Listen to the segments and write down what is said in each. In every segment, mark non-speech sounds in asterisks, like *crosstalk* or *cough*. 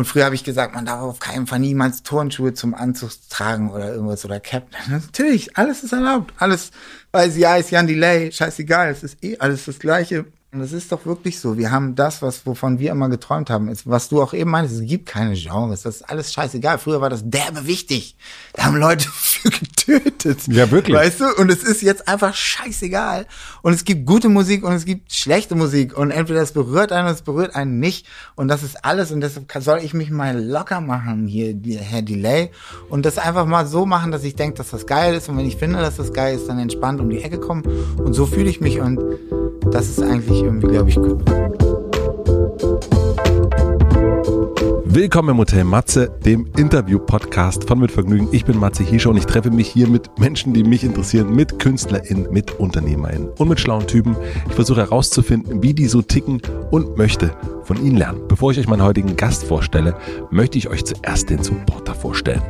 Und früher habe ich gesagt, man darf auf keinen Fall niemals Turnschuhe zum Anzug tragen oder irgendwas oder Cap. *laughs* Natürlich, alles ist erlaubt. Alles, weil sie heißt Jan Delay, scheißegal, es ist eh alles das Gleiche. Und das ist doch wirklich so. Wir haben das, was, wovon wir immer geträumt haben, ist, was du auch eben meinst, es gibt keine Genres. Das ist alles scheißegal. Früher war das derbe wichtig. Da haben Leute *laughs* für getötet. Ja, wirklich. Weißt du? Und es ist jetzt einfach scheißegal. Und es gibt gute Musik und es gibt schlechte Musik. Und entweder es berührt einen oder es berührt einen nicht. Und das ist alles. Und deshalb soll ich mich mal locker machen hier, Herr Delay. Und das einfach mal so machen, dass ich denke, dass das geil ist. Und wenn ich finde, dass das geil ist, dann entspannt um die Ecke kommen. Und so fühle ich mich. Und das ist eigentlich irgendwie, glaube ich, gut. Willkommen im Hotel Matze, dem Interview-Podcast von Mit Vergnügen. Ich bin Matze Hiescher und ich treffe mich hier mit Menschen, die mich interessieren, mit KünstlerInnen, mit UnternehmerInnen und mit schlauen Typen. Ich versuche herauszufinden, wie die so ticken und möchte von ihnen lernen. Bevor ich euch meinen heutigen Gast vorstelle, möchte ich euch zuerst den Supporter vorstellen.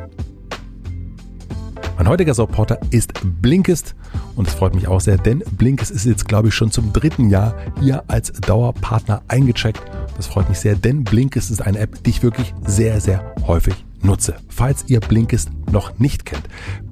Mein heutiger Supporter ist Blinkist und es freut mich auch sehr, denn Blinkist ist jetzt, glaube ich, schon zum dritten Jahr hier als Dauerpartner eingecheckt. Das freut mich sehr, denn Blinkist ist eine App, die ich wirklich sehr, sehr häufig nutze. Falls ihr Blinkist noch nicht kennt.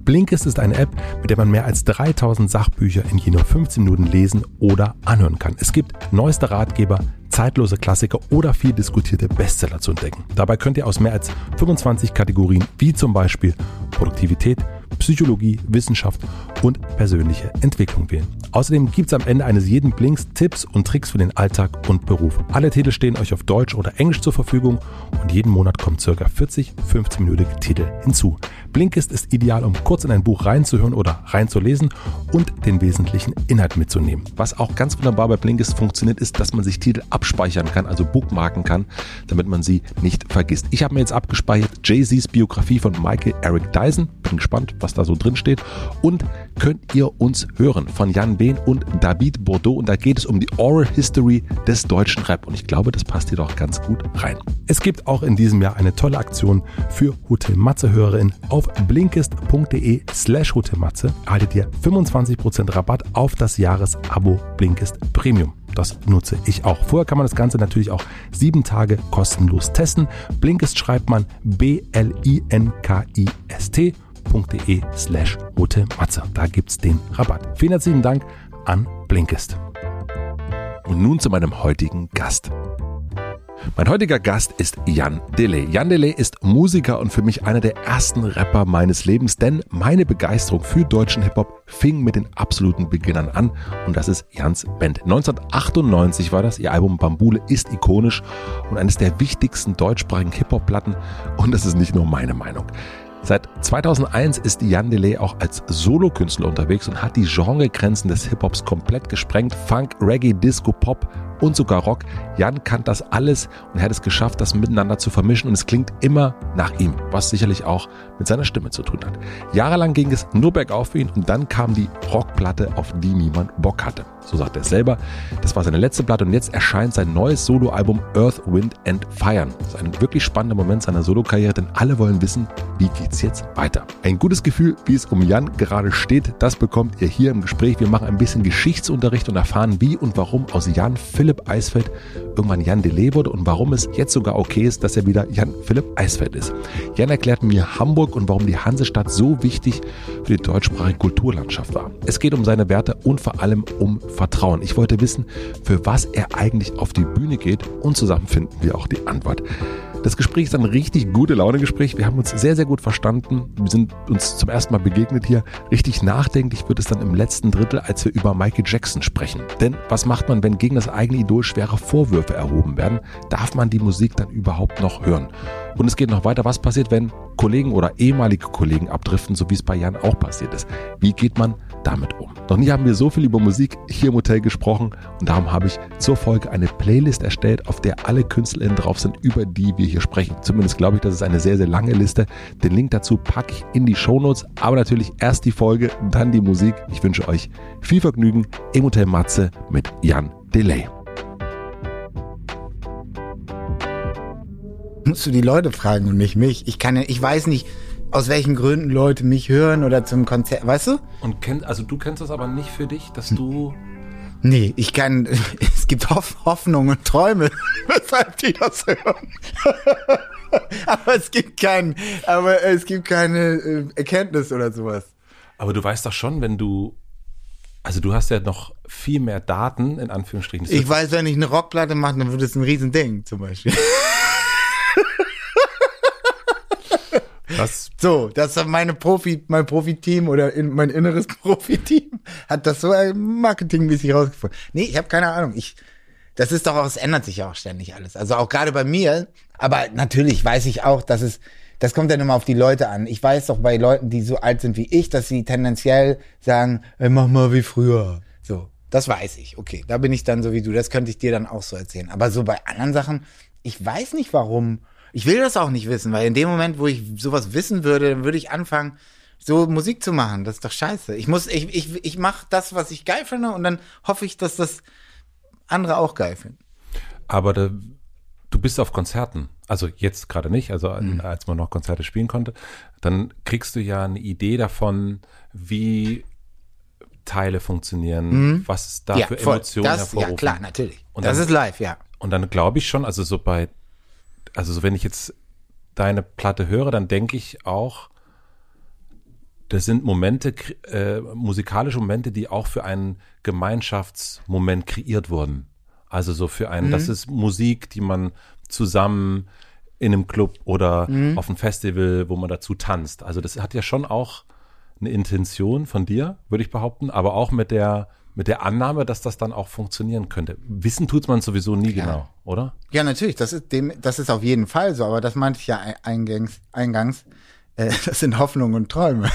Blinkist ist eine App, mit der man mehr als 3000 Sachbücher in je nur 15 Minuten lesen oder anhören kann. Es gibt neueste Ratgeber, zeitlose Klassiker oder viel diskutierte Bestseller zu entdecken. Dabei könnt ihr aus mehr als 25 Kategorien wie zum Beispiel Produktivität, Psychologie, Wissenschaft und persönliche Entwicklung wählen. Außerdem gibt es am Ende eines jeden Blinks Tipps und Tricks für den Alltag und Beruf. Alle Titel stehen euch auf Deutsch oder Englisch zur Verfügung und jeden Monat kommen ca. 40 15-minütige Titel hinzu. Blinkist ist ideal, um kurz in ein Buch reinzuhören oder reinzulesen und den wesentlichen Inhalt mitzunehmen. Was auch ganz wunderbar bei Blinkist funktioniert, ist, dass man sich Titel abspeichern kann, also bookmarken kann, damit man sie nicht vergisst. Ich habe mir jetzt abgespeichert Jay-Z's Biografie von Michael Eric Dyson. Bin gespannt, was da so drin steht. Und könnt ihr uns hören von Jan Behn und David Bordeaux. Und da geht es um die Oral History des deutschen Rap. Und ich glaube, das passt hier doch ganz gut rein. Es gibt auch in diesem Jahr eine tolle Aktion für Hotel Matze-Hörerinnen. Auf blinkist.de slash Hotelmatze erhaltet ihr 25% Rabatt auf das Jahresabo Blinkist Premium. Das nutze ich auch. Vorher kann man das Ganze natürlich auch sieben Tage kostenlos testen. Blinkist schreibt man B-L-I-N-K-I-S-T blinkist.de slash rote Matze. Da gibt's den Rabatt. Vielen herzlichen Dank an Blinkist. Und nun zu meinem heutigen Gast. Mein heutiger Gast ist Jan Delay. Jan Delay ist Musiker und für mich einer der ersten Rapper meines Lebens, denn meine Begeisterung für deutschen Hip-Hop fing mit den absoluten Beginnern an und das ist Jans Band. 1998 war das, ihr Album Bambule ist ikonisch und eines der wichtigsten deutschsprachigen Hip-Hop-Platten und das ist nicht nur meine Meinung. Seit 2001 ist Jan Delay auch als Solokünstler unterwegs und hat die Genregrenzen des Hip-Hops komplett gesprengt. Funk, Reggae, Disco, Pop und sogar Rock. Jan kann das alles und er hat es geschafft, das miteinander zu vermischen und es klingt immer nach ihm, was sicherlich auch mit seiner Stimme zu tun hat. Jahrelang ging es nur bergauf für ihn und dann kam die Rockplatte, auf die niemand Bock hatte. So sagt er selber. Das war seine letzte Platte und jetzt erscheint sein neues Soloalbum Earth, Wind and Fire. Das ist ein wirklich spannender Moment seiner Solokarriere, denn alle wollen wissen, wie geht's jetzt weiter. Ein gutes Gefühl, wie es um Jan gerade steht, das bekommt ihr hier im Gespräch. Wir machen ein bisschen Geschichtsunterricht und erfahren, wie und warum aus Jan Philipp Eisfeld irgendwann Jan Delay wurde und warum es jetzt sogar okay ist, dass er wieder Jan Philipp Eisfeld ist. Jan erklärt mir Hamburg und warum die Hansestadt so wichtig für die deutschsprachige Kulturlandschaft war. Es geht um seine Werte und vor allem um Vertrauen. Ich wollte wissen, für was er eigentlich auf die Bühne geht und zusammen finden wir auch die Antwort. Das Gespräch ist ein richtig gute Laune-Gespräch. Wir haben uns sehr, sehr gut verstanden. Wir sind uns zum ersten Mal begegnet hier. Richtig nachdenklich wird es dann im letzten Drittel, als wir über Michael Jackson sprechen. Denn was macht man, wenn gegen das eigene Idol schwere Vorwürfe erhoben werden? Darf man die Musik dann überhaupt noch hören? Und es geht noch weiter. Was passiert, wenn Kollegen oder ehemalige Kollegen abdriften, so wie es bei Jan auch passiert ist? Wie geht man damit um? Noch nie haben wir so viel über Musik hier im Hotel gesprochen und darum habe ich zur Folge eine Playlist erstellt, auf der alle KünstlerInnen drauf sind, über die wir hier sprechen. Zumindest glaube ich, das ist eine sehr, sehr lange Liste. Den Link dazu packe ich in die Shownotes, aber natürlich erst die Folge, dann die Musik. Ich wünsche euch viel Vergnügen im Hotel Matze mit Jan Delay. Musst du die Leute fragen und nicht mich. Ich kann ja, ich weiß nicht, aus welchen Gründen Leute mich hören oder zum Konzert, weißt du? Und kennt, also du kennst das aber nicht für dich, dass du. Nee, ich kann, *laughs* es gibt Hoff, Hoffnung und Träume, *laughs* weshalb die das hören. *laughs* aber es gibt kein, aber es gibt keine äh, Erkenntnis oder sowas. Aber du weißt doch schon, wenn du, also du hast ja noch viel mehr Daten, in Anführungsstrichen. Ich weiß, wenn ich eine Rockplatte mache, dann wird es ein Riesending, zum Beispiel. Das, So, das ist meine Profi, mein Profiteam oder in, mein inneres *laughs* Profiteam hat das so marketingmäßig rausgefunden. Nee, ich habe keine Ahnung. Ich, das ist doch auch, es ändert sich ja auch ständig alles. Also auch gerade bei mir. Aber natürlich weiß ich auch, dass es, das kommt dann immer auf die Leute an. Ich weiß doch bei Leuten, die so alt sind wie ich, dass sie tendenziell sagen, ey, mach mal wie früher. So, das weiß ich. Okay, da bin ich dann so wie du. Das könnte ich dir dann auch so erzählen. Aber so bei anderen Sachen, ich weiß nicht warum. Ich will das auch nicht wissen, weil in dem Moment, wo ich sowas wissen würde, dann würde ich anfangen, so Musik zu machen. Das ist doch scheiße. Ich muss, ich, ich, ich mache das, was ich geil finde, und dann hoffe ich, dass das andere auch geil finden. aber da, du bist auf Konzerten. Also jetzt gerade nicht, also Mhm. als man noch Konzerte spielen konnte. Dann kriegst du ja eine Idee davon, wie Teile funktionieren, was es da für Mhm. voll. Emotionen das, hervorrufen. Ja, klar, natürlich. Und das dann- ist live, ja. Und dann glaube ich schon, also so bei, also so wenn ich jetzt deine Platte höre, dann denke ich auch, das sind Momente, äh, musikalische Momente, die auch für einen Gemeinschaftsmoment kreiert wurden. Also so für einen, das ist Musik, die man zusammen in einem Club oder auf einem Festival, wo man dazu tanzt. Also das hat ja schon auch eine Intention von dir, würde ich behaupten, aber auch mit der mit der Annahme, dass das dann auch funktionieren könnte. Wissen tut man sowieso nie genau, oder? Ja, natürlich, das ist dem, das ist auf jeden Fall so, aber das meinte ich ja ein- eingangs, eingangs. Äh, *laughs* das sind Hoffnungen und Träume.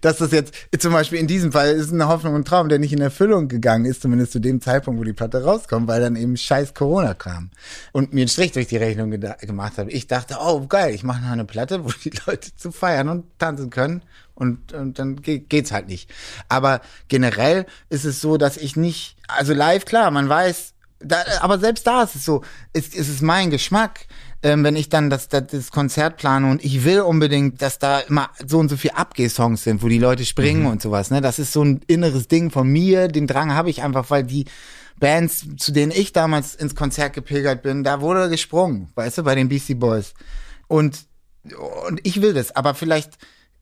Dass *laughs* das jetzt, zum Beispiel in diesem Fall ist eine Hoffnung und Traum, der nicht in Erfüllung gegangen ist, zumindest zu dem Zeitpunkt, wo die Platte rauskommt, weil dann eben scheiß Corona kam. Und mir einen Strich durch die Rechnung gemacht habe. Ich dachte, oh geil, ich mache noch eine Platte, wo die *laughs* Leute zu feiern und tanzen können. Und, und dann ge- geht's halt nicht. Aber generell ist es so, dass ich nicht, also live, klar, man weiß, da, aber selbst da ist es so, ist, ist es mein Geschmack, ähm, wenn ich dann das, das, das Konzert plane und ich will unbedingt, dass da immer so und so viel Abgeh-Songs sind, wo die Leute springen und sowas. Ne? Das ist so ein inneres Ding von mir, den Drang habe ich einfach, weil die Bands, zu denen ich damals ins Konzert gepilgert bin, da wurde gesprungen, weißt du, bei den Beastie Boys. Und, und ich will das, aber vielleicht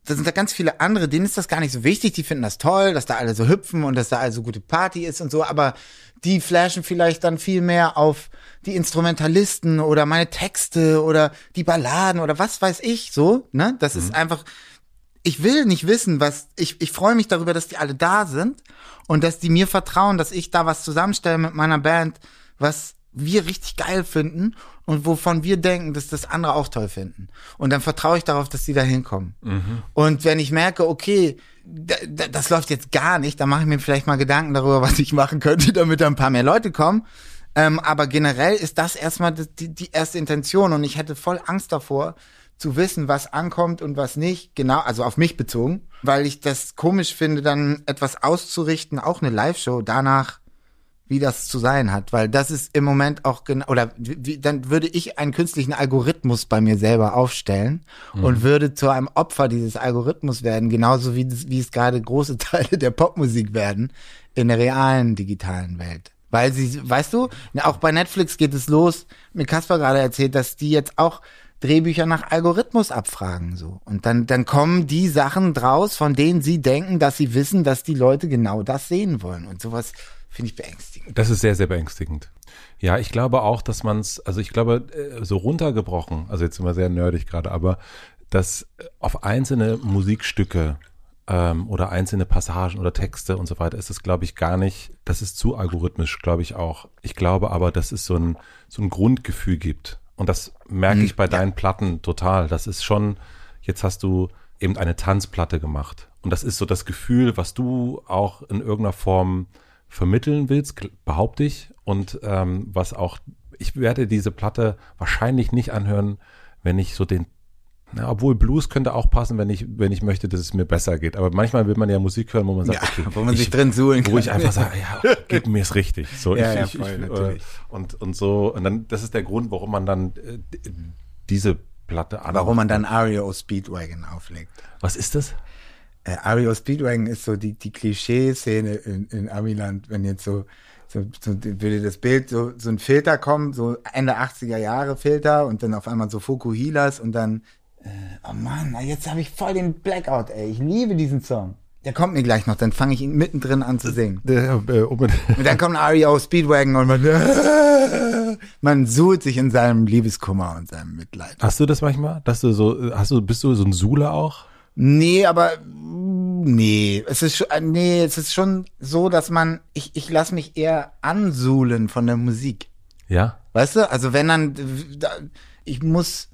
da sind da ganz viele andere, denen ist das gar nicht so wichtig, die finden das toll, dass da alle so hüpfen und dass da also gute Party ist und so, aber die flashen vielleicht dann viel mehr auf die Instrumentalisten oder meine Texte oder die Balladen oder was weiß ich, so, ne? Das ist einfach, ich will nicht wissen, was, ich, ich freue mich darüber, dass die alle da sind und dass die mir vertrauen, dass ich da was zusammenstelle mit meiner Band, was wir richtig geil finden und wovon wir denken, dass das andere auch toll finden. Und dann vertraue ich darauf, dass die da hinkommen. Und wenn ich merke, okay, da, da, das läuft jetzt gar nicht, dann mache ich mir vielleicht mal Gedanken darüber, was ich machen könnte, *laughs* damit da ein paar mehr Leute kommen. Ähm, aber generell ist das erstmal die, die erste Intention und ich hätte voll Angst davor, zu wissen, was ankommt und was nicht, genau, also auf mich bezogen, weil ich das komisch finde, dann etwas auszurichten, auch eine Live-Show danach, wie das zu sein hat, weil das ist im Moment auch genau, oder wie, dann würde ich einen künstlichen Algorithmus bei mir selber aufstellen und würde zu einem Opfer dieses Algorithmus werden, genauso wie, wie es gerade große *laughs* Teile der Popmusik werden in der realen digitalen Welt. Weil sie, weißt du, auch bei Netflix geht es los, mir Kasper gerade erzählt, dass die jetzt auch Drehbücher nach Algorithmus abfragen, so. Und dann, dann kommen die Sachen draus, von denen sie denken, dass sie wissen, dass die Leute genau das sehen wollen. Und sowas finde ich beängstigend. Das ist sehr, sehr beängstigend. Ja, ich glaube auch, dass man es, also ich glaube, äh, so runtergebrochen, also jetzt sind wir sehr nerdig gerade, aber dass äh, auf einzelne Musikstücke ähm, oder einzelne Passagen oder Texte und so weiter ist es, glaube ich, gar nicht, das ist zu algorithmisch, glaube ich auch. Ich glaube aber, dass es so ein, so ein Grundgefühl gibt. Und das merke ich bei deinen Platten total. Das ist schon, jetzt hast du eben eine Tanzplatte gemacht. Und das ist so das Gefühl, was du auch in irgendeiner Form vermitteln willst, behaupte ich. Und ähm, was auch, ich werde diese Platte wahrscheinlich nicht anhören, wenn ich so den, na, obwohl Blues könnte auch passen, wenn ich, wenn ich möchte, dass es mir besser geht. Aber manchmal will man ja Musik hören, wo man sagt, Ja, okay, wo man ich, sich drin suhlen wo kann. ich einfach sage, *laughs* ja, gib mir es richtig. So, Ja, ich, ja, ich, voll, ich, natürlich. Äh, und, und so, und dann, das ist der Grund, warum man dann äh, diese Platte an. Warum man dann Ario Speedwagon auflegt. Was ist das? Äh, Ario Speedwagon ist so die, die Klischee-Szene in, in Amiland, wenn jetzt so So, so würde das Bild, so, so ein Filter kommen, so Ende 80er Jahre Filter und dann auf einmal so Fukuhilas und dann, äh, oh Mann, jetzt habe ich voll den Blackout, ey. Ich liebe diesen Song. Der kommt mir gleich noch, dann fange ich ihn mittendrin an zu singen. Der, äh, *laughs* und dann kommt ein REO Speedwagon und man, *laughs* man suhlt sich in seinem Liebeskummer und seinem Mitleid. Hast du das manchmal? Dass du so, hast du, bist du so ein Sula auch? Nee, aber nee, es ist schon, nee, es ist schon so, dass man, ich, ich lasse mich eher ansuhlen von der Musik. Ja. Weißt du? Also wenn dann, ich muss,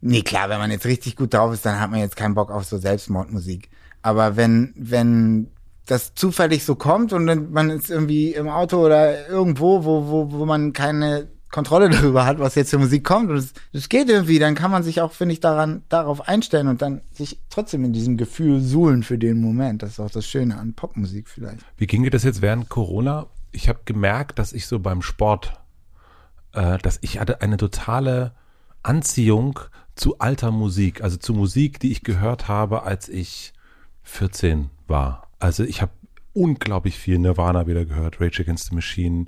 nee, klar, wenn man jetzt richtig gut drauf ist, dann hat man jetzt keinen Bock auf so Selbstmordmusik. Aber wenn, wenn das zufällig so kommt und dann man ist irgendwie im Auto oder irgendwo, wo, wo, wo man keine Kontrolle *laughs* darüber hat, was jetzt für Musik kommt und es, es geht irgendwie, dann kann man sich auch, finde ich, daran, darauf einstellen und dann sich trotzdem in diesem Gefühl suhlen für den Moment. Das ist auch das Schöne an Popmusik vielleicht. Wie ging dir das jetzt während Corona? Ich habe gemerkt, dass ich so beim Sport, äh, dass ich hatte eine totale Anziehung zu alter Musik, also zu Musik, die ich gehört habe, als ich 14 war. Also ich habe unglaublich viel Nirvana wieder gehört, Rage Against the Machine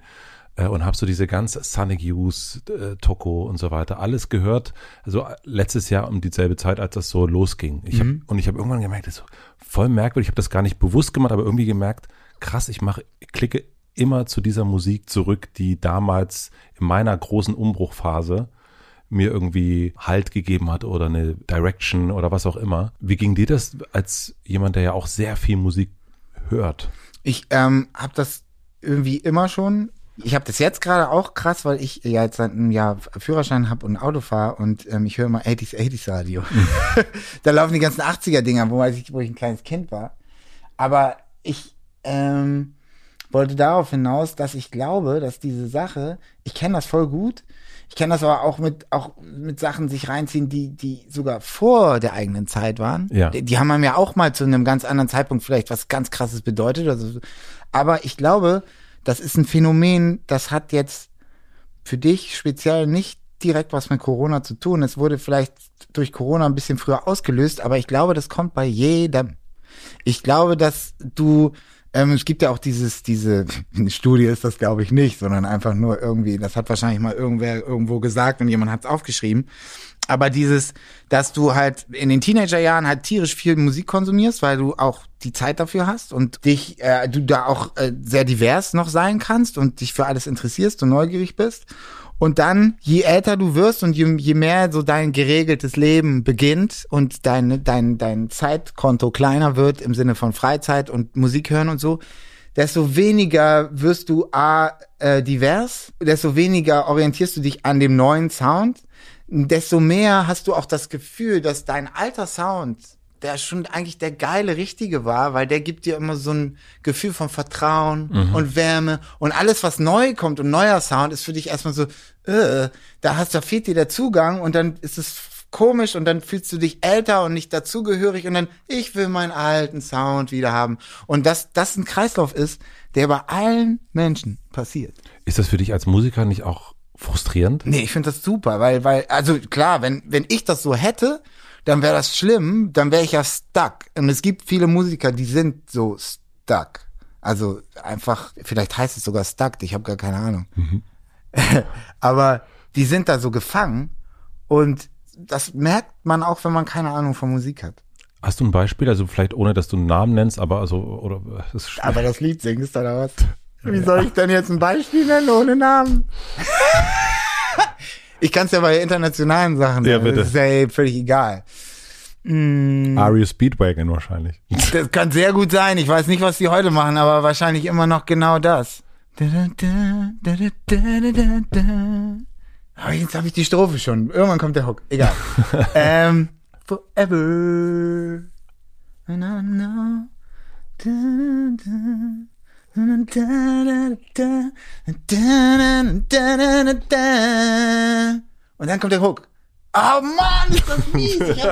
äh, und habe so diese ganze Sonic Youth, äh, Toko und so weiter alles gehört. Also letztes Jahr um dieselbe Zeit, als das so losging. Ich hab, mhm. Und ich habe irgendwann gemerkt, das ist voll merkwürdig. Ich habe das gar nicht bewusst gemacht, aber irgendwie gemerkt, krass, ich mache, klicke immer zu dieser Musik zurück, die damals in meiner großen Umbruchphase mir irgendwie Halt gegeben hat oder eine Direction oder was auch immer. Wie ging dir das als jemand, der ja auch sehr viel Musik hört? Ich ähm, habe das irgendwie immer schon. Ich habe das jetzt gerade auch krass, weil ich ja jetzt seit einem Jahr Führerschein habe und Auto fahre und ähm, ich höre immer 80s, 80s Radio. Mhm. *laughs* da laufen die ganzen 80er-Dinger, wo, ich, wo ich ein kleines Kind war. Aber ich ähm, wollte darauf hinaus, dass ich glaube, dass diese Sache, ich kenne das voll gut, ich kenne das aber auch mit, auch mit Sachen sich reinziehen, die, die sogar vor der eigenen Zeit waren. Ja. Die, die haben einem ja auch mal zu einem ganz anderen Zeitpunkt vielleicht was ganz krasses bedeutet. Also, aber ich glaube, das ist ein Phänomen, das hat jetzt für dich speziell nicht direkt was mit Corona zu tun. Es wurde vielleicht durch Corona ein bisschen früher ausgelöst, aber ich glaube, das kommt bei jedem. Ich glaube, dass du ähm, es gibt ja auch dieses, diese, *laughs* Studie ist das glaube ich nicht, sondern einfach nur irgendwie, das hat wahrscheinlich mal irgendwer irgendwo gesagt und jemand hat es aufgeschrieben. Aber dieses, dass du halt in den Teenagerjahren halt tierisch viel Musik konsumierst, weil du auch die Zeit dafür hast und dich, äh, du da auch äh, sehr divers noch sein kannst und dich für alles interessierst und neugierig bist. Und dann, je älter du wirst und je, je mehr so dein geregeltes Leben beginnt und dein, dein, dein Zeitkonto kleiner wird im Sinne von Freizeit und Musik hören und so, desto weniger wirst du A, äh, divers, desto weniger orientierst du dich an dem neuen Sound, desto mehr hast du auch das Gefühl, dass dein alter Sound der schon eigentlich der geile Richtige war, weil der gibt dir immer so ein Gefühl von Vertrauen mhm. und Wärme und alles, was neu kommt und neuer Sound ist für dich erstmal so, äh, da hast, da fehlt dir der Zugang und dann ist es komisch und dann fühlst du dich älter und nicht dazugehörig und dann, ich will meinen alten Sound wieder haben. Und dass das ein Kreislauf ist, der bei allen Menschen passiert. Ist das für dich als Musiker nicht auch frustrierend? Nee, ich finde das super, weil, weil, also klar, wenn, wenn ich das so hätte, dann wäre das schlimm, dann wäre ich ja stuck. Und es gibt viele Musiker, die sind so stuck. Also einfach, vielleicht heißt es sogar stuck, ich habe gar keine Ahnung. Mhm. *laughs* Aber die sind da so gefangen und das merkt man auch, wenn man keine Ahnung von Musik hat. Hast du ein Beispiel, also vielleicht ohne, dass du einen Namen nennst, aber also oder das ist aber das Lied singst oder was? *laughs* Wie soll ich denn jetzt ein Beispiel nennen ohne Namen? Ich kann es ja bei internationalen Sachen Ja, bitte. Das ist ja völlig egal. Mm. Ario Speedwagon wahrscheinlich. Das kann sehr gut sein. Ich weiß nicht, was die heute machen, aber wahrscheinlich immer noch genau das. Aber jetzt habe ich die Strophe schon. Irgendwann kommt der Hook. Egal. *laughs* ähm, forever. And I know. Und dann kommt der Hook. Oh Mann, ist das mies. Ich *laughs*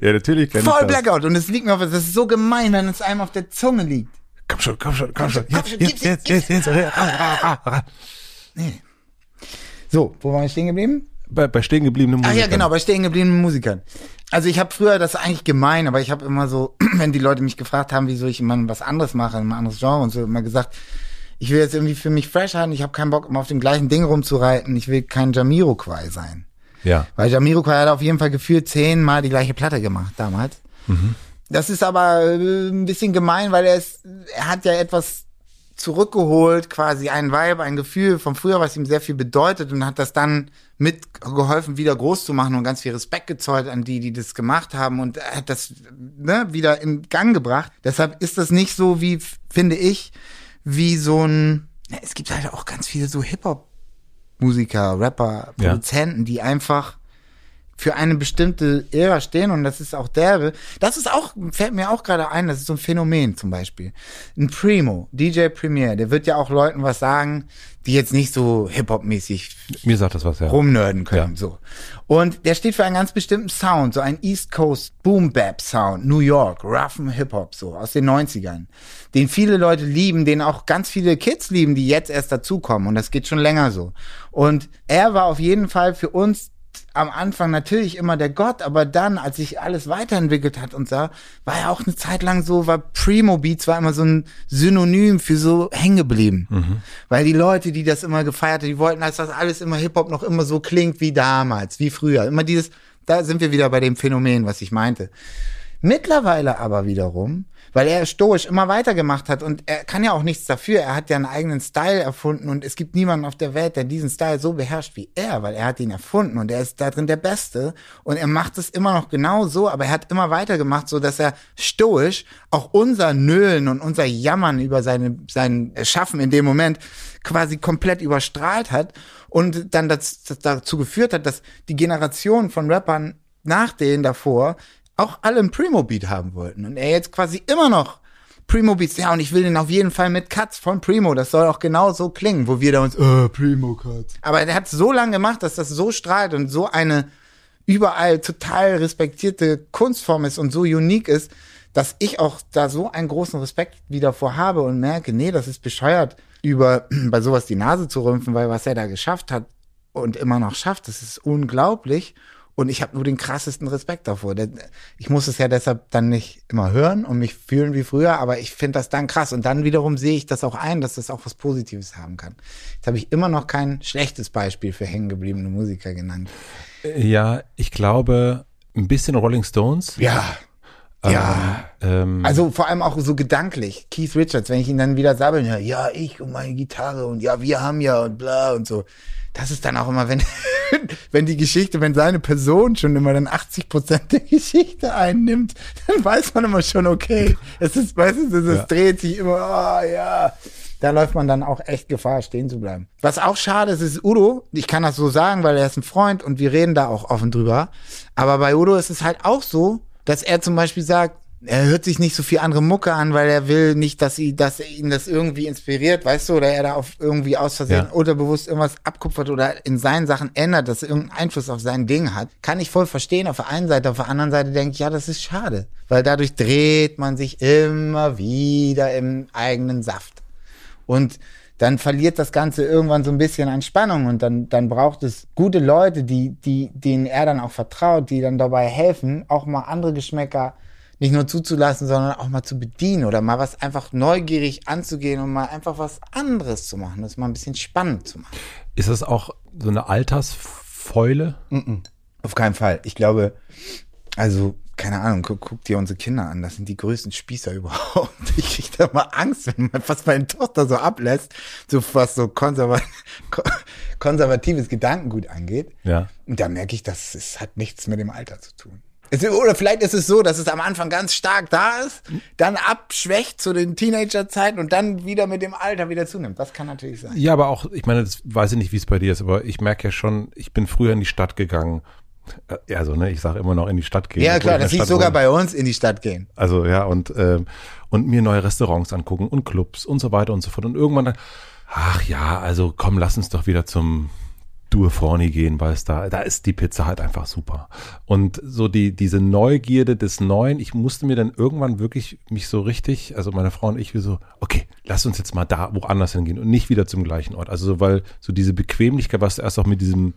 ja, natürlich kenn Voll Blackout. Und es liegt mir auf, das ist so gemein, wenn es einem auf der Zunge liegt. Komm schon, komm schon, komm schon. Jetzt, jetzt, jetzt, jetzt, jetzt. Nee. So, wo waren wir stehen geblieben? Bei, bei stehen gebliebenen Musikern. ja, genau, bei stehen gebliebenen Musikern. Also ich habe früher, das eigentlich gemein, aber ich habe immer so, *clears throat* wenn die Leute mich gefragt haben, wieso ich immer was anderes mache, ein anderes Genre und so, immer gesagt, ich will jetzt irgendwie für mich fresh halten, ich habe keinen Bock, immer auf dem gleichen Ding rumzureiten, ich will kein Jamiroquai sein. Ja. Weil Jamiroquai hat auf jeden Fall gefühlt zehnmal die gleiche Platte gemacht damals. Das ist aber äh, ein bisschen gemein, weil er ist, er hat ja etwas zurückgeholt, quasi ein Vibe, ein Gefühl von früher, was ihm sehr viel bedeutet und hat das dann mitgeholfen, wieder groß zu machen und ganz viel Respekt gezollt an die, die das gemacht haben und hat das ne, wieder in Gang gebracht. Deshalb ist das nicht so wie, finde ich, wie so ein, ja, es gibt halt auch ganz viele so Hip-Hop-Musiker, Rapper, Ja. Produzenten, die einfach für eine bestimmte Ära stehen und das ist auch derbe. Das ist auch, fällt mir auch gerade ein, das ist so ein Phänomen zum Beispiel. Ein Primo, DJ Premier, der wird ja auch Leuten was sagen, die jetzt nicht so Hip-Hop-mäßig Mir sagt das was, ja. rumnörden können, Ja. so. Und der steht für einen ganz bestimmten Sound, so ein East Coast Boom Bap Sound, New York, roughen Hip Hop, so aus den 90ern, den viele Leute lieben, den auch ganz viele Kids lieben, die jetzt erst dazukommen und das geht schon länger so. Und er war auf jeden Fall für uns am Anfang natürlich immer der Gott, aber dann, als sich alles weiterentwickelt hat und so, war er auch eine Zeit lang so, war Primo Beats war immer so ein Synonym für so hängen geblieben. Weil die Leute, die das immer gefeiert haben, die wollten, dass das alles immer Hip-Hop noch immer so klingt wie damals, wie früher. Immer dieses, da sind wir wieder bei dem Phänomen, was ich meinte. Mittlerweile aber wiederum, weil er stoisch immer weitergemacht hat und er kann ja auch nichts dafür. Er hat ja einen eigenen Style erfunden und es gibt niemanden auf der Welt, der diesen Style so beherrscht wie er, weil er hat ihn erfunden und er ist da drin der Beste und er macht es immer noch genau so, aber er hat immer weitergemacht, so dass er stoisch auch unser Nölen und unser Jammern über seine, sein Schaffen in dem Moment quasi komplett überstrahlt hat und dann das, das dazu geführt hat, dass die Generation von Rappern nach denen davor auch alle einen Primo-Beat haben wollten. Und er jetzt quasi immer noch Primo-Beats, ja, und ich will den auf jeden Fall mit Cuts von Primo, das soll auch genau so klingen, wo wir da uns, äh, Primo-Cuts. Aber er hat so lange gemacht, dass das so strahlt und so eine überall total respektierte Kunstform ist und so unique ist, dass ich auch da so einen großen Respekt wieder vor habe und merke, nee, das ist bescheuert, über *clears throat* bei sowas die Nase zu rümpfen, weil was er da geschafft hat und immer noch schafft, das ist unglaublich. Und ich habe nur den krassesten Respekt davor. Ich muss es ja deshalb dann nicht immer hören und mich fühlen wie früher, aber ich finde das dann krass. Und dann wiederum sehe ich das auch ein, dass das auch was Positives haben kann. Jetzt habe ich immer noch kein schlechtes Beispiel für hängengebliebene Musiker genannt. Ja, ich glaube, ein bisschen Rolling Stones. Ja. Ja. Ähm, Also vor allem auch so gedanklich. Keith Richards, wenn ich ihn dann wieder sabbeln höre, ja, ich und meine Gitarre und ja, wir haben ja und bla und so. Das ist dann auch immer, wenn, *laughs* wenn die Geschichte, wenn seine Person schon immer dann 80 Prozent der Geschichte einnimmt, dann weiß man immer schon, okay, es ist, weißt du, es Ja. dreht sich immer, ah, ja. Da läuft man dann auch echt Gefahr, stehen zu bleiben. Was auch schade ist, ist Udo. Ich kann das so sagen, weil er ist ein Freund und wir reden da auch offen drüber. Aber bei Udo ist es halt auch so, dass er zum Beispiel sagt, er hört sich nicht so viel andere Mucke an, weil er will nicht, dass, sie, dass er ihn das irgendwie inspiriert, weißt du, oder er da auf irgendwie aus Versehen Ja. unterbewusst irgendwas abkupfert oder in seinen Sachen ändert, dass er irgendeinen Einfluss auf sein Ding hat. Kann ich voll verstehen auf der einen Seite, auf der anderen Seite denke ich, ja, das ist schade, weil dadurch dreht man sich immer wieder im eigenen Saft. Und dann verliert das Ganze irgendwann so ein bisschen an Spannung und dann, dann braucht es gute Leute, die, die, denen er dann auch vertraut, die dann dabei helfen, auch mal andere Geschmäcker nicht nur zuzulassen, sondern auch mal zu bedienen oder mal was einfach neugierig anzugehen und mal einfach was anderes zu machen, das mal ein bisschen spannend zu machen. ist das auch so eine Altersfäule? Auf keinen Fall. Ich glaube, also, keine Ahnung, guck, guck dir unsere Kinder an. Das sind die größten Spießer *laughs* überhaupt. Ich krieg da mal Angst, wenn man fast meine Tochter so ablässt, so was so konserva ko- konservatives Gedankengut angeht. Ja. Und da merke ich, das es hat nichts mit dem Alter zu tun. Oder vielleicht ist es so, dass es am Anfang ganz stark da ist, dann abschwächt zu den Teenagerzeiten und dann wieder mit dem Alter wieder zunimmt. Das kann natürlich sein. Ja, aber auch, ich meine, das weiß ich nicht, wie es bei dir ist, aber ich merke ja schon, ich bin früher in die Stadt gegangen. Äh, Also, ne, ich sage immer noch in die Stadt gehen. Ja, klar, das Stadt sogar wohne. bei uns in die Stadt gehen. Also ja, und, ähm, und mir neue Restaurants angucken und Clubs und so weiter und so fort. Und irgendwann dann, ach ja, also komm, lass uns doch wieder zum Due Forni gehen, weil es da, da ist die Pizza halt einfach super. Und so die, diese Neugierde des Neuen, ich musste mir dann irgendwann wirklich mich so richtig, also meine Frau und ich, wir so, okay, lass uns jetzt mal da woanders hingehen und nicht wieder zum gleichen Ort. Also so, weil so diese Bequemlichkeit, was du erst auch mit diesem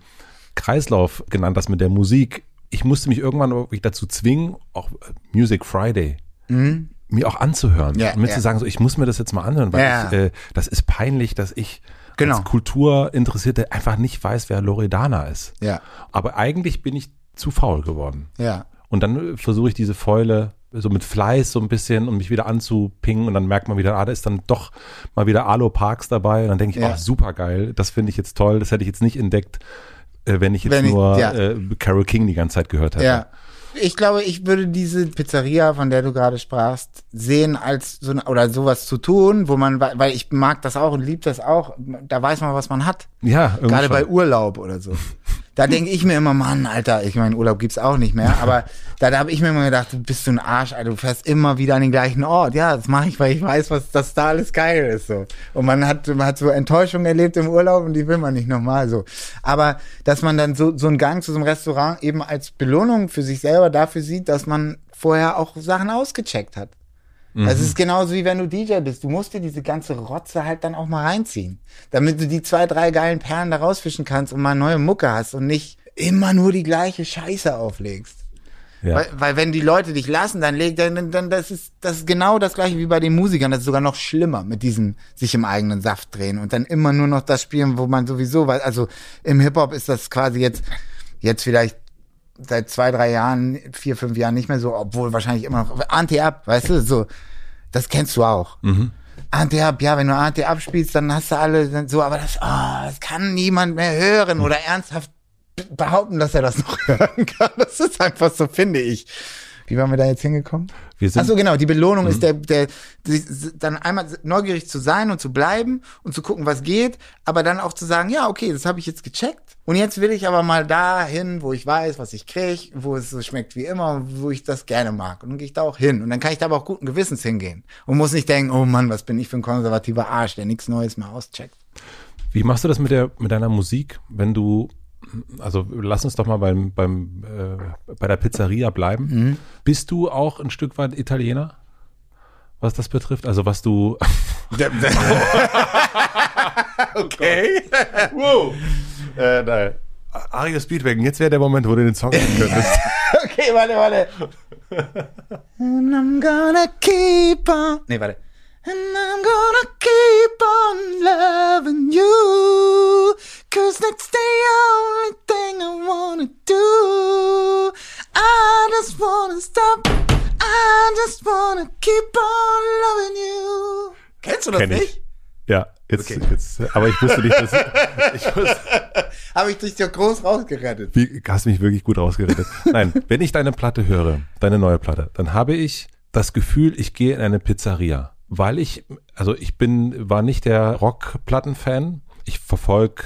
Kreislauf genannt hast mit der Musik. Ich musste mich irgendwann wirklich dazu zwingen, auch Music Friday Mhm. mir auch anzuhören. Ja, und mir ja. zu sagen, so, ich muss mir das jetzt mal anhören, weil Ja. ich, äh, das ist peinlich, dass ich Genau. als Kulturinteressierte einfach nicht weiß, wer Loredana ist. Ja, Aber eigentlich bin ich zu faul geworden. ja. Und dann äh, versuche ich diese Fäule so mit Fleiß so ein bisschen, um mich wieder anzupingen und dann merkt man wieder, ah, da ist dann doch mal wieder Alo Parks dabei und dann denke ich, Ja. oh, super geil, das finde ich jetzt toll, das hätte ich jetzt nicht entdeckt, äh, wenn ich jetzt Wenn ich- nur ja. äh, Carol King die ganze Zeit gehört hätte. Ja. Ich glaube, ich würde diese Pizzeria, von der du gerade sprachst, sehen als so eine, oder sowas zu tun, wo man, weil ich mag das auch und lieb das auch, da weiß man, was man hat. Ja, irgendwie Gerade schon. bei Urlaub oder so. *laughs* Da denke ich mir immer, Mann, Alter, ich meine, Urlaub gibt's auch nicht mehr, aber da, da habe ich mir immer gedacht, du bist so ein Arsch, Alter, du fährst immer wieder an den gleichen Ort. Ja, das mache ich, weil ich weiß, was dass da alles geil ist so. Und man hat man hat so Enttäuschung erlebt im Urlaub und die will man nicht nochmal so. Aber dass man dann so so einen Gang zu so einem Restaurant eben als Belohnung für sich selber dafür sieht, dass man vorher auch Sachen ausgecheckt hat. Das ist genauso wie wenn du DJ bist. Du musst dir diese ganze Rotze halt dann auch mal reinziehen. Damit du die zwei, drei geilen Perlen da rausfischen kannst und mal neue Mucke hast und nicht immer nur die gleiche Scheiße auflegst. ja. Weil, weil wenn die Leute dich lassen, dann leg, dann, dann das ist das ist genau das gleiche wie bei den Musikern. Das ist sogar noch schlimmer mit diesem sich im eigenen Saft drehen und dann immer nur noch das spielen, wo man sowieso weiß. Also im Hip Hop ist das quasi jetzt jetzt vielleicht seit zwei, drei Jahren, vier, fünf Jahren nicht mehr so, obwohl wahrscheinlich immer noch Anti-Up, weißt du, so, das kennst du auch. Anti-Up, ja, wenn du Anti-Up spielst, dann hast du alle so, aber das, oh, das kann niemand mehr hören oder ernsthaft behaupten, dass er das noch *laughs* hören kann. Das ist einfach so, finde ich. Wie waren wir da jetzt hingekommen? Wir sind, Ach so, genau. Die Belohnung ist der, der, die, dann einmal neugierig zu sein und zu bleiben und zu gucken, was geht, aber dann auch zu sagen, ja, okay, das habe ich jetzt gecheckt. Und jetzt will ich aber mal dahin, wo ich weiß, was ich krieg, wo es so schmeckt wie immer, und wo ich das gerne mag. Und dann gehe ich da auch hin. Und dann kann ich da aber auch guten Gewissens hingehen. Und muss nicht denken, oh Mann, was bin ich für ein konservativer Arsch, der nichts Neues mehr auscheckt. Wie machst du das mit der mit deiner Musik, wenn du also lass uns doch mal beim beim äh, bei der Pizzeria bleiben. Mhm. Bist du auch ein Stück weit Italiener? Was das betrifft, also was du *laughs* *laughs* okay. Wow. Äh, nein. Ario Speedwagon, jetzt wäre der Moment, wo du den Song hören könntest. *laughs* Okay, warte, warte. And I'm gonna keep on. Nee, warte. And I'm gonna keep on loving you. Cause that's the only thing I wanna do. I just wanna stop. I just wanna keep on loving you. Kennst du das Kenn ich. nicht? Ja, jetzt, Okay. jetzt, aber ich wusste nicht, dass *laughs* ich wusste, Habe ich dich doch groß rausgerettet. wie, hast mich wirklich gut rausgerettet. Nein, wenn ich deine Platte höre, deine neue Platte, dann habe ich das Gefühl, ich gehe in eine Pizzeria, weil ich, also ich bin, war nicht der Rockplatten-Fan. Ich verfolge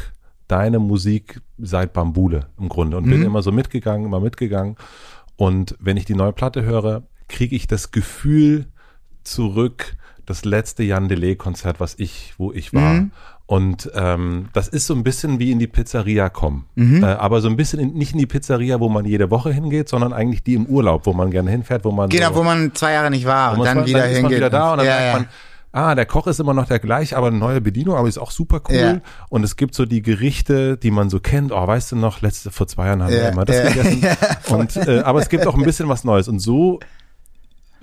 deine Musik seit Bambule im Grunde und bin immer so mitgegangen, immer mitgegangen. Und wenn ich die neue Platte höre, kriege ich das Gefühl zurück, das letzte Jan Delay-Konzert, was ich, wo ich war. Und ähm, das ist so ein bisschen wie in die Pizzeria kommen. Äh, aber so ein bisschen in, nicht in die Pizzeria, wo man jede Woche hingeht, sondern eigentlich die im Urlaub, wo man gerne hinfährt, wo man Genau, so, wo man zwei Jahre nicht war und dann zwar- wieder dann ist man wieder da und dann ja, merkt ja. man, ah, der Koch ist immer noch der gleiche, aber eine neue Bedienung, aber ist auch super cool. Ja. Und es gibt so die Gerichte, die man so kennt. Oh, weißt du noch, letzte vor zwei Jahren haben wir Ja, immer das ja, gegessen. *laughs* und äh, aber es gibt auch ein bisschen was Neues und so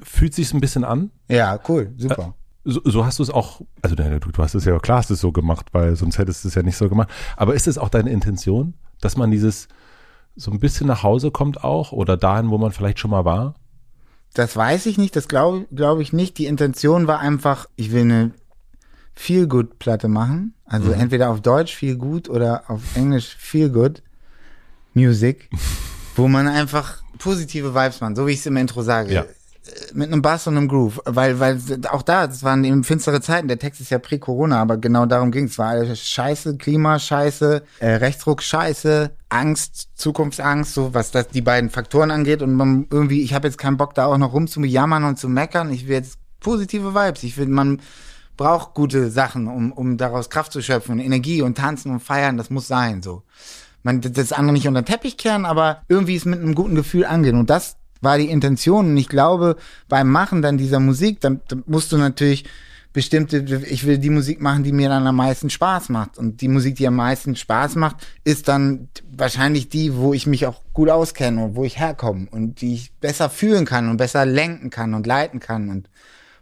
fühlt sich's ein bisschen an. ja, cool, super. So, so hast du es auch, also du, du hast es ja klar, hast du es so gemacht, weil sonst hättest du es ja nicht so gemacht. Aber ist es auch deine Intention, dass man dieses so ein bisschen nach Hause kommt auch oder dahin, wo man vielleicht schon mal war? Das weiß ich nicht, das glaube glaub ich nicht. Die Intention war einfach, ich will eine Feel-Good-Platte machen. Also entweder auf Deutsch Feel Good oder auf Englisch Feel Good Music, *laughs* wo man einfach positive Vibes macht, so wie ich es im Intro sage. Ja. Mit einem Bass und einem Groove. Weil, weil auch da, das waren eben finstere Zeiten. Der Text ist ja prä-Corona, aber genau darum ging es. war alles Scheiße, Klima, Scheiße, äh, Rechtsruck, Scheiße, Angst, Zukunftsangst, so was das die beiden Faktoren angeht. Und man irgendwie, ich habe jetzt keinen Bock, da auch noch rumzujammern und zu meckern. Ich will jetzt positive Vibes. Ich will, man braucht gute Sachen, um, um daraus Kraft zu schöpfen, Energie und tanzen und feiern. Das muss sein, so. Man, das andere nicht unter den Teppich kehren, aber irgendwie es mit einem guten Gefühl angehen. Und das war die Intention. Und ich glaube, beim Machen dann dieser Musik, dann, dann musst du natürlich bestimmte, ich will die Musik machen, die mir dann am meisten Spaß macht. Und die Musik, die am meisten Spaß macht, ist dann wahrscheinlich die, wo ich mich auch gut auskenne und wo ich herkomme und die ich besser fühlen kann und besser lenken kann und leiten kann und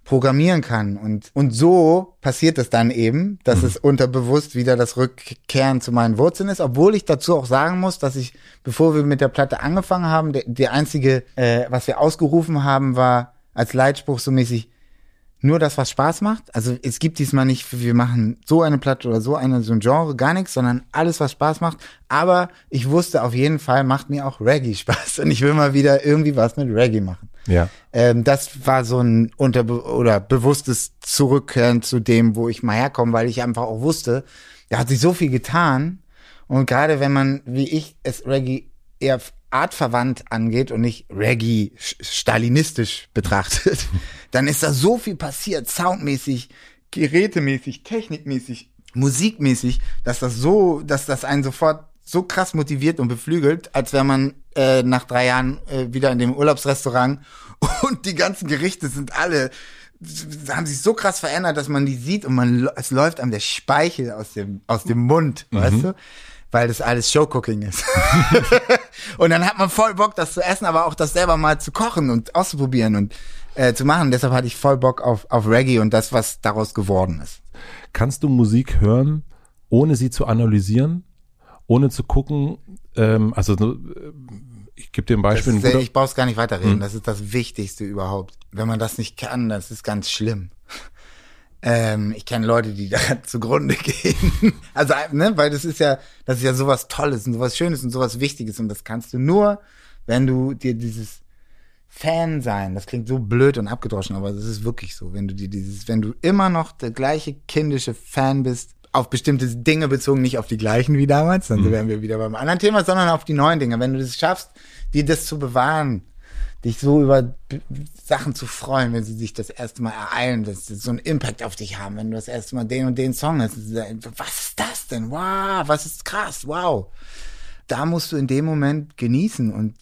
programmieren kann. Und, und so passiert es dann eben, dass mhm. es unterbewusst wieder das Rückkehren zu meinen Wurzeln ist, obwohl ich dazu auch sagen muss, dass ich, bevor wir mit der Platte angefangen haben, der, der einzige, äh, was wir ausgerufen haben, war als Leitspruch so mäßig, nur das, was Spaß macht. Also es gibt diesmal nicht, wir machen so eine Platte oder so eine, so ein Genre, gar nichts, sondern alles, was Spaß macht. Aber ich wusste auf jeden Fall, macht mir auch Reggae *laughs* Spaß und ich will mal wieder irgendwie was mit Reggae machen. Ja. Ähm, das war so ein unter oder bewusstes Zurückkehren zu dem, wo ich mal herkomme, weil ich einfach auch wusste, da hat sich so viel getan. Und gerade wenn man, wie ich, es Reggae eher artverwandt angeht und nicht Reggae stalinistisch betrachtet, *laughs* dann ist da so viel passiert, soundmäßig, gerätemäßig, technikmäßig, musikmäßig, dass das so, dass das einen sofort so krass motiviert und beflügelt, als wäre man äh, nach drei Jahren äh, wieder in dem Urlaubsrestaurant *laughs* und die ganzen Gerichte sind alle haben sich so krass verändert, dass man die sieht und man es läuft einem der Speichel aus dem aus dem Mund, mhm. weißt du? Weil das alles Showcooking ist. *laughs* und dann hat man voll Bock, das zu essen, aber auch das selber mal zu kochen und auszuprobieren und äh, zu machen. Deshalb hatte ich voll Bock auf, auf Reggae und das, was daraus geworden ist. Kannst du Musik hören, ohne sie zu analysieren? ohne zu gucken, ähm, also ich gebe dir ein Beispiel. Ist, ich brauch's gar nicht weiterreden. Hm. Das ist das Wichtigste überhaupt. Wenn man das nicht kann, das ist ganz schlimm. Ähm, ich kenne Leute, die *laughs* da zugrunde gehen. Also, ne, weil das ist ja, das ist ja sowas Tolles und sowas Schönes und sowas Wichtiges und das kannst du nur, wenn du dir dieses Fan sein, das klingt so blöd und abgedroschen, aber das ist wirklich so. Wenn du dir dieses, wenn du immer noch der gleiche kindische Fan bist, auf bestimmte Dinge bezogen, nicht auf die gleichen wie damals, dann mhm. wären wir wieder beim anderen Thema, sondern auf die neuen Dinge. Wenn du es schaffst, dir das zu bewahren, dich so über Sachen zu freuen, wenn sie sich das erste Mal ereilen, dass sie so einen Impact auf dich haben, wenn du das erste Mal den und den Song hast, was ist das denn? Wow, was ist krass, wow. Da musst du in dem Moment genießen und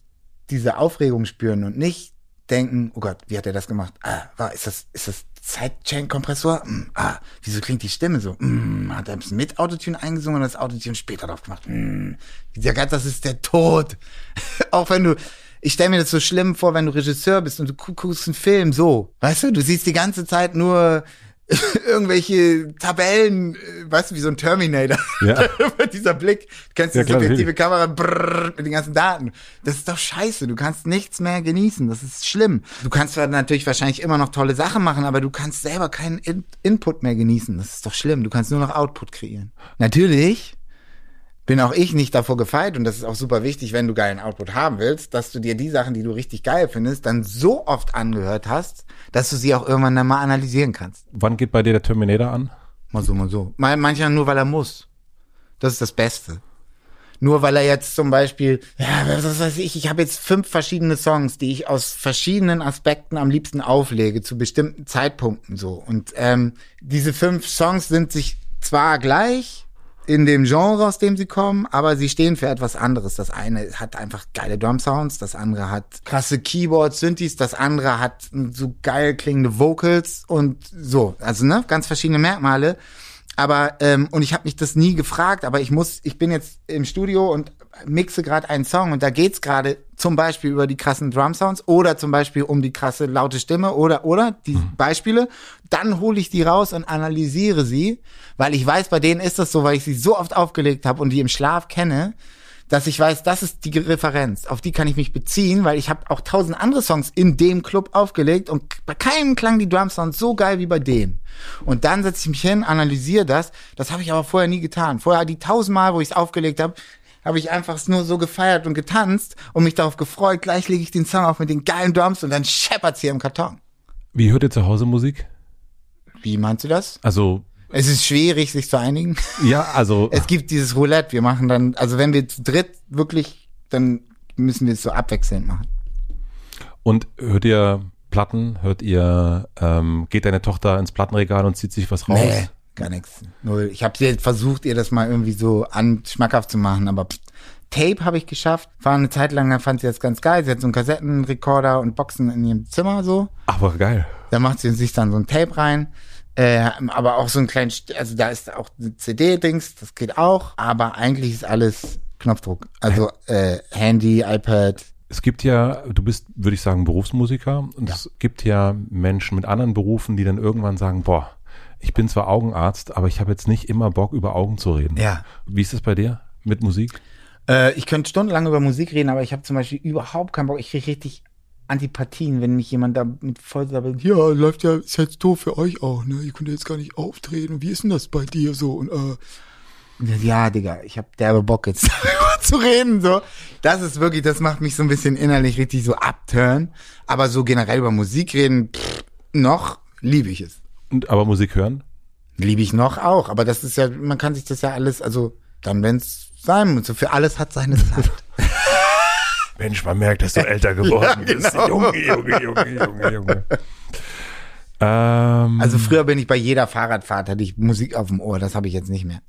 diese Aufregung spüren und nicht denken, oh Gott, wie hat er das gemacht? Ah, war, ist das, ist das Sidechain-Kompressor? Mm, ah, wieso klingt die Stimme so? Mm, hat er bisschen mit Autotune eingesungen oder das Autotune später drauf gemacht? Mm, dieser Gott, das ist der Tod. *laughs* Auch wenn du, ich stelle mir das so schlimm vor, wenn du Regisseur bist und du guckst einen Film so. Weißt du, du siehst die ganze Zeit nur *laughs* irgendwelche Tabellen, äh, weißt du, wie so ein Terminator. Ja. *laughs* Dieser Blick, du kennst ja, die subjektive Kamera brrr, mit den ganzen Daten. Das ist doch scheiße. Du kannst nichts mehr genießen. Das ist schlimm. Du kannst zwar natürlich wahrscheinlich immer noch tolle Sachen machen, aber du kannst selber keinen In Input mehr genießen. Das ist doch schlimm. Du kannst nur noch Output kreieren. Natürlich bin auch ich nicht davor gefeit und das ist auch super wichtig, wenn du geilen Output haben willst, dass du dir die Sachen, die du richtig geil findest, dann so oft angehört hast, dass du sie auch irgendwann dann mal analysieren kannst. Wann geht bei dir der Terminator an? Mal so, mal so. Manchmal nur, weil er muss. Das ist das Beste. Nur weil er jetzt zum Beispiel, ja, was weiß ich, ich habe jetzt fünf verschiedene Songs, die ich aus verschiedenen Aspekten am liebsten auflege, zu bestimmten Zeitpunkten so. Und ähm, diese fünf Songs sind sich zwar gleich, in dem Genre, aus dem sie kommen, aber sie stehen für etwas anderes. Das eine hat einfach geile Drum Sounds, das andere hat krasse Keyboards, Synthes, das andere hat so geil klingende Vocals und so. Also ne, ganz verschiedene Merkmale. Aber ähm, und ich habe mich das nie gefragt, aber ich muss, ich bin jetzt im Studio und mixe gerade einen Song und da geht's gerade zum Beispiel über die krassen Drum Sounds oder zum Beispiel um die krasse laute Stimme oder oder die mhm. Beispiele. Dann hole ich die raus und analysiere sie, weil ich weiß, bei denen ist das so, weil ich sie so oft aufgelegt habe und die im Schlaf kenne, dass ich weiß, das ist die Referenz, auf die kann ich mich beziehen, weil ich habe auch tausend andere Songs in dem Club aufgelegt und bei keinem klang die Drum Sounds so geil wie bei dem. Und dann setze ich mich hin, analysiere das. Das habe ich aber vorher nie getan. Vorher die tausendmal, wo ich es aufgelegt habe, habe ich einfach nur so gefeiert und getanzt und mich darauf gefreut. Gleich lege ich den Song auf mit den geilen Drums und dann scheppert's hier im Karton. Wie hört ihr zu Hause Musik? Wie meinst du das? Also es ist schwierig, sich zu einigen. *laughs* Ja, also. *laughs* Es gibt dieses Roulette. Wir machen dann, also wenn wir zu dritt wirklich, dann müssen wir es so abwechselnd machen. Und hört ihr Platten? Hört ihr, ähm, geht deine Tochter ins Plattenregal und zieht sich was raus? Nee, gar nichts. Null. Ich habe versucht, ihr das mal irgendwie so an schmackhaft zu machen, aber pff, Tape habe ich geschafft. War eine Zeit lang, da fand sie das ganz geil. Sie hat so einen Kassettenrekorder und Boxen in ihrem Zimmer so. Aber geil. Da macht sie sich dann so ein Tape rein Äh, aber auch so ein kleinen, St- also da ist auch ein CD-Dings, das geht auch, aber eigentlich ist alles Knopfdruck. Also äh, Handy, iPad. Es gibt ja, du bist, würde ich sagen, Berufsmusiker und es gibt ja Menschen mit anderen Berufen, die dann irgendwann sagen, boah, ich bin zwar Augenarzt, aber ich habe jetzt nicht immer Bock, über Augen zu reden. Ja. Wie ist das bei dir mit Musik? Äh, ich könnte stundenlang über Musik reden, aber ich habe zum Beispiel überhaupt keinen Bock. Ich kriege richtig Antipathien, wenn mich jemand da mit voll. Ja, läuft ja, ist jetzt doof für euch auch, ne? Ihr könnt ja jetzt gar nicht auftreten. Wie ist denn das bei dir so? Und äh, Ja, Digga, ich hab derbe Bock jetzt *laughs* darüber zu reden, so. Das ist wirklich, das macht mich so ein bisschen innerlich richtig so abturn. Aber so generell über Musik reden, pff, noch liebe ich es. Und, aber Musik hören? Liebe ich noch auch, aber das ist ja, man kann sich das ja alles, also dann, wenn's sein muss, für alles hat seine Zeit. *laughs* Mensch, man merkt, dass du älter geworden bist. genau. Junge, Junge, Junge, Junge, Junge. ähm, Also früher bin ich bei jeder Fahrradfahrt, hatte ich Musik auf dem Ohr, das habe ich jetzt nicht mehr.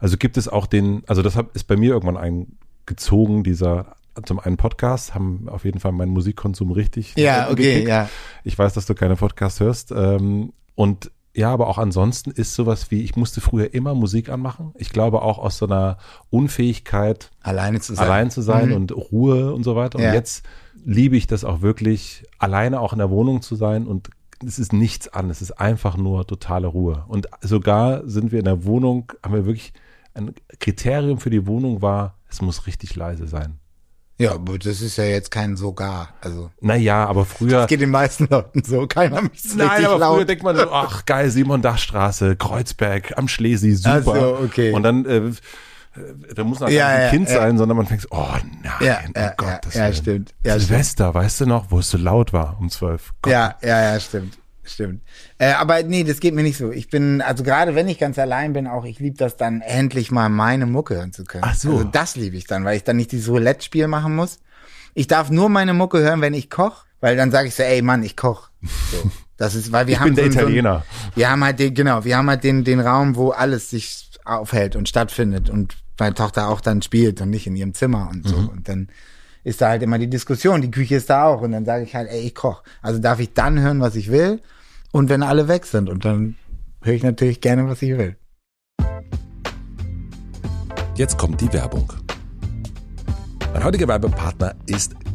Also gibt es auch den, also das ist bei mir irgendwann eingezogen, dieser zum einen Podcast, haben auf jeden Fall meinen Musikkonsum richtig. Ja, okay, gekickt. ja. Ich weiß, dass du keine Podcasts hörst. Ähm, und ja, aber auch ansonsten ist sowas wie, ich musste früher immer Musik anmachen. Ich glaube auch aus so einer Unfähigkeit, Alleine zu sein. allein zu sein Mhm. und Ruhe und so weiter. Und Ja. jetzt liebe ich das auch wirklich, alleine auch in der Wohnung zu sein und es ist nichts an, es ist einfach nur totale Ruhe. Und sogar sind wir in der Wohnung, haben wir wirklich, ein Kriterium für die Wohnung war, es muss richtig leise sein. Ja, aber das ist ja jetzt kein sogar. Also Naja, aber früher. es geht den meisten Leuten so. Keiner mich Nein, aber früher laut. denkt man so, *laughs* ach geil, Simon Dachstraße, Kreuzberg, am Schlesi, super. So, okay. Und dann, äh, äh, da muss man Ja, gar nicht ein ja, Kind ja. sein, sondern man fängt oh nein, Ja, ja, ja, Gottes ja, stimmt. Silvester, weißt du noch, wo es so laut war um zwölf? Gott. Ja, ja, ja, stimmt. Stimmt. Äh, aber nee, das geht mir nicht so. Ich bin, also gerade wenn ich ganz allein bin, auch ich liebe das dann endlich mal meine Mucke hören zu können. Ach so. Also das liebe ich dann, weil ich dann nicht dieses Roulette-Spiel machen muss. Ich darf nur meine Mucke hören, wenn ich koch, weil dann sage ich so, ey Mann, ich koch. So. Das ist, weil wir Ich haben bin der so, ein- so ein- Italiener. wir haben halt den, genau, wir haben halt den, den Raum, wo alles sich aufhält und stattfindet und meine Tochter auch dann spielt und nicht in ihrem Zimmer und so. Und dann ist da halt immer die Diskussion, die Küche ist da auch und dann sage ich halt, ey, ich koch. Also darf ich dann hören, was ich will und wenn alle weg sind und dann höre ich natürlich gerne, was ich will. Jetzt kommt die Werbung. Mein heutiger Werbepartner ist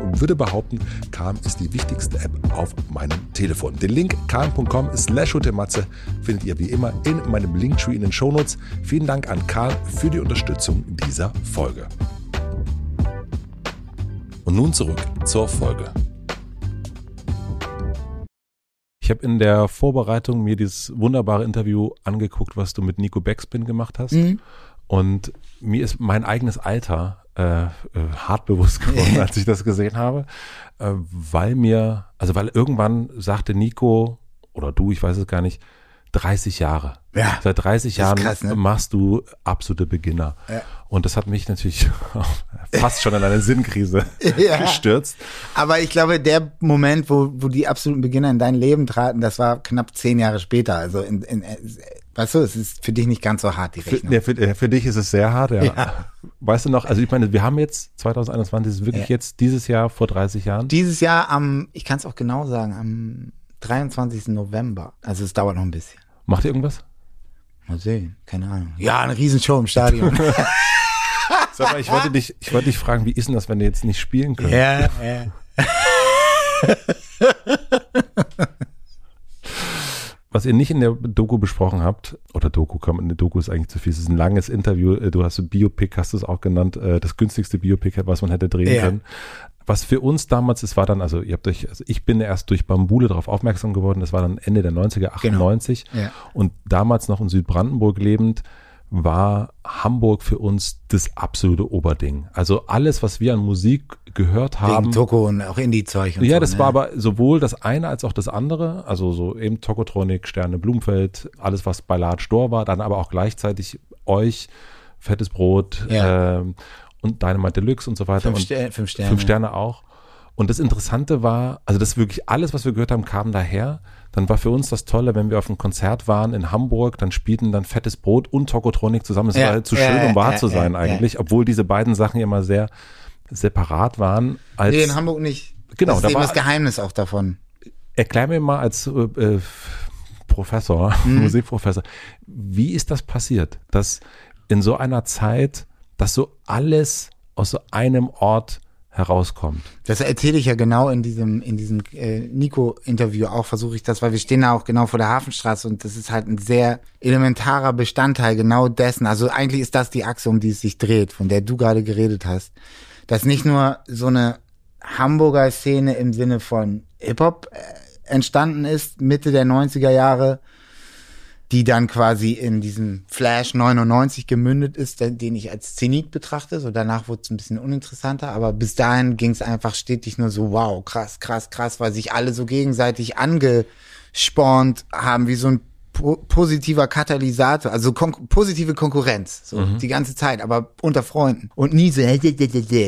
und würde behaupten, Calm ist die wichtigste App auf meinem Telefon. Den Link calm.com slash hutematze findet ihr wie immer in meinem Linktree in den Shownotes. Vielen Dank an Calm für die Unterstützung dieser Folge. Und nun zurück zur Folge. Ich habe in der Vorbereitung mir dieses wunderbare Interview angeguckt, was du mit Nico Backspin gemacht hast. Und mir ist mein eigenes Alter äh, äh, hart bewusst *laughs* geworden, als ich das gesehen habe, äh, weil mir, also weil irgendwann sagte Nico oder du, ich weiß es gar nicht, 30 Jahre. Ja. Seit 30 Das ist Jahren krass, ne? machst du absolute Beginner. Ja. Und das hat mich natürlich *laughs* fast schon in eine Sinnkrise *laughs* Ja. gestürzt. Aber ich glaube, der Moment, wo, wo die absoluten Beginner in dein Leben traten, das war knapp zehn Jahre später. Also in, in, weißt du, es ist für dich nicht ganz so hart, die Für, Rechnung. ja, für, äh, für dich ist es sehr hart, ja. Ja. Weißt du noch, also ich meine, wir haben jetzt 2021, es ist wirklich Ja. jetzt dieses Jahr vor 30 Jahren. Dieses Jahr am, ich kann es auch genau sagen, am 23. November. Also es dauert noch ein bisschen. Macht ihr irgendwas? Mal sehen, keine Ahnung. Ja, eine Riesenshow im Stadion. *laughs* Sag mal, ich wollte dich, ich wollte dich fragen, wie ist denn das, wenn ihr jetzt nicht spielen könnt? ja, ja. *laughs* Was ihr nicht in der Doku besprochen habt, oder Doku, kann man, eine Doku ist eigentlich zu viel, es ist ein langes Interview, äh, du hast Biopic, hast du es auch genannt, äh, das günstigste Biopic, was man hätte drehen Ja. können. Was für uns damals, es war dann, also ihr habt euch, also ich bin erst durch Bambule darauf aufmerksam geworden, das war dann Ende der 90er, 98 Ja. und damals noch in Südbrandenburg lebend, war Hamburg für uns das absolute Oberding. Also alles, was wir an Musik gehört haben. Wegen Toko und auch Indie-Zeug Ja, so. das ne? war aber sowohl das eine als auch das andere. Also so eben Tokotronic, Sterne, Blumenfeld, alles was bei Large Store war, dann aber auch gleichzeitig euch, Fettes Brot Ja. ähm, und Dynamite Deluxe und so weiter. Fünf, und Ster fünf Sterne. Fünf Sterne auch. Und das Interessante war, also das wirklich alles, was wir gehört haben, kam daher. Dann war für uns das Tolle, wenn wir auf einem Konzert waren in Hamburg, dann spielten dann Fettes Brot und Tokotronic zusammen. Es Ja, war zu ja, schön, um wahr zu sein eigentlich, obwohl diese beiden Sachen immer sehr separat waren. Als, Nee, in Hamburg nicht. Genau, das da ist eben war- das Geheimnis auch davon. Erklär mir mal als äh, äh, Professor, *laughs* Mhm. Musikprofessor, wie ist das passiert, dass in so einer Zeit, dass so alles aus so einem Ort herauskommt? Das erzähle ich ja genau in diesem, in diesem äh, Nico-Interview auch, versuche ich das, weil wir stehen da auch genau vor der Hafenstraße und das ist halt ein sehr elementarer Bestandteil genau dessen. Also eigentlich ist das die Achse, um die es sich dreht, von der du gerade geredet hast. Dass nicht nur so eine Hamburger Szene im Sinne von Hip-Hop äh, entstanden ist, Mitte der 90er Jahre, die dann quasi in diesem Flash 99 gemündet ist, den, ich als Zenit betrachte. So danach wurde es ein bisschen uninteressanter, aber bis dahin ging es einfach stetig nur so, wow, krass, krass, krass, weil sich alle so gegenseitig angespornt haben, wie so ein po positiver Katalysator, also kon positive Konkurrenz, so die ganze Zeit, aber unter Freunden. Und nie so,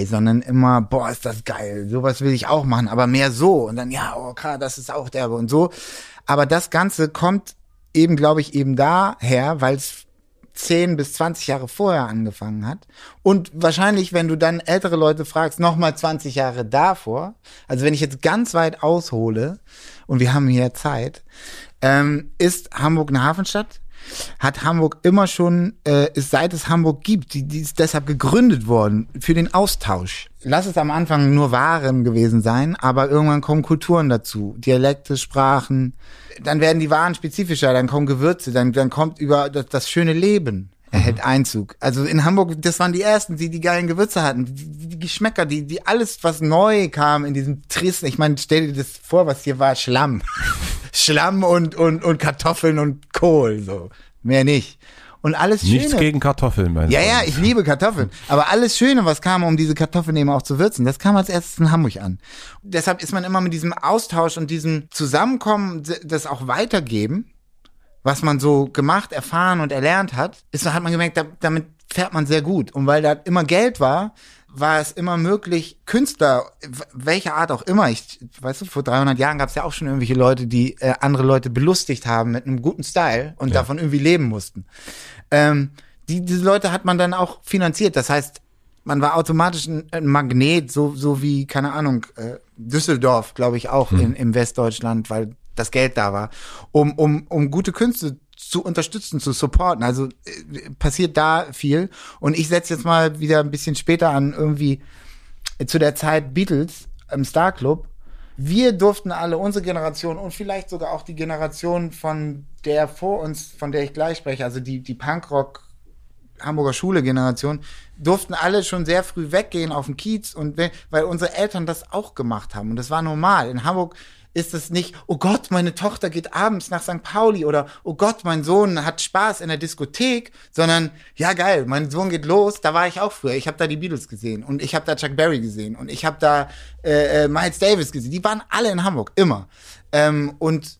sondern immer, boah, ist das geil, sowas will ich auch machen, aber mehr so. Und dann, ja, oh, klar, das ist auch derbe und so. Aber das Ganze kommt eben, glaube ich, eben daher, weil es 10 bis 20 Jahre vorher angefangen hat. Und wahrscheinlich, wenn du dann ältere Leute fragst, nochmal 20 Jahre davor. Also wenn ich jetzt ganz weit aushole, und wir haben hier Zeit, ähm, ist Hamburg eine Hafenstadt? Hat Hamburg immer schon, äh, ist seit es Hamburg gibt, die, die ist deshalb gegründet worden für den Austausch. Lass es am Anfang nur Waren gewesen sein, aber irgendwann kommen Kulturen dazu, Dialekte, Sprachen. Dann werden die Waren spezifischer, dann kommen Gewürze, dann, dann kommt über das, das schöne Leben erhält Einzug. Also in Hamburg, das waren die ersten, die die geilen Gewürze hatten, die, die, Geschmäcker, die, die alles, was neu kam in diesem Tristen. Ich meine, stell dir das vor, was hier war, Schlamm. *laughs* Schlamm und, und, und Kartoffeln und Kohl, so. Mehr nicht. Und alles Schöne. Nichts gegen Kartoffeln, meine Ja, ja, ich liebe Kartoffeln. Aber alles Schöne, was kam, um diese Kartoffeln eben auch zu würzen, das kam als erstes in Hamburg an. Deshalb ist man immer mit diesem Austausch und diesem Zusammenkommen, das auch weitergeben, was man so gemacht, erfahren und erlernt hat, ist, hat man gemerkt, da, damit fährt man sehr gut. Und weil da immer Geld war, war es immer möglich, Künstler, welcher Art auch immer, ich, weißt du, vor 300 Jahren gab es ja auch schon irgendwelche Leute, die äh, andere Leute belustigt haben mit einem guten Style und davon irgendwie leben mussten. Ähm, die, diese Leute hat man dann auch finanziert. Das heißt, man war automatisch ein, ein Magnet, so, so wie, keine Ahnung, äh, Düsseldorf, glaube ich, auch in, im Westdeutschland, weil das Geld da war, um, um, um gute Künste zu unterstützen, zu supporten. Also äh, passiert da viel. Und ich setze jetzt mal wieder ein bisschen später an, irgendwie äh, zu der Zeit Beatles im Star Club. Wir durften alle, unsere Generation und vielleicht sogar auch die Generation von der vor uns, von der ich gleich spreche, also die, die Punkrock Hamburger Schule-Generation, durften alle schon sehr früh weggehen auf den Kiez und we- weil unsere Eltern das auch gemacht haben. Und das war normal. In Hamburg ist es nicht, oh Gott, meine Tochter geht abends nach St. Pauli oder oh Gott, mein Sohn hat Spaß in der Diskothek, sondern ja geil, mein Sohn geht los, da war ich auch früher. Ich habe da die Beatles gesehen und ich habe da Chuck Berry gesehen und ich habe da äh, äh, Miles Davis gesehen. Die waren alle in Hamburg, immer. Ähm, und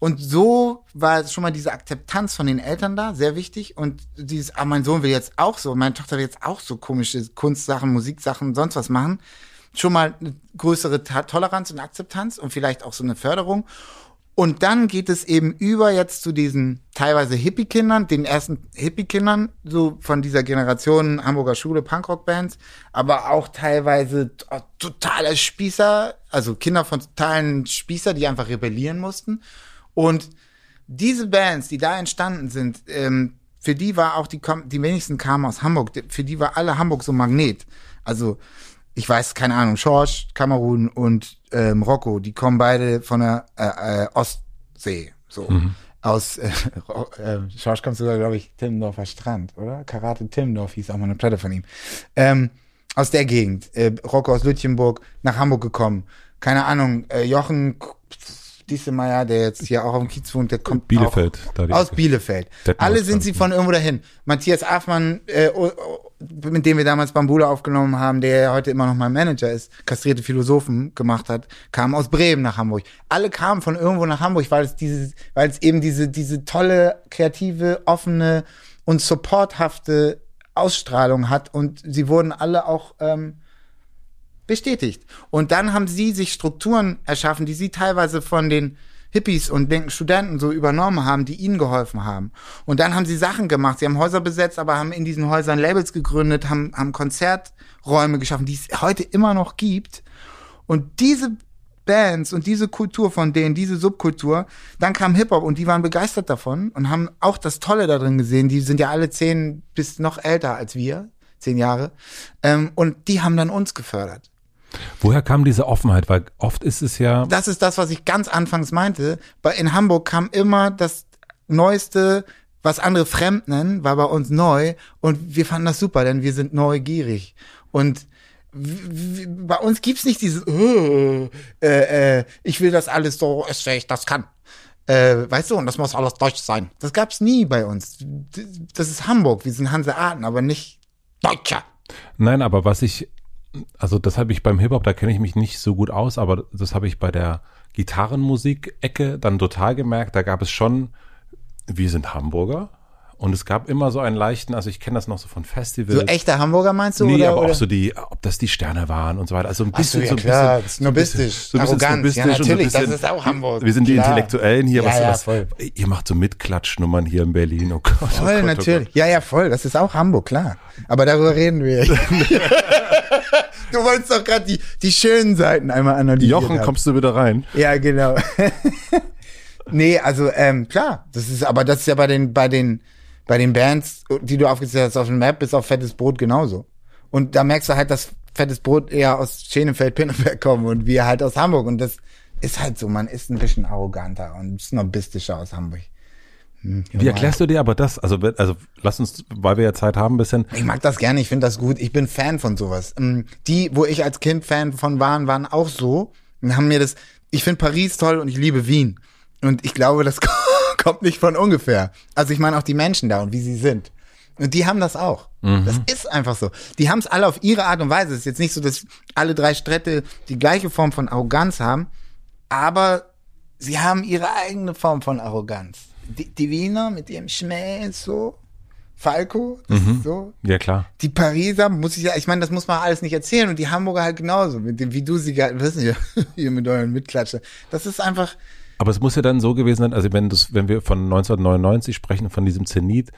und so war schon mal diese Akzeptanz von den Eltern da, sehr wichtig. Und dieses, ah, mein Sohn will jetzt auch so, meine Tochter will jetzt auch so komische Kunstsachen, Musiksachen, sonst was machen. Schon mal eine größere Toleranz und Akzeptanz und vielleicht auch so eine Förderung. Und dann geht es eben über jetzt zu diesen teilweise Hippie-Kindern, den ersten Hippie-Kindern, so von dieser Generation Hamburger Schule, Punkrock-Bands, aber auch teilweise t- totale Spießer, also Kinder von totalen Spießer, die einfach rebellieren mussten. Und diese Bands, die da entstanden sind, ähm, für die war auch die, die wenigsten kamen aus Hamburg, für die war alle Hamburg so Magnet. Also, ich weiß, keine Ahnung, Schorsch, Kamerun und ähm, Rocco, die kommen beide von der äh, äh, Ostsee, so. aus, *laughs* äh, äh, Schorsch kommt sogar, glaube ich, Timmendorfer Strand, oder? Karate Timmendorf hieß auch mal eine Platte von ihm. Ähm, aus der Gegend, äh, Rocco aus Lütjenburg, nach Hamburg gekommen. Keine Ahnung, äh, Jochen Diesemeier, der jetzt hier auch auf dem Kiez wohnt, der kommt Bielefeld, auch aus. Bielefeld. Alle sind sie von irgendwo dahin. Matthias Affmann, äh, oh, oh, mit dem wir damals Bambula aufgenommen haben, der ja heute immer noch mein Manager ist, kastrierte Philosophen gemacht hat, kam aus Bremen nach Hamburg. Alle kamen von irgendwo nach Hamburg, weil es diese, weil es eben diese, diese tolle, kreative, offene und supporthafte Ausstrahlung hat und sie wurden alle auch ähm, bestätigt. Und dann haben sie sich Strukturen erschaffen, die sie teilweise von den Hippies und linken Studenten so übernommen haben, die ihnen geholfen haben. Und dann haben sie Sachen gemacht. Sie haben Häuser besetzt, aber haben in diesen Häusern Labels gegründet, haben, haben Konzerträume geschaffen, die es heute immer noch gibt. Und diese Bands und diese Kultur von denen, diese Subkultur, dann kam Hip-Hop und die waren begeistert davon und haben auch das Tolle da drin gesehen. Die sind ja alle zehn bis noch älter als wir, zehn Jahre. Ähm, und die haben dann uns gefördert. Woher kam diese Offenheit? Weil oft ist es ja, Das ist das, was ich ganz anfangs meinte. In Hamburg kam immer das Neueste, was andere fremd nennen, war bei uns neu und wir fanden das super, denn wir sind neugierig. Und bei uns gibt's nicht dieses, äh, äh, äh, ich will das alles so, ich das kann. Äh, weißt du, und das muss alles deutsch sein. Das gab's nie bei uns. Das ist Hamburg, wir sind Hanseaten, aber nicht Deutscher. nein, aber was ich, also das habe ich beim Hip-Hop, da kenne ich mich nicht so gut aus, aber das habe ich bei der Gitarrenmusik-Ecke dann total gemerkt. Da gab es schon, wir sind Hamburger. Und es gab immer so einen leichten, also ich kenne das noch so von Festivals. So echter Hamburger meinst du? Nee, oder, aber oder? auch so die, ob das die Sterne waren und so weiter. Also ein Ach so, bisschen, ja so ein klar, bisschen, snobistisch, so ein bisschen Arroganz, ja, so natürlich, das bisschen- ist auch Hamburg, Wir sind die klar. Intellektuellen hier, Ja, was, ja, was voll. ihr macht so Mitklatschnummern hier in Berlin. Oh Gott, oh Voll, Gott, oh natürlich. Gott. Ja, ja, voll. Das ist auch Hamburg, klar. Aber darüber reden wir. *laughs* du wolltest doch gerade die, die schönen Seiten einmal analysieren. Jochen, kommst du wieder rein? Ja, genau. *laughs* nee, also ähm, klar, das ist, aber das ist ja bei den, bei den, bei den Bands, die du aufgezählt hast auf dem Map, ist auf Fettes Brot genauso. Und da merkst du halt, dass Fettes Brot eher aus Schenefeld, Pinneberg kommen und wir halt aus Hamburg. Und das ist halt so, man ist ein bisschen arroganter und snobistischer aus Hamburg. Hm, Wie erklärst du dir aber das? Also, also lass uns, weil wir ja Zeit haben, ein bisschen. Ich mag das gerne, ich finde das gut. Ich bin Fan von sowas. Ähm, Die, wo ich als Kind Fan von waren, waren auch so und haben mir das. Ich finde Paris toll und ich liebe Wien. Und ich glaube, das *laughs* kommt nicht von ungefähr. Also ich meine auch die Menschen da und wie sie sind. Und die haben das auch. Das ist einfach so. Die haben es alle auf ihre Art und Weise. Es ist jetzt nicht so, dass alle drei Städte die gleiche Form von Arroganz haben, aber sie haben ihre eigene Form von Arroganz. Die, die Wiener mit ihrem Schmäh so, Falco, das ist so, Ja, klar. die Pariser, muss ich ja, ich meine, das muss man alles nicht erzählen und die Hamburger halt genauso, mit dem, wie du sie gerade, *laughs* wissen ja, *laughs* hier mit euren Mitklatsche. Das ist einfach, Aber es muss ja dann so gewesen sein, also wenn das, wenn wir von 1999 sprechen, von diesem Zenit,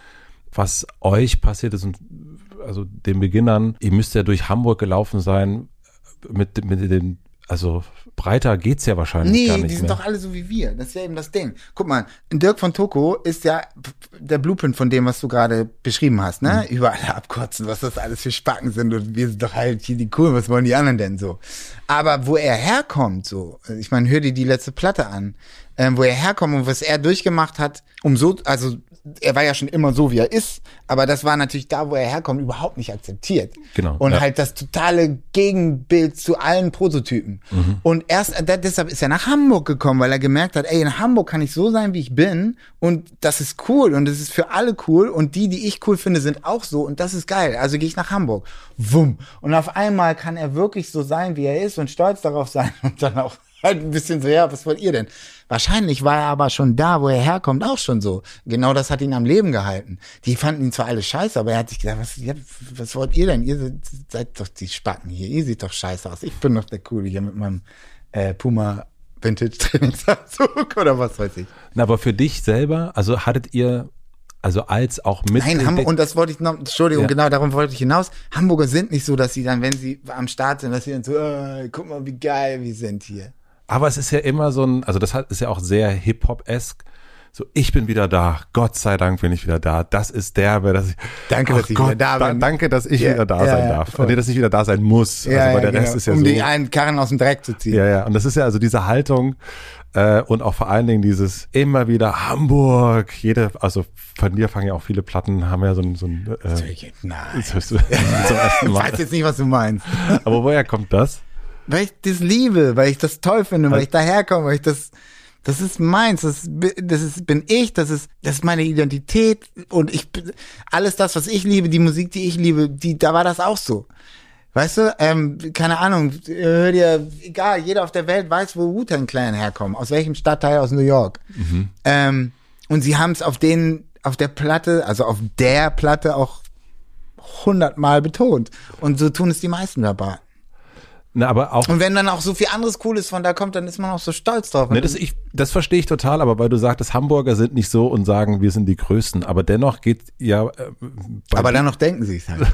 was euch passiert ist und also den Beginnern, ihr müsst ja durch Hamburg gelaufen sein mit, mit dem, also breiter geht's ja wahrscheinlich nee, gar nicht die sind mehr. doch alle so wie wir. Das ist ja eben das Ding. Guck mal, Dirk von Toko ist ja der Blueprint von dem, was du gerade beschrieben hast, ne? Mhm. Überall abkotzen, was das alles für Spacken sind und wir sind doch halt hier die coolen, was wollen die anderen denn so? Aber wo er herkommt, so, ich meine, hör dir die letzte Platte an, ähm, wo er herkommt und was er durchgemacht hat, um so, also er war ja schon immer so, wie er ist, aber das war natürlich da, wo er herkommt, überhaupt nicht akzeptiert. Genau, Und ja. halt das totale Gegenbild zu allen Prototypen. Mhm. Und erst da, deshalb ist er nach Hamburg gekommen, weil er gemerkt hat, ey, in Hamburg kann ich so sein, wie ich bin und das ist cool und das ist für alle cool und die, die ich cool finde, sind auch so und das ist geil. Also gehe ich nach Hamburg. Wumm. Und auf einmal kann er wirklich so sein, wie er ist und stolz darauf sein *laughs* und dann auch halt *laughs* ein bisschen so, ja, was wollt ihr denn? Wahrscheinlich war er aber schon da, wo er herkommt, auch schon so. Genau das hat ihn am Leben gehalten. Die fanden ihn zwar alle scheiße, aber er hat sich gedacht, was, was wollt ihr denn? Ihr seid, seid doch die Spacken hier. Ihr seht doch scheiße aus. Ich bin doch der Coole hier mit meinem äh, Puma Vintage Trainingsanzug *laughs* oder was weiß ich. Na, aber für dich selber, also hattet ihr, also als auch mit. Nein, Hamburg, und das wollte ich noch, Entschuldigung, Ja. genau, darum wollte ich hinaus. Hamburger sind nicht so, dass sie dann, wenn sie am Start sind, dass sie dann so, äh, guck mal, wie geil wir sind hier. Aber es ist ja immer so ein, also das ist ja auch sehr Hip-Hop-esk, So, ich bin wieder da. Gott sei Dank bin ich wieder da. Das ist derbe, dass ich. Danke, dass ich wieder da bin. danke, dass ich Ja, wieder da ja, sein ja, darf. voll. Nee, dass ich wieder da sein muss. Ja, also, weil der Rest genau. ist ja um so. die einen Karren aus dem Dreck zu ziehen. Ja, ja. Und das ist ja also diese Haltung äh, und auch vor allen Dingen dieses immer wieder Hamburg. Jede, also von dir fangen ja auch viele Platten, haben ja so ein, so ein äh, Nein. du *laughs* zum ersten *laughs* Ich weiß jetzt nicht, was du meinst. Aber woher kommt das? Weil ich das liebe, weil ich das toll finde, Also weil ich daherkomme, weil ich das, das ist meins, das, das ist, bin ich, das ist, das ist meine Identität und ich, bin- alles das, was ich liebe, die Musik, die ich liebe, die, da war das auch so. Weißt du, ähm, keine Ahnung, hör dir, egal, jeder auf der Welt weiß, wo Wu-Tang Clan herkommt, aus welchem Stadtteil aus New York. Ähm, und sie haben es auf den, auf der Platte, also auf der Platte auch hundertmal betont. Und so tun es die meisten dabei. Na, aber auch Und wenn dann auch so viel anderes Cooles von da kommt, dann ist man auch so stolz drauf. Ne, das, ich, das verstehe ich total, aber weil du sagtest, Hamburger sind nicht so und sagen, wir sind die Größten. Aber dennoch geht ja äh, aber dann noch denken sie es halt. *laughs*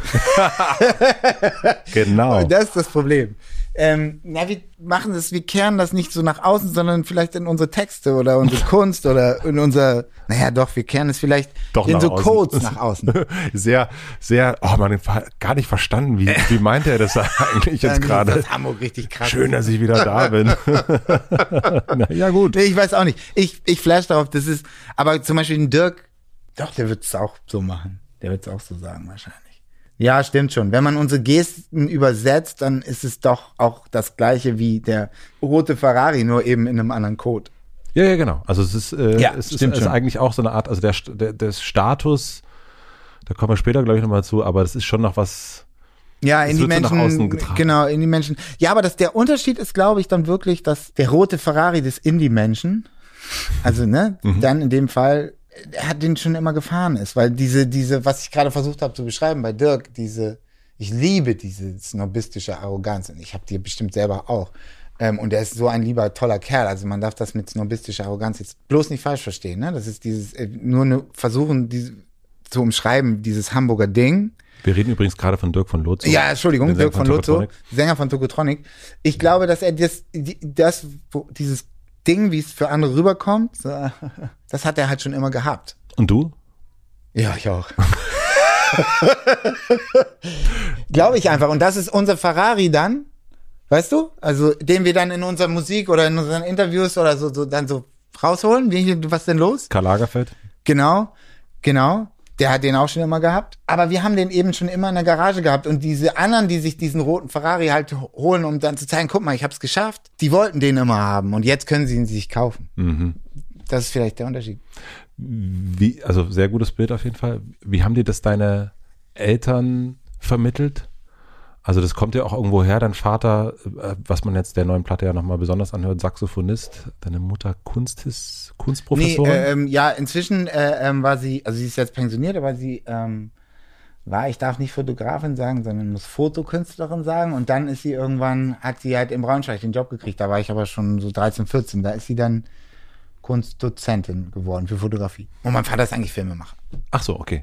genau. Und das ist das Problem. Ähm, na, wir machen das, wir kehren das nicht so nach außen, sondern vielleicht in unsere Texte oder unsere *laughs* Kunst oder in unser, naja doch, wir kehren es vielleicht Doch in so außen. Codes *laughs* nach außen. Sehr, sehr, oh man, gar nicht verstanden, wie, wie meinte er das eigentlich jetzt gerade? Ist Hamburg richtig krass. Schön, dass ich wieder da bin. *laughs* Na, ja, gut. Ich weiß auch nicht. Ich, ich flash darauf, das ist, aber zum Beispiel ein Dirk, doch, der wird es auch so machen. Der wird es auch so sagen, wahrscheinlich. Ja, stimmt schon. Wenn man unsere Gesten übersetzt, dann ist es doch auch das gleiche wie der rote Ferrari, nur eben in einem anderen Code. Ja, ja, genau. Also es ist, äh, Ja, es ist, stimmt ist schon. eigentlich auch so eine Art, also der, der, der Status, da kommen wir später, glaube ich, nochmal zu, aber das ist schon noch was, Ja, Es in die Menschen, genau, in die Menschen. Ja, aber das, der Unterschied ist, glaube ich, dann wirklich, dass der rote Ferrari des Indie-Menschen, also, ne, Mhm. dann in dem Fall, er hat den schon immer gefahren ist, weil diese, diese, was ich gerade versucht habe zu beschreiben bei Dirk, diese, ich liebe diese snobistische Arroganz und ich habe die bestimmt selber auch. Ähm, und er ist so ein lieber, toller Kerl. Also man darf das mit snobistischer Arroganz jetzt bloß nicht falsch verstehen. Ne? Das ist dieses, äh, nur ne, versuchen, diese, zu umschreiben, dieses Hamburger Ding. Wir reden übrigens gerade von Dirk von Lotso. Ja, Entschuldigung, Dirk von Lotso, Tokotronic. Sänger von Tokotronic. Ich glaube, dass er das, das, dieses Ding, wie es für andere rüberkommt, *laughs* das hat er halt schon immer gehabt. Und du? Ja, ich auch. *laughs* glaube ich einfach. Und das ist unser Ferrari dann, weißt du? Also, den wir dann in unserer Musik oder in unseren Interviews oder so, so dann so rausholen. Wie, was denn los? Karl Lagerfeld? Genau, genau. Der hat den auch schon immer gehabt. Aber wir haben den eben schon immer in der Garage gehabt. Und diese anderen, die sich diesen roten Ferrari halt holen, um dann zu zeigen, guck mal, ich hab's geschafft, die wollten den immer haben. Und jetzt können sie ihn sich kaufen. Mhm. Das ist vielleicht der Unterschied. Wie, also sehr gutes Bild auf jeden Fall. Wie haben dir das deine Eltern vermittelt? Also das kommt ja auch irgendwo her, dein Vater, äh, was man jetzt der neuen Platte ja nochmal besonders anhört, Saxophonist, deine Mutter Kunsthis, Nee, Kunstprofessorin. äh, ähm, ja, inzwischen äh, ähm, war sie, also sie ist jetzt pensioniert, aber sie ähm, war, ich darf nicht Fotografin sagen, sondern muss Fotokünstlerin sagen. Und dann ist sie irgendwann, hat sie halt in Braunschweig den Job gekriegt. Da war ich aber schon so 13, 14. Da ist sie dann Kunstdozentin geworden für Fotografie. Und mein Vater ist eigentlich Filmemacher. Ach so, okay.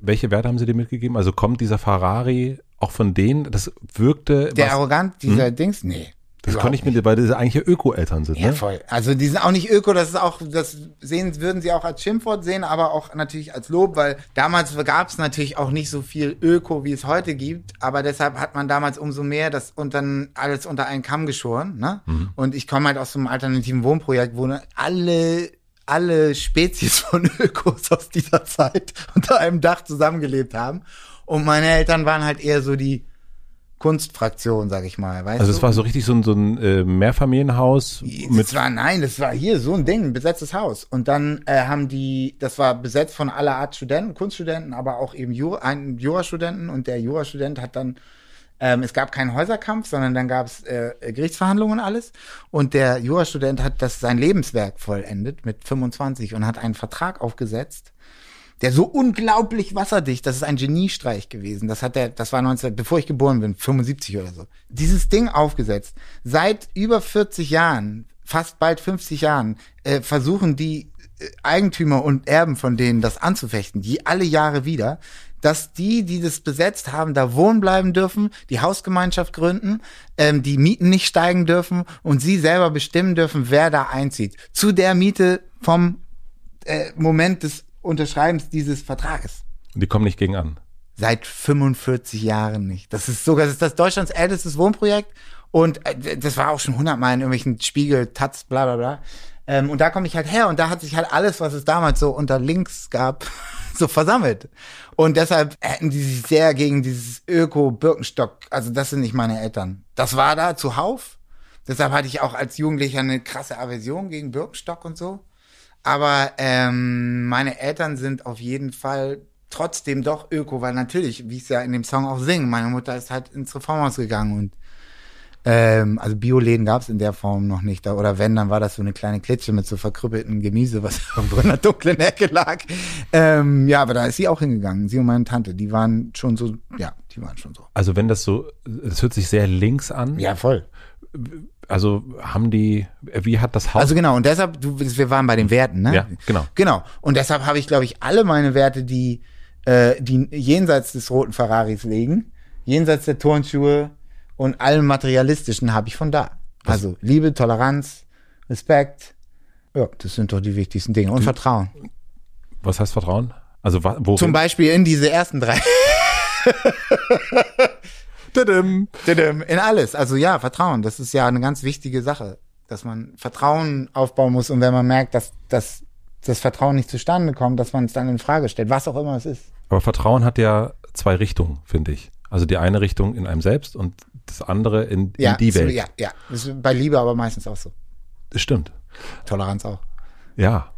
Welche Werte haben sie dir mitgegeben? Also kommt dieser Ferrari auch von denen? Das wirkte. Der was, arrogant, dieser Dings, nee. das konnte ich mir, weil das eigentlich ja Öko-Eltern sind, Ja, ne? voll. Also die sind auch nicht öko, das ist auch, das sehen, würden sie auch als Schimpfwort sehen, aber auch natürlich als Lob, weil damals gab es natürlich auch nicht so viel Öko, wie es heute gibt, aber deshalb hat man damals umso mehr das und dann alles unter einen Kamm geschoren. Ne? Und ich komme halt aus so einem alternativen Wohnprojekt, wo alle alle Spezies *laughs* von Ökos aus dieser Zeit unter einem Dach zusammengelebt haben. Und meine Eltern waren halt eher so die Kunstfraktion, sag ich mal. Weißt Also es war so richtig so ein, so ein äh, Mehrfamilienhaus Das war, nein, das war hier so ein Ding, ein besetztes Haus. Und dann äh, haben die, das war besetzt von aller Art Studenten, Kunststudenten, aber auch eben Jura, ein Jurastudenten. Und der Jurastudent hat dann, ähm, es gab keinen Häuserkampf, sondern dann gab es äh, Gerichtsverhandlungen und alles. Und der Jurastudent hat das sein Lebenswerk vollendet mit 25 und hat einen Vertrag aufgesetzt, der so unglaublich wasserdicht, das ist ein Geniestreich gewesen. Das hat der, das war 19, bevor ich geboren bin, 75 oder so. Dieses Ding aufgesetzt. Seit über 40 Jahren, fast bald 50 Jahren, äh, versuchen die äh, Eigentümer und Erben von denen das anzufechten, die alle Jahre wieder, dass die, die das besetzt haben, da wohnen bleiben dürfen, die Hausgemeinschaft gründen, ähm, die Mieten nicht steigen dürfen und sie selber bestimmen dürfen, wer da einzieht. Zu der Miete vom äh, Moment des Unterschreibens dieses Vertrages. Und die kommen nicht gegen an. Seit 45 Jahren nicht. Das ist sogar, das ist das Deutschlands ältestes Wohnprojekt. Und äh, das war auch schon hundertmal in irgendwelchen Spiegel, Taz, bla bla bla. Ähm, und da komme ich halt her und da hat sich halt alles, was es damals so unter Links gab, *laughs* so versammelt. Und deshalb hätten die sich sehr gegen dieses Öko-Birkenstock, also das sind nicht meine Eltern. Das war da zuhauf. Deshalb hatte ich auch als Jugendlicher eine krasse Aversion gegen Birkenstock und so. Aber ähm, meine Eltern sind auf jeden Fall trotzdem doch Öko, weil natürlich, wie ich es ja in dem Song auch singe, meine Mutter ist halt ins Reformhaus gegangen und ähm, also Bioläden gab es in der Form noch nicht. Da, oder wenn, dann war das so eine kleine Klitsche mit so verkrüppelten Gemüse, was *laughs* irgendwo in der dunklen Ecke lag. Ähm, ja, aber da ist sie auch hingegangen. Sie und meine Tante, die waren schon so, ja, die waren schon so. Also wenn das so, das hört sich sehr links an. Ja, voll. Also haben die, wie hat das Haus? Also genau, und deshalb, du, wir waren bei den Werten, ne? Ja, genau. Genau. Und deshalb habe ich, glaube ich, alle meine Werte, die, äh, die jenseits des roten Ferraris liegen, jenseits der Turnschuhe und allem Materialistischen habe ich von da. Also Liebe, Toleranz, Respekt. Ja, das sind doch die wichtigsten Dinge. Und Vertrauen. was heißt Vertrauen? Also worin? Zum Beispiel in diese ersten drei. *laughs* Tadam. Tadam, In alles. Also ja, Vertrauen. Das ist ja eine ganz wichtige Sache, dass man Vertrauen aufbauen muss und wenn man merkt, dass, dass das Vertrauen nicht zustande kommt, dass man es dann in Frage stellt, was auch immer es ist. Aber Vertrauen hat ja zwei Richtungen, finde ich. Also die eine Richtung in einem selbst und das andere in, Ja, in die Welt. ja, ja. Das ist bei Liebe aber meistens auch so. Das stimmt. Toleranz auch. Ja.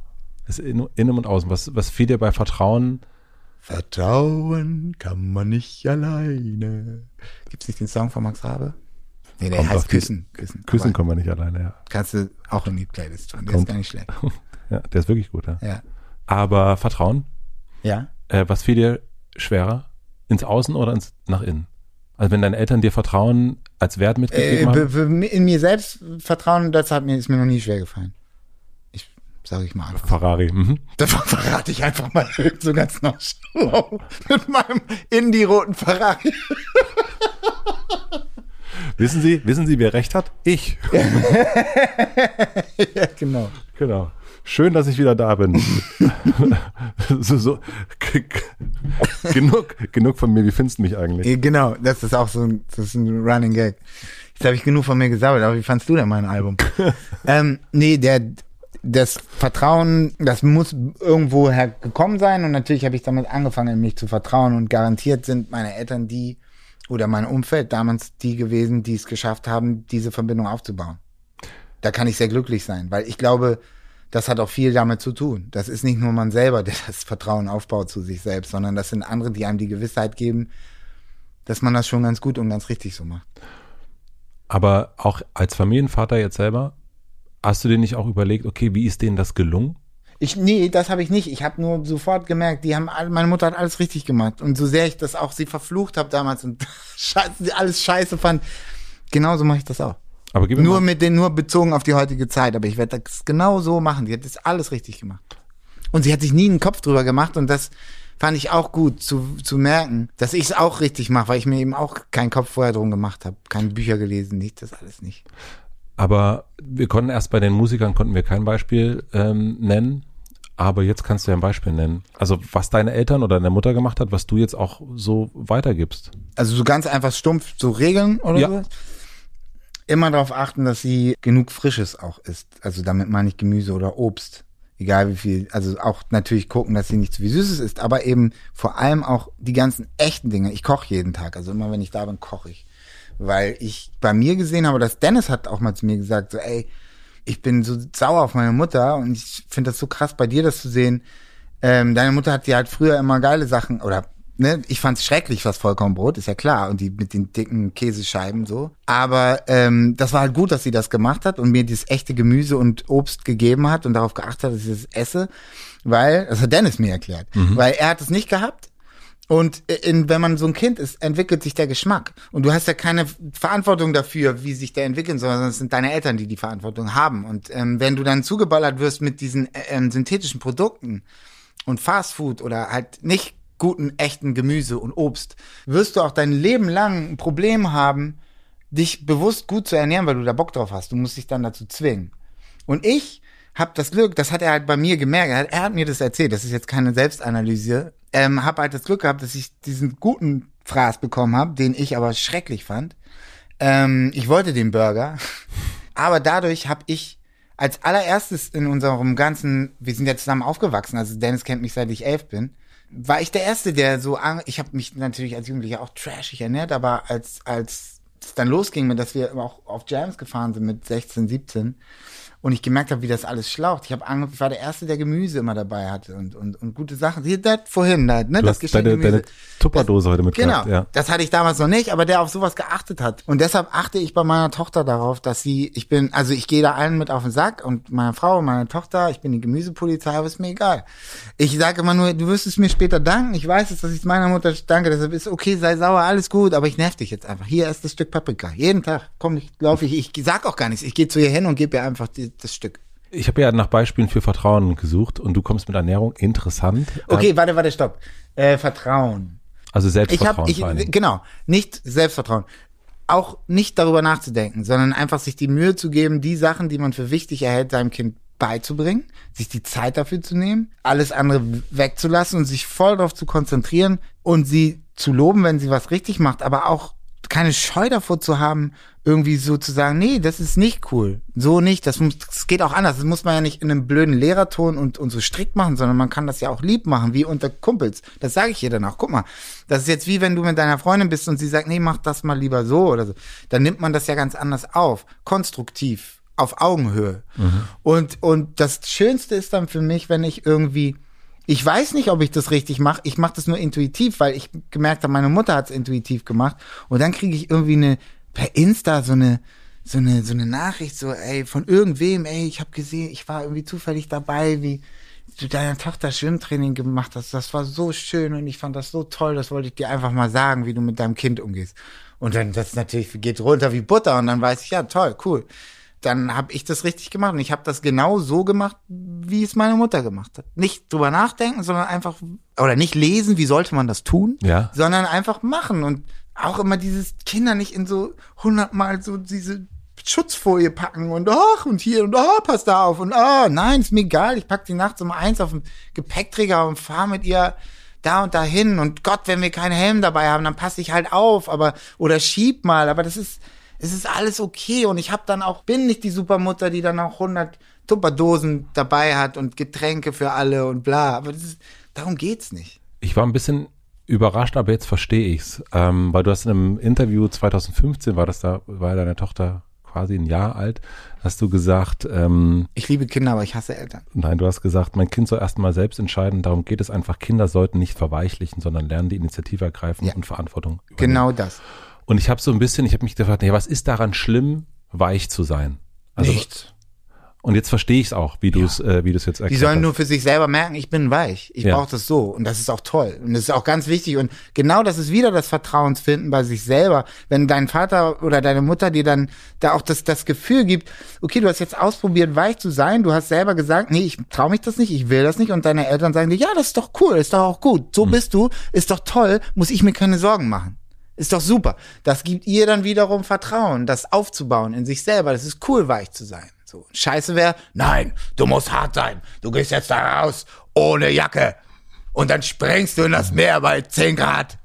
Das ist in, innen und außen. Was, was fiel dir bei Vertrauen? Vertrauen kann man nicht alleine. Gibt's nicht den Song von Max Rabe? Nee, der Kommt heißt Küssen. Küssen. Küssen Aber kommen wir nicht alleine, ja. Kannst du auch in die Playlist tun. Der Kommt. ist gar nicht schlecht. *laughs* Ja, der ist wirklich gut, ja. Ja. Aber Vertrauen, Ja? äh, was fiel dir schwerer? Ins Außen oder ins, nach innen? Also wenn deine Eltern dir Vertrauen als Wert Äh, mitgegeben haben? be- be- in mir selbst Vertrauen, das hat mir, ist mir noch nie schwer gefallen. Sage ich mal einfach. Ferrari. Mhm. Davon verrate ich einfach mal *laughs* so ganz schlau mit meinem Indie-roten Ferrari. Wissen Sie, wissen Sie, wer recht hat? Ich. *laughs* ja, genau. Genau. Schön, dass ich wieder da bin. *laughs* so, so, genug, genug von mir. Wie findest du mich eigentlich? Genau, das ist auch so ein, das ist ein Running Gag. Jetzt habe ich genug von mir gesammelt, aber wie fandst du denn mein Album? ähm, nee, der, das Vertrauen, das muss irgendwo hergekommen sein und natürlich habe ich damit angefangen, mich zu vertrauen und garantiert sind meine Eltern die oder mein Umfeld damals die gewesen, die es geschafft haben, diese Verbindung aufzubauen. Da kann ich sehr glücklich sein, weil ich glaube, das hat auch viel damit zu tun. Das ist nicht nur man selber, der das Vertrauen aufbaut zu sich selbst, sondern das sind andere, die einem die Gewissheit geben, dass man das schon ganz gut und ganz richtig so macht. Aber auch als Familienvater jetzt selber, hast du dir nicht auch überlegt, okay, wie ist denen das gelungen? Ich, nee, das habe ich nicht. Ich habe nur sofort gemerkt, die haben alle, meine Mutter hat alles richtig gemacht. Und so sehr ich das auch sie verflucht habe damals und *laughs* scheiße, alles scheiße fand, genauso mache ich das auch. Aber gib Nur mal, mit den, nur bezogen auf die heutige Zeit. Aber ich werde das genau so machen. Die hat das alles richtig gemacht. Und sie hat sich nie einen Kopf drüber gemacht und das fand ich auch gut zu, zu merken, dass ich es auch richtig mache, weil ich mir eben auch keinen Kopf vorher drum gemacht habe. Keine Bücher gelesen, nicht, das alles nicht. Aber wir konnten erst bei den Musikern konnten wir kein Beispiel ähm, nennen. Aber jetzt kannst du ja ein Beispiel nennen. Also was deine Eltern oder deine Mutter gemacht hat, was du jetzt auch so weitergibst. Also so ganz einfach stumpf so Regeln oder Ja. so. Immer darauf achten, dass sie genug Frisches auch isst. Also damit meine ich Gemüse oder Obst. Egal wie viel. Also auch natürlich gucken, dass sie nicht zu viel Süßes isst, aber eben vor allem auch die ganzen echten Dinge. Ich koche jeden Tag. Also immer wenn ich da bin, koche ich. Weil ich bei mir gesehen habe, dass Dennis hat auch mal zu mir gesagt, so ey, ich bin so sauer auf meine Mutter und ich finde das so krass bei dir, das zu sehen. Ähm, deine Mutter hat dir halt früher immer geile Sachen oder ne, ich fand's schrecklich, was Vollkornbrot, ist ja klar, und die mit den dicken Käsescheiben so. Aber ähm, das war halt gut, dass sie das gemacht hat und mir dieses echte Gemüse und Obst gegeben hat und darauf geachtet hat, dass ich das esse, weil, das hat Dennis mir erklärt, weil er hat es nicht gehabt. Und in, wenn man so ein Kind ist, entwickelt sich der Geschmack. Und du hast ja keine Verantwortung dafür, wie sich der entwickeln soll, sondern es sind deine Eltern, die die Verantwortung haben. Und ähm, wenn du dann zugeballert wirst mit diesen äh, ähm, synthetischen Produkten und Fastfood oder halt nicht guten, echten Gemüse und Obst, wirst du auch dein Leben lang ein Problem haben, dich bewusst gut zu ernähren, weil du da Bock drauf hast. Du musst dich dann dazu zwingen. Und ich hab das Glück, das hat er halt bei mir gemerkt, er hat, er hat mir das erzählt, das ist jetzt keine Selbstanalyse, ähm, hab halt das Glück gehabt, dass ich diesen guten Fraß bekommen habe, den ich aber schrecklich fand. Ähm, ich wollte den Burger, *laughs* aber dadurch habe ich als allererstes in unserem ganzen, wir sind ja zusammen aufgewachsen, also Dennis kennt mich seit ich elf bin, war ich der Erste, der so, ich habe mich natürlich als Jugendlicher auch trashig ernährt, aber als als es dann losging, dass wir auch auf Jams gefahren sind mit 16, 17 und ich gemerkt habe, wie das alles schlaucht. Ich habe ange- ich war der Erste, der Gemüse immer dabei hatte und und, und gute Sachen. Hier, das vorhin, da, ne, Du das hast deine, deine Tupperdose heute mitgebracht. Genau, Ja. das hatte ich damals noch nicht, aber der auf sowas geachtet hat. Und deshalb achte ich bei meiner Tochter darauf, dass sie, ich bin, also ich gehe da allen mit auf den Sack und meiner Frau und meiner Tochter, ich bin die Gemüsepolizei, aber ist mir egal. Ich sage immer nur, du wirst es mir später danken. Ich weiß es, dass ich es meiner Mutter danke, deshalb ist okay, sei sauer, alles gut, aber ich nerv dich jetzt einfach. Hier ist das Stück Paprika. Jeden Tag komm ich, laufe ich, ich sag auch gar nichts. Ich gehe zu ihr hin und gebe ihr einfach die, das Stück. Ich habe ja nach Beispielen für Vertrauen gesucht und du kommst mit Ernährung. Interessant. Okay, warte, warte, stopp. Äh, Vertrauen. Also Ich Selbstvertrauen ich, allen Dingen. genau, nicht Selbstvertrauen. Auch nicht darüber nachzudenken, sondern einfach sich die Mühe zu geben, die Sachen, die man für wichtig erhält, seinem Kind beizubringen, sich die Zeit dafür zu nehmen, alles andere wegzulassen und sich voll darauf zu konzentrieren und sie zu loben, wenn sie was richtig macht, aber auch keine Scheu davor zu haben, irgendwie so zu sagen, nee, das ist nicht cool. So nicht, das, muss, das geht auch anders. Das muss man ja nicht in einem blöden Lehrerton und, und so strikt machen, sondern man kann das ja auch lieb machen, wie unter Kumpels. Das sage ich ihr dann auch. Guck mal, das ist jetzt wie wenn du mit deiner Freundin bist und sie sagt, nee, mach das mal lieber so oder so. Dann nimmt man das ja ganz anders auf. Konstruktiv, auf Augenhöhe. Und, und das Schönste ist dann für mich, wenn ich irgendwie ich weiß nicht, ob ich das richtig mache. Ich mache das nur intuitiv, weil ich gemerkt habe, meine Mutter hat es intuitiv gemacht. Und dann kriege ich irgendwie eine per Insta so eine so eine so eine Nachricht so, ey, von irgendwem, ey, ich habe gesehen, ich war irgendwie zufällig dabei, wie du deiner Tochter Schwimmtraining gemacht hast. Das war so schön und ich fand das so toll. Das wollte ich dir einfach mal sagen, wie du mit deinem Kind umgehst. Und dann das natürlich geht runter wie Butter und dann weiß ich, ja toll, cool dann habe ich das richtig gemacht. Und ich habe das genau so gemacht, wie es meine Mutter gemacht hat. Nicht drüber nachdenken, sondern einfach oder nicht lesen, wie sollte man das tun, Ja. sondern einfach machen. Und auch immer dieses Kinder nicht in so hundertmal so diese Schutzfolie packen und ach und hier und ah, pass da auf und ah, nein, ist mir egal, ich pack die nachts um eins auf den Gepäckträger und fahre mit ihr da und dahin. Und Gott, wenn wir keinen Helm dabei haben, dann passe ich halt auf, aber oder schieb mal, aber das ist es ist alles okay und ich habe dann auch bin nicht die Supermutter, die dann auch 100 Tupperdosen dabei hat und Getränke für alle und bla, aber das ist, darum geht's nicht. Ich war ein bisschen überrascht, aber jetzt verstehe ich's, ähm, weil du hast in einem Interview 2015 war das da, war deine Tochter quasi ein Jahr alt, hast du gesagt, ähm, Ich liebe Kinder, aber ich hasse Eltern. nein, du hast gesagt, mein Kind soll erst mal selbst entscheiden. Darum geht es einfach. Kinder sollten nicht verweichlichen, sondern lernen, die Initiative ergreifen Ja. und Verantwortung. übernehmen. Genau das. Und ich habe so ein bisschen, ich habe mich gefragt, ja, was ist daran schlimm, weich zu sein? Also, Nichts. Und jetzt verstehe ich es auch, wie du es, äh, wie du es jetzt Die erklärt sollen hast. nur für sich selber merken, ich bin weich. Ich Ja. brauche das so. Und das ist auch toll. Und das ist auch ganz wichtig. Und genau das ist wieder das Vertrauensfinden bei sich selber. Wenn dein Vater oder deine Mutter dir dann da auch das, das Gefühl gibt, okay, du hast jetzt ausprobiert, weich zu sein. Du hast selber gesagt, nee, ich traue mich das nicht, ich will das nicht. Und deine Eltern sagen dir, ja, das ist doch cool, ist doch auch gut. So bist du, ist doch toll, muss ich mir keine Sorgen machen. Ist doch super. Das gibt ihr dann wiederum Vertrauen, das aufzubauen in sich selber. Das ist cool, weich zu sein. So. Scheiße wäre, nein, du musst hart sein. Du gehst jetzt da raus ohne Jacke. Und dann springst du in das Meer bei 10 Grad.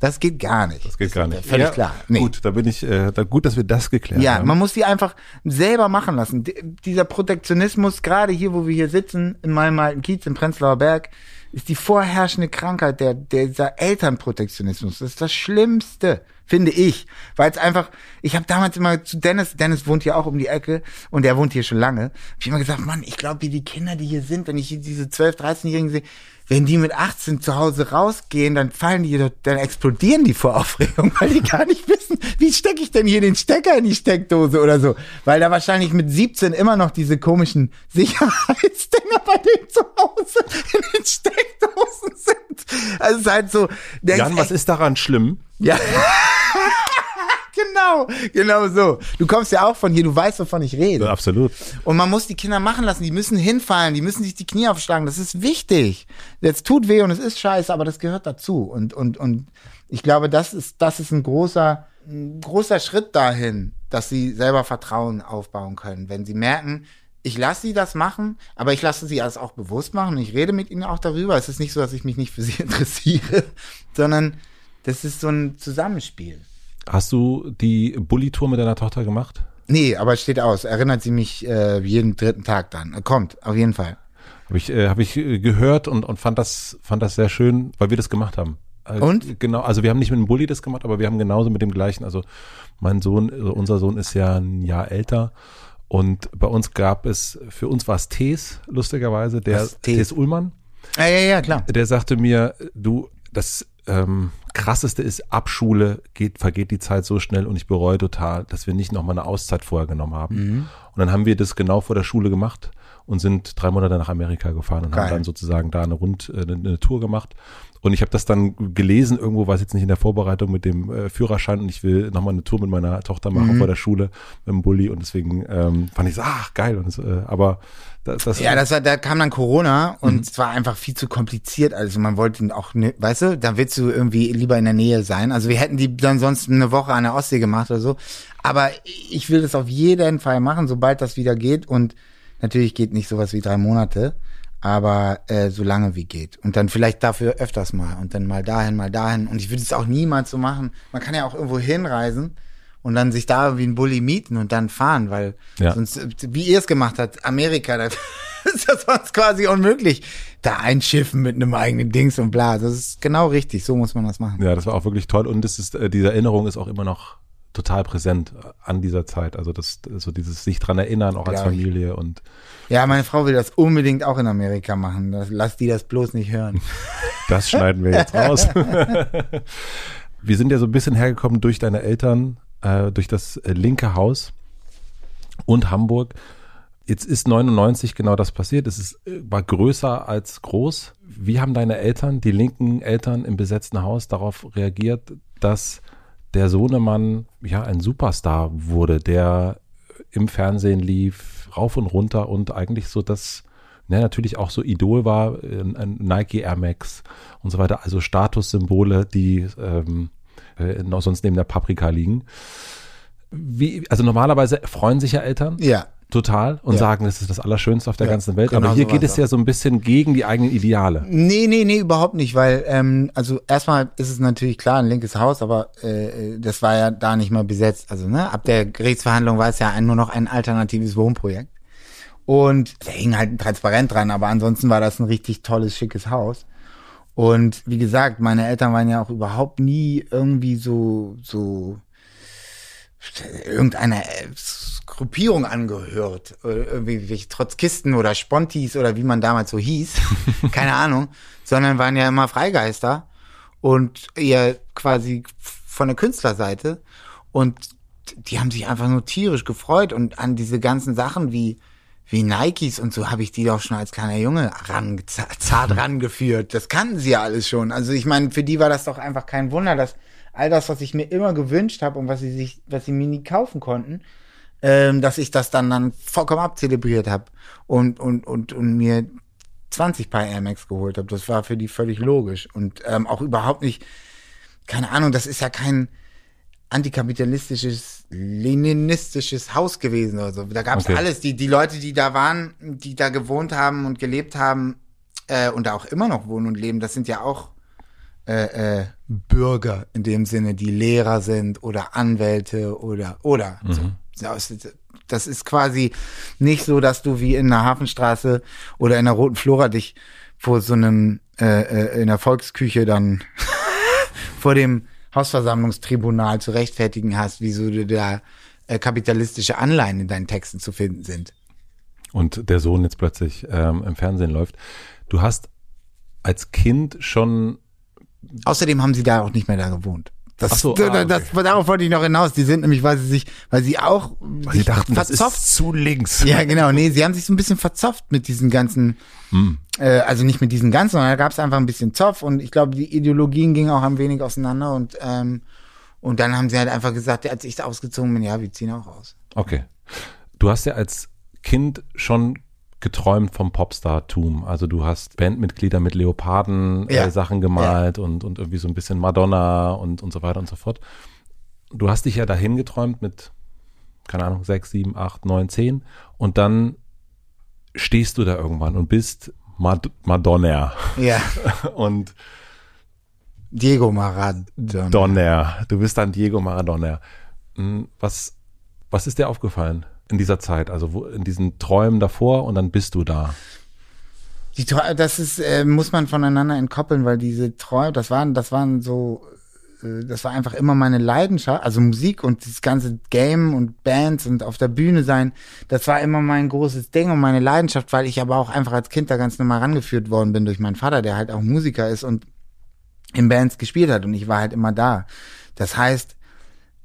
Das geht gar nicht. Das geht gar nicht. Völlig Ja, klar. Nee. Gut, da bin ich, äh, da, gut, dass wir das geklärt Ja, haben. man muss die einfach selber machen lassen. D dieser Protektionismus, gerade hier, wo wir hier sitzen, in meinem alten Kiez im Prenzlauer Berg, ist die vorherrschende Krankheit der, der dieser Elternprotektionismus. Das ist das Schlimmste, finde ich. Weil es einfach, ich habe damals immer zu Dennis, Dennis wohnt hier auch um die Ecke und der wohnt hier schon lange, hab ich immer gesagt, Mann, ich glaube, wie die Kinder, die hier sind, wenn ich diese 12-, 13-Jährigen sehe, wenn die mit 18 zu Hause rausgehen, dann fallen die, dann explodieren die vor Aufregung, *laughs* weil die gar nicht wissen, wie stecke ich denn hier den Stecker in die Steckdose oder so. Weil da wahrscheinlich mit 17 immer noch diese komischen Sicherheitsdinger bei denen zu Hause in den Steckdosen sind. Also es ist halt so, Jan, was ist daran schlimm? ja. *laughs* genau, genau so. Du kommst ja auch von hier, du weißt, wovon ich rede. Ja, absolut. Und man muss die Kinder machen lassen, die müssen hinfallen, die müssen sich die Knie aufschlagen, das ist wichtig. Jetzt tut weh und es ist scheiße, aber das gehört dazu. Und, und, und ich glaube, das ist, das ist ein großer, ein großer Schritt dahin, dass sie selber Vertrauen aufbauen können. Wenn sie merken, ich lasse sie das machen, aber ich lasse sie das auch bewusst machen. Ich rede mit ihnen auch darüber. Es ist nicht so, dass ich mich nicht für sie *laughs* interessiere, sondern das ist so ein Zusammenspiel. Hast du die Bulli-Tour mit deiner Tochter gemacht? Nee, aber es steht aus. Erinnert sie mich äh, jeden dritten Tag dann. Kommt, auf jeden Fall. Habe ich, äh, hab ich äh, gehört und, und fand das, fand das sehr schön, weil wir das gemacht haben. Äh, Und? Genau, also wir haben nicht mit dem Bulli das gemacht, aber wir haben genauso mit dem gleichen. Also mein Sohn, also unser Sohn ist ja ein Jahr älter. Und bei uns gab es, für uns war es Tees, lustigerweise, der? Tees Ullmann. Ja, ja, ja, klar. der sagte mir, du, das ähm, krasseste ist, ab Schule geht, vergeht die Zeit so schnell und ich bereue total, dass wir nicht nochmal eine Auszeit vorher genommen haben. Mhm. Und dann haben wir das genau vor der Schule gemacht und sind drei Monate nach Amerika gefahren und Geil. haben dann sozusagen da eine Rund, äh, eine, eine Tour gemacht. Und ich habe das dann gelesen, irgendwo war es jetzt nicht in der Vorbereitung mit dem äh, Führerschein und ich will nochmal eine Tour mit meiner Tochter machen Mhm. vor der Schule mit dem Bulli und deswegen ähm, fand ich so, ach geil. Und das, äh, aber das, das Ja, das war, da kam dann Corona und Mhm. es war einfach viel zu kompliziert. Also man wollte ihn auch, ne, weißt du, da willst du irgendwie lieber in der Nähe sein. Also wir hätten die dann sonst eine Woche an der Ostsee gemacht oder so. Aber ich will das auf jeden Fall machen, sobald das wieder geht. Und natürlich geht nicht sowas wie drei Monate, aber äh, so lange wie geht. Und dann vielleicht dafür öfters mal und dann mal dahin, mal dahin. Und ich würde es auch niemals so machen. Man kann ja auch irgendwo hinreisen und dann sich da wie ein Bulli mieten und dann fahren, weil Ja. sonst, äh, wie ihr es gemacht habt, Amerika, *laughs* da ist das sonst quasi unmöglich. Da einschiffen mit einem eigenen Dings und bla. Das ist genau richtig, so muss man das machen. Ja, das war auch wirklich toll und das ist, äh, diese Erinnerung ist auch immer noch total präsent an dieser Zeit. Also das, so dieses sich dran erinnern, auch als Glaub ich. Familie und Ja, meine Frau will das unbedingt auch in Amerika machen. Das, lass die das bloß nicht hören. *laughs* das schneiden wir jetzt raus. *laughs* wir sind ja so ein bisschen hergekommen durch deine Eltern, äh, durch das äh, linke Haus und Hamburg. Jetzt ist 99 genau das passiert. Es ist, äh, war größer als groß. Wie haben deine Eltern, die linken Eltern im besetzten Haus, darauf reagiert, dass der Sohnemann ja ein Superstar wurde, der im Fernsehen lief, rauf und runter und eigentlich so das, ja, natürlich auch so Idol war, Nike Air Max und so weiter, also Statussymbole, die ähm, äh, noch sonst neben der Paprika liegen. Wie, also normalerweise freuen sich ja Eltern Ja. Total und Ja. sagen, das ist das Allerschönste auf der Ja, ganzen Welt. genau Aber hier so geht es ja so ein bisschen gegen die eigenen Ideale. Nee, nee, nee, überhaupt nicht, weil, ähm, also erstmal ist es natürlich klar ein linkes Haus, aber äh, das war ja da nicht mal besetzt. Also, ne, ab der Gerichtsverhandlung war es ja ein, nur noch ein alternatives Wohnprojekt. Und da hing halt ein Transparent dran, aber ansonsten war das ein richtig tolles, schickes Haus. Und wie gesagt, meine Eltern waren ja auch überhaupt nie irgendwie so, so irgendeiner äh, Gruppierung angehört. Oder irgendwie welche Trotzkisten oder Spontis oder wie man damals so hieß. *laughs* Keine Ahnung. Sondern waren ja immer Freigeister und eher quasi von der Künstlerseite. Und die haben sich einfach nur tierisch gefreut und an diese ganzen Sachen wie wie Nikes und so habe ich die doch schon als kleiner Junge ran, zart *laughs* rangeführt. Das kannten sie ja alles schon. Also ich meine, für die war das doch einfach kein Wunder, dass all das, was ich mir immer gewünscht habe und was sie sich, was sie mir nie kaufen konnten, ähm, dass ich das dann dann vollkommen abzelebriert habe und und und und mir 20 Paar Air Max geholt habe. Das war für die völlig logisch und ähm, auch überhaupt nicht. Keine Ahnung, das ist ja kein antikapitalistisches, leninistisches Haus gewesen oder so. Da gab es Okay. alles. Die, die Leute, die da waren, die da gewohnt haben und gelebt haben äh, und da auch immer noch wohnen und leben, das sind ja auch äh, äh, Bürger in dem Sinne, die Lehrer sind oder Anwälte oder oder so. Das ist- quasi nicht so, dass du wie in der Hafenstraße oder in der Roten Flora dich vor so einem äh, äh, in der Volksküche dann *laughs* vor dem Hausversammlungstribunal zu rechtfertigen hast, wieso du da äh, kapitalistische Anleihen in deinen Texten zu finden sind. Und der Sohn jetzt plötzlich ähm, im Fernsehen läuft. Du hast als Kind schon Außerdem haben sie da auch nicht mehr da gewohnt. Das, so, das, ah, okay. das, darauf wollte ich noch hinaus. Die sind nämlich, weil sie sich, weil sie auch Sie sich dachten, das verzopft. ist zu links. Ja, genau. Nee, sie haben sich so ein bisschen verzopft mit diesen ganzen, Hm. äh, also nicht mit diesen ganzen, sondern da gab es einfach ein bisschen Zoff und ich glaube, die Ideologien gingen auch ein wenig auseinander und ähm, und dann haben sie halt einfach gesagt, als ich ausgezogen bin, ja, wir ziehen auch aus. Okay. Du hast ja als Kind schon geträumt vom Popstar-Tum. Also du hast Bandmitglieder mit Leoparden Ja. äh, Sachen gemalt und, und irgendwie so ein bisschen Madonna und, und so weiter und so fort. Du hast dich ja dahin geträumt mit, keine Ahnung, sechs, sieben, acht, neun, zehn und dann stehst du da irgendwann und bist Mad Madonna. Ja. *laughs* Und Diego Maradona. Donner. Du bist dann Diego Maradona. Hm, Was, was ist dir aufgefallen in dieser Zeit? Also wo, in diesen Träumen davor und dann bist du da. Die das ist, äh, muss man voneinander entkoppeln, weil diese Träume, das waren, das waren so, äh, das war einfach immer meine Leidenschaft, also Musik und das ganze Game und Bands und auf der Bühne sein, das war immer mein großes Ding und meine Leidenschaft, weil ich aber auch einfach als Kind da ganz normal rangeführt worden bin durch meinen Vater, der halt auch Musiker ist und in Bands gespielt hat und ich war halt immer da. Das heißt,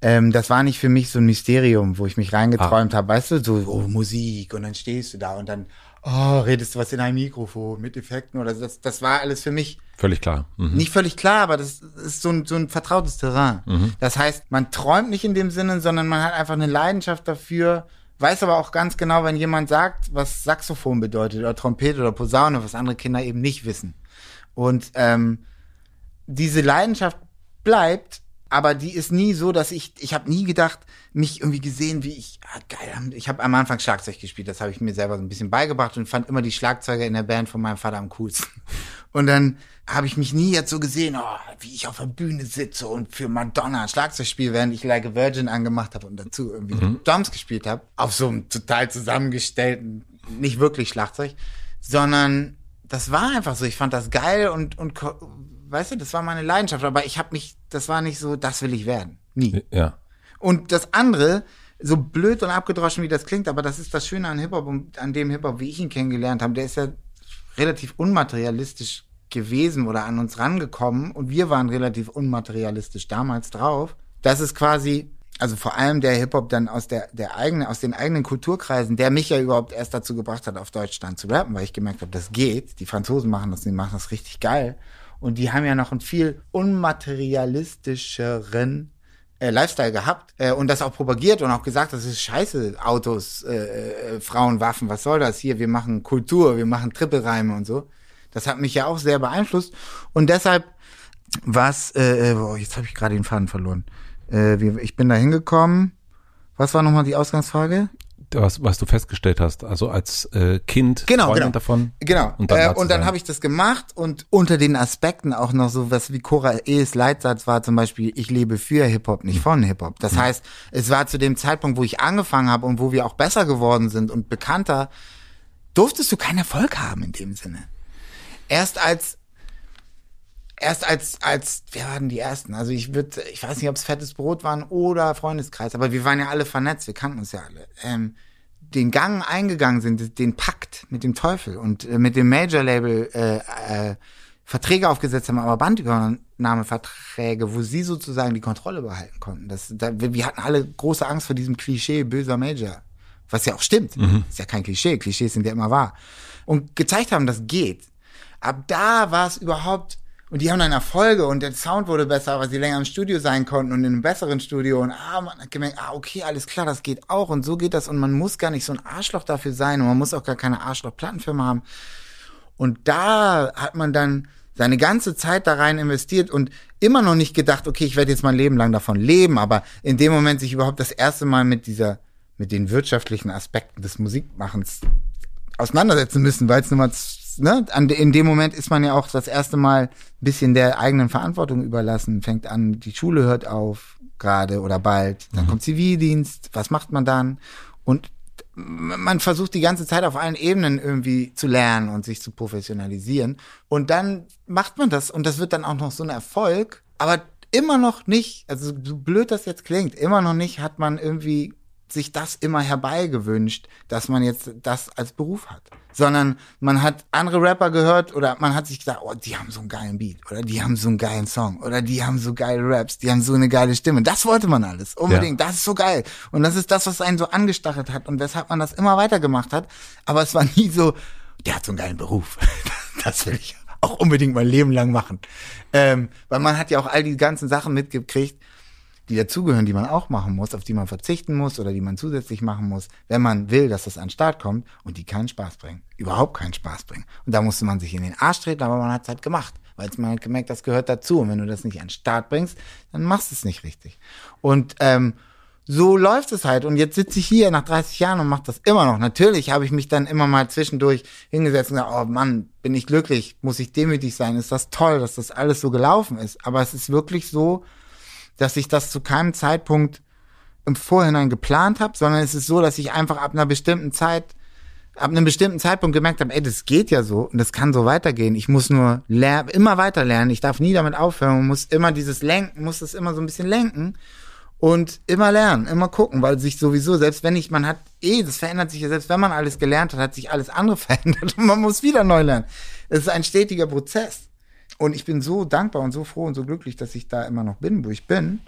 ähm, das war nicht für mich so ein Mysterium, wo ich mich reingeträumt habe, weißt du, so oh, Musik und dann stehst du da und dann oh, redest du was in ein Mikrofon mit Effekten oder so. Das, das war alles für mich Völlig klar. Mhm. nicht völlig klar, aber das ist so ein, so ein vertrautes Terrain. Das heißt, man träumt nicht in dem Sinne, sondern man hat einfach eine Leidenschaft dafür, weiß aber auch ganz genau, wenn jemand sagt, was Saxophon bedeutet oder Trompete oder Posaune, was andere Kinder eben nicht wissen. Und ähm, diese Leidenschaft bleibt, aber die ist nie so, dass ich, ich habe nie gedacht, mich irgendwie gesehen, wie ich, ah, geil, ich habe am Anfang Schlagzeug gespielt, das habe ich mir selber so ein bisschen beigebracht und fand immer die Schlagzeuger in der Band von meinem Vater am coolsten. *laughs* Und dann habe ich mich nie jetzt so gesehen, oh, wie ich auf der Bühne sitze und für Madonna Schlagzeug spiele, während ich Like a Virgin angemacht habe und dazu irgendwie Drums gespielt habe, auf so einem total zusammengestellten, nicht wirklich Schlagzeug, sondern das war einfach so. Ich fand das geil und und weißt du, das war meine Leidenschaft. Aber ich habe mich, das war nicht so, das will ich werden, nie. Ja. Und das andere, so blöd und abgedroschen wie das klingt, aber das ist das Schöne an Hip Hop und an dem Hip Hop, wie ich ihn kennengelernt habe. Der ist ja relativ unmaterialistisch gewesen oder an uns rangekommen und wir waren relativ unmaterialistisch damals drauf. Das ist quasi, also vor allem der Hip Hop dann aus der, der eigenen, aus den eigenen Kulturkreisen, der mich ja überhaupt erst dazu gebracht hat, auf Deutsch dann zu rappen, weil ich gemerkt habe, das geht. Die Franzosen machen das, die machen das richtig geil. Und die haben ja noch einen viel unmaterialistischeren äh, Lifestyle gehabt äh, und das auch propagiert und auch gesagt, das ist scheiße, Autos, äh, äh, Frauen, Waffen, was soll das hier? Wir machen Kultur, wir machen Trippelreime und so. Das hat mich ja auch sehr beeinflusst und deshalb was, äh, äh, boah, jetzt habe ich gerade den Faden verloren. Äh, ich bin da hingekommen. Was war nochmal die Ausgangsfrage? Was, was du festgestellt hast, also als äh, Kind Genau, träumend genau. davon. Genau. Und dann, äh, und dann habe ich das gemacht und unter den Aspekten auch noch so was wie Cora E's Leitsatz war zum Beispiel, ich lebe für Hip-Hop, nicht von Hip-Hop. Das heißt, es war zu dem Zeitpunkt, wo ich angefangen habe und wo wir auch besser geworden sind und bekannter, durftest du keinen Erfolg haben in dem Sinne. Erst als erst als, als, wer waren die ersten? Also ich würde, ich weiß nicht, ob es fettes Brot waren oder Freundeskreis, aber wir waren ja alle vernetzt, wir kannten uns ja alle. Ähm, den Gang eingegangen sind, den Pakt mit dem Teufel und äh, mit dem Major-Label äh, äh, Verträge aufgesetzt haben, aber Bandübernahmeverträge, wo sie sozusagen die Kontrolle behalten konnten. Das, da, wir, wir hatten alle große Angst vor diesem Klischee böser Major. Was ja auch stimmt. Ist ja kein Klischee. Klischees sind ja immer wahr. Und gezeigt haben, das geht. Ab da war es überhaupt, und die haben dann Erfolge und der Sound wurde besser, weil sie länger im Studio sein konnten und in einem besseren Studio. Und ah, man hat gemerkt, ah, okay, alles klar, das geht auch. Und so geht das. Und man muss gar nicht so ein Arschloch dafür sein und man muss auch gar keine Arschloch-Plattenfirma haben. Und da hat man dann seine ganze Zeit da rein investiert und immer noch nicht gedacht, okay, ich werde jetzt mein Leben lang davon leben, aber in dem Moment sich überhaupt das erste Mal mit dieser, mit den wirtschaftlichen Aspekten des Musikmachens auseinandersetzen müssen, weil es nun mal, ne, an, in dem Moment ist man ja auch das erste Mal ein bisschen der eigenen Verantwortung überlassen, fängt an, die Schule hört auf, gerade oder bald, dann kommt Zivildienst, was macht man dann? Und man versucht die ganze Zeit auf allen Ebenen irgendwie zu lernen und sich zu professionalisieren. Und dann macht man das und das wird dann auch noch so ein Erfolg, aber immer noch nicht, also so blöd das jetzt klingt, immer noch nicht hat man irgendwie sich das immer herbeigewünscht, dass man jetzt das als Beruf hat. Sondern man hat andere Rapper gehört oder man hat sich gesagt, oh, die haben so einen geilen Beat oder die haben so einen geilen Song oder die haben so geile Raps, die haben so eine geile Stimme. Das wollte man alles. Unbedingt. Das ist so geil. Und das ist das, was einen so angestachelt hat und weshalb man das immer weitergemacht hat. Aber es war nie so, der hat so einen geilen Beruf. *laughs* Das will ich auch unbedingt mein Leben lang machen. Ähm, weil man hat ja auch all die ganzen Sachen mitgekriegt, die dazugehören, die man auch machen muss, auf die man verzichten muss oder die man zusätzlich machen muss, wenn man will, dass das an den Start kommt und die keinen Spaß bringen. Überhaupt keinen Spaß bringen. Und da musste man sich in den Arsch treten, aber man hat es halt gemacht, weil man hat gemerkt, das gehört dazu. Und wenn du das nicht an den Start bringst, dann machst du es nicht richtig. Und ähm, so läuft es halt. Und jetzt sitze ich hier nach 30 Jahren und mache das immer noch. Natürlich habe ich mich dann immer mal zwischendurch hingesetzt und gesagt, oh Mann, bin ich glücklich, muss ich demütig sein, ist das toll, dass das alles so gelaufen ist. Aber es ist wirklich so, dass ich das zu keinem Zeitpunkt im Vorhinein geplant habe, sondern es ist so, dass ich einfach ab einer bestimmten Zeit, ab einem bestimmten Zeitpunkt gemerkt habe, ey, das geht ja so und das kann so weitergehen. Ich muss nur lernen, immer weiter lernen. Ich darf nie damit aufhören. Muss immer dieses Lenken, muss das immer so ein bisschen lenken und immer lernen, immer gucken, weil sich sowieso, selbst wenn ich, man hat eh, das verändert sich ja, selbst wenn man alles gelernt hat, hat sich alles andere *laughs* verändert und man muss wieder neu lernen. Es ist ein stetiger Prozess. Und ich bin so dankbar und so froh und so glücklich, dass ich da immer noch bin, wo ich bin.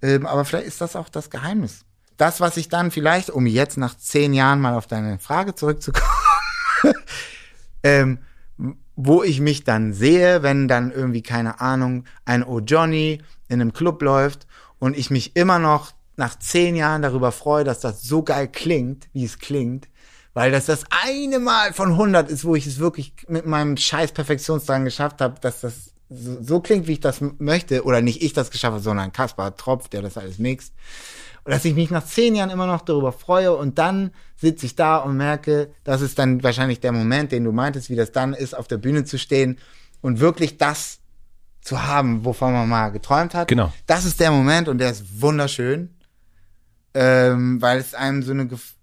Ähm, aber vielleicht ist das auch das Geheimnis. Das, was ich dann vielleicht, um jetzt nach zehn Jahren mal auf deine Frage zurückzukommen, *laughs* ähm, wo ich mich dann sehe, wenn dann irgendwie, keine Ahnung, ein O Johnny in einem Club läuft und ich mich immer noch nach zehn Jahren darüber freue, dass das so geil klingt, wie es klingt, weil das das eine Mal von 100 ist, wo ich es wirklich mit meinem scheiß Perfektionsdrang geschafft habe, dass das so, so, klingt, wie ich das möchte, oder nicht ich das geschafft habe, sondern Kaspar Tropf, der das alles mixt. Und dass ich mich nach zehn Jahren immer noch darüber freue und dann sitze ich da und merke, das ist dann wahrscheinlich der Moment, den du meintest, wie das dann ist, auf der Bühne zu stehen und wirklich das zu haben, wovon man mal geträumt hat. Genau. Das ist der Moment und der ist wunderschön, ähm, weil es einem so ein Gef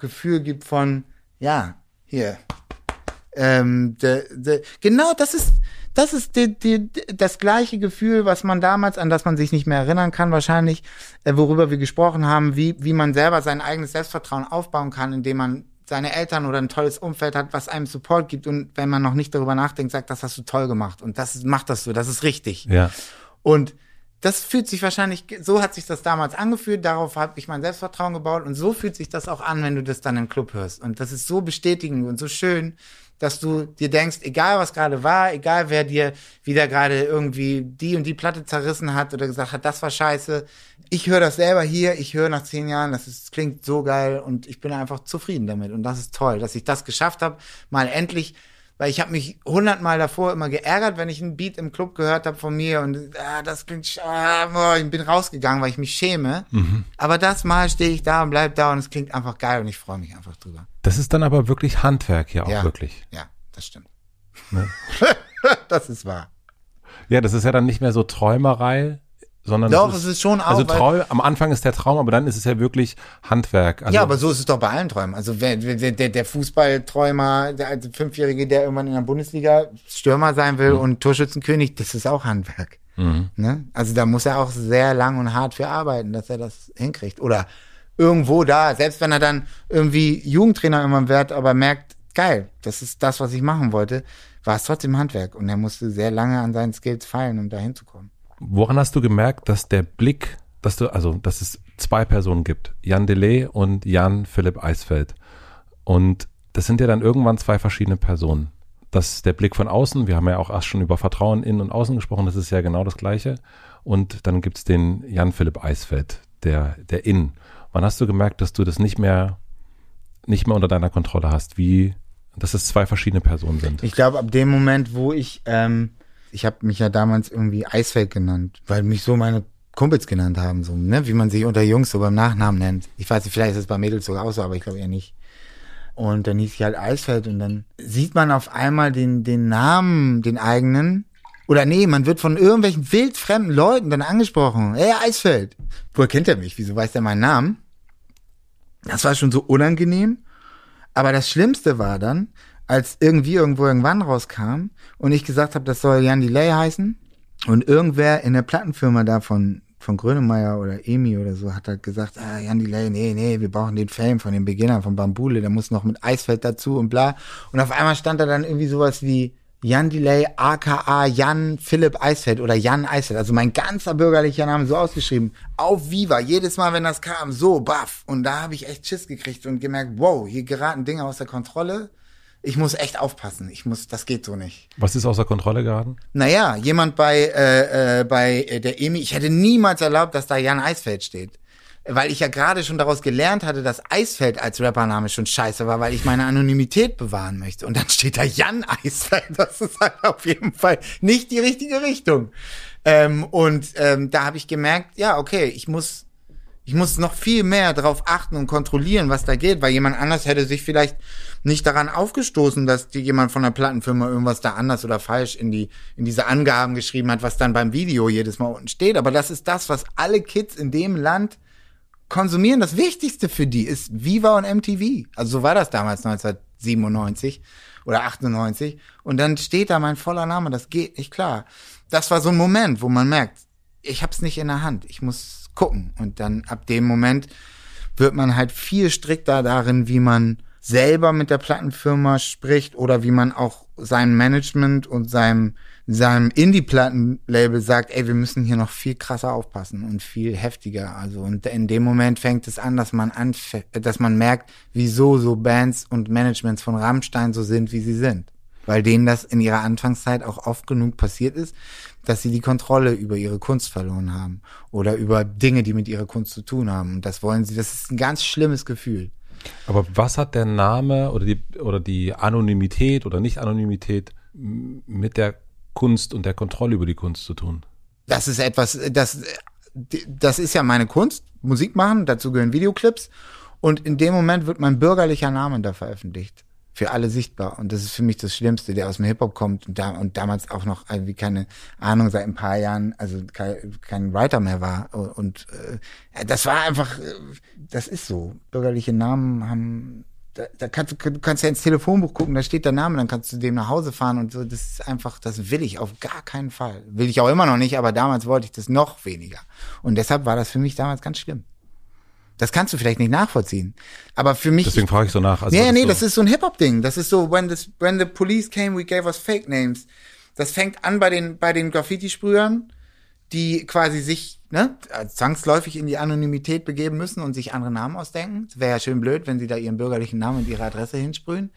Gefühl gibt von, ja, hier. Ähm, de, de, genau, das ist, das ist die, die, das gleiche Gefühl, was man damals, an das man sich nicht mehr erinnern kann, wahrscheinlich, äh, worüber wir gesprochen haben, wie, wie man selber sein eigenes Selbstvertrauen aufbauen kann, indem man seine Eltern oder ein tolles Umfeld hat, was einem Support gibt und wenn man noch nicht darüber nachdenkt, sagt, das hast du toll gemacht und das macht das so, das ist richtig. Ja. Und das fühlt sich wahrscheinlich, so hat sich das damals angefühlt, darauf habe ich mein Selbstvertrauen gebaut und so fühlt sich das auch an, wenn du das dann im Club hörst. Und das ist so bestätigend und so schön, dass du dir denkst, egal was gerade war, egal wer dir wieder gerade irgendwie die und die Platte zerrissen hat oder gesagt hat, das war scheiße. Ich höre das selber hier, ich höre nach zehn Jahren, das ist, klingt so geil und ich bin einfach zufrieden damit. Und das ist toll, dass ich das geschafft habe, mal endlich weil ich habe mich hundertmal davor immer geärgert, wenn ich einen Beat im Club gehört habe von mir und ah, das klingt, ah, ich bin rausgegangen, weil ich mich schäme. Mhm. Aber das Mal stehe ich da und bleib da und es klingt einfach geil und ich freue mich einfach drüber. Das ist dann aber wirklich Handwerk ja auch ja, wirklich. Ja, das stimmt. Ne? *laughs* das ist wahr. Ja, das ist ja dann nicht mehr so Träumerei, sondern doch, es ist, ist, schon auch. Also Traum, am Anfang ist der Traum, aber dann ist es ja wirklich Handwerk. Also ja, aber so ist es doch bei allen Träumen. Also der, der, der Fußballträumer, der also Fünfjährige, der irgendwann in der Bundesliga Stürmer sein will mhm. und Torschützenkönig, das ist auch Handwerk. Mhm. Ne? Also da muss er auch sehr lang und hart für arbeiten, dass er das hinkriegt. Oder irgendwo da, selbst wenn er dann irgendwie Jugendtrainer irgendwann wird, aber merkt, geil, das ist das, was ich machen wollte, war es trotzdem Handwerk. Und er musste sehr lange an seinen Skills feilen, um da hinzukommen. Woran hast du gemerkt, dass der Blick, dass du, also, dass es zwei Personen gibt, Jan Delay und Jan Philipp Eisfeld. Und das sind ja dann irgendwann zwei verschiedene Personen. Das ist der Blick von außen, wir haben ja auch erst schon über Vertrauen innen und außen gesprochen, das ist ja genau das Gleiche. Und dann gibt's den Jan Philipp Eisfeld, der, der Innen. Wann hast du gemerkt, dass du das nicht mehr, nicht mehr unter deiner Kontrolle hast? Wie, dass es zwei verschiedene Personen sind? Ich glaube, ab dem Moment, wo ich ähm, ich habe mich ja damals irgendwie Eisfeld genannt, weil mich so meine Kumpels genannt haben, so, ne, wie man sich unter Jungs so beim Nachnamen nennt. Ich weiß nicht, vielleicht ist es bei Mädels sogar auch so, aber ich glaube eher nicht. Und dann hieß ich halt Eisfeld und dann sieht man auf einmal den, den Namen, den eigenen. Oder nee, man wird von irgendwelchen wildfremden Leuten dann angesprochen. Ey, Eisfeld. Woher kennt er mich? Wieso weiß der meinen Namen? Das war schon so unangenehm. Aber das Schlimmste war dann, als irgendwie irgendwo irgendwann rauskam und ich gesagt habe, das soll Jan Delay heißen und irgendwer in der Plattenfirma da von von Grönemeyer oder Emi oder so hat halt gesagt, ah, Jan Delay, nee, nee, wir brauchen den Fame von dem Beginner von Bambule, der muss noch mit Eisfeld dazu und bla. Und auf einmal stand da dann irgendwie sowas wie Jan Delay, aka Jan Philipp Eisfeld oder Jan Eisfeld. Also mein ganzer bürgerlicher Name so ausgeschrieben. Auf Viva. Jedes Mal, wenn das kam, so, baff. Und da habe ich echt Schiss gekriegt und gemerkt, wow, hier geraten Dinge aus der Kontrolle ich muss echt aufpassen. Ich muss, das geht so nicht. Was ist außer Kontrolle geraten? Naja, jemand bei, äh, äh, bei der EMI, ich hätte niemals erlaubt, dass da Jan Eisfeld steht. Weil ich ja gerade schon daraus gelernt hatte, dass Eisfeld als Rappername schon scheiße war, weil ich meine Anonymität bewahren möchte. Und dann steht da Jan Eisfeld. Das ist halt auf jeden Fall nicht die richtige Richtung. Ähm, und ähm, da habe ich gemerkt, ja, okay, ich muss Ich muss noch viel mehr darauf achten und kontrollieren, was da geht, weil jemand anders hätte sich vielleicht nicht daran aufgestoßen, dass die jemand von der Plattenfirma irgendwas da anders oder falsch in die, in diese Angaben geschrieben hat, was dann beim Video jedes Mal unten steht. Aber das ist das, was alle Kids in dem Land konsumieren. Das Wichtigste für die ist Viva und MTV. Also so war das damals 1997 oder 98. Und dann steht da mein voller Name. Das geht nicht klar. Das war so ein Moment, wo man merkt, ich hab's nicht in der Hand. Ich muss gucken. Und dann ab dem Moment wird man halt viel strikter darin, wie man selber mit der Plattenfirma spricht oder wie man auch sein Management und seinem, seinem Indie-Plattenlabel sagt, ey, wir müssen hier noch viel krasser aufpassen und viel heftiger. Also, und in dem Moment fängt es an, dass man anf dass man merkt, wieso so Bands und Managements von Rammstein so sind, wie sie sind. Weil denen das in ihrer Anfangszeit auch oft genug passiert ist, dass sie die Kontrolle über ihre Kunst verloren haben oder über Dinge, die mit ihrer Kunst zu tun haben. Und das wollen sie, das ist ein ganz schlimmes Gefühl. Aber was hat der Name oder die, oder die Anonymität oder Nicht-Anonymität mit der Kunst und der Kontrolle über die Kunst zu tun? Das ist etwas, das, das ist ja meine Kunst, Musik machen, dazu gehören Videoclips. Und in dem Moment wird mein bürgerlicher Name da veröffentlicht für alle sichtbar. Und das ist für mich das Schlimmste, der aus dem Hip-Hop kommt und, da, und damals auch noch irgendwie keine Ahnung seit ein paar Jahren, also kein, kein Writer mehr war. Und äh, das war einfach, äh, das ist so. Bürgerliche Namen haben, da, da kannst du, du kannst ja ins Telefonbuch gucken, da steht der Name, dann kannst du dem nach Hause fahren und so. Das ist einfach, das will ich auf gar keinen Fall. Will ich auch immer noch nicht, aber damals wollte ich das noch weniger. Und deshalb war das für mich damals ganz schlimm. Das kannst du vielleicht nicht nachvollziehen. Aber für mich. Deswegen frage ich so nach. Also nee, nee, so das ist so ein Hip-Hop-Ding. Das ist so, when, this, when the police came, we gave us fake names. Das fängt an bei den, bei den Graffiti-Sprühern, die quasi sich, ne, zwangsläufig in die Anonymität begeben müssen und sich andere Namen ausdenken. Es wäre ja schön blöd, wenn sie da ihren bürgerlichen Namen und ihre Adresse hinsprühen.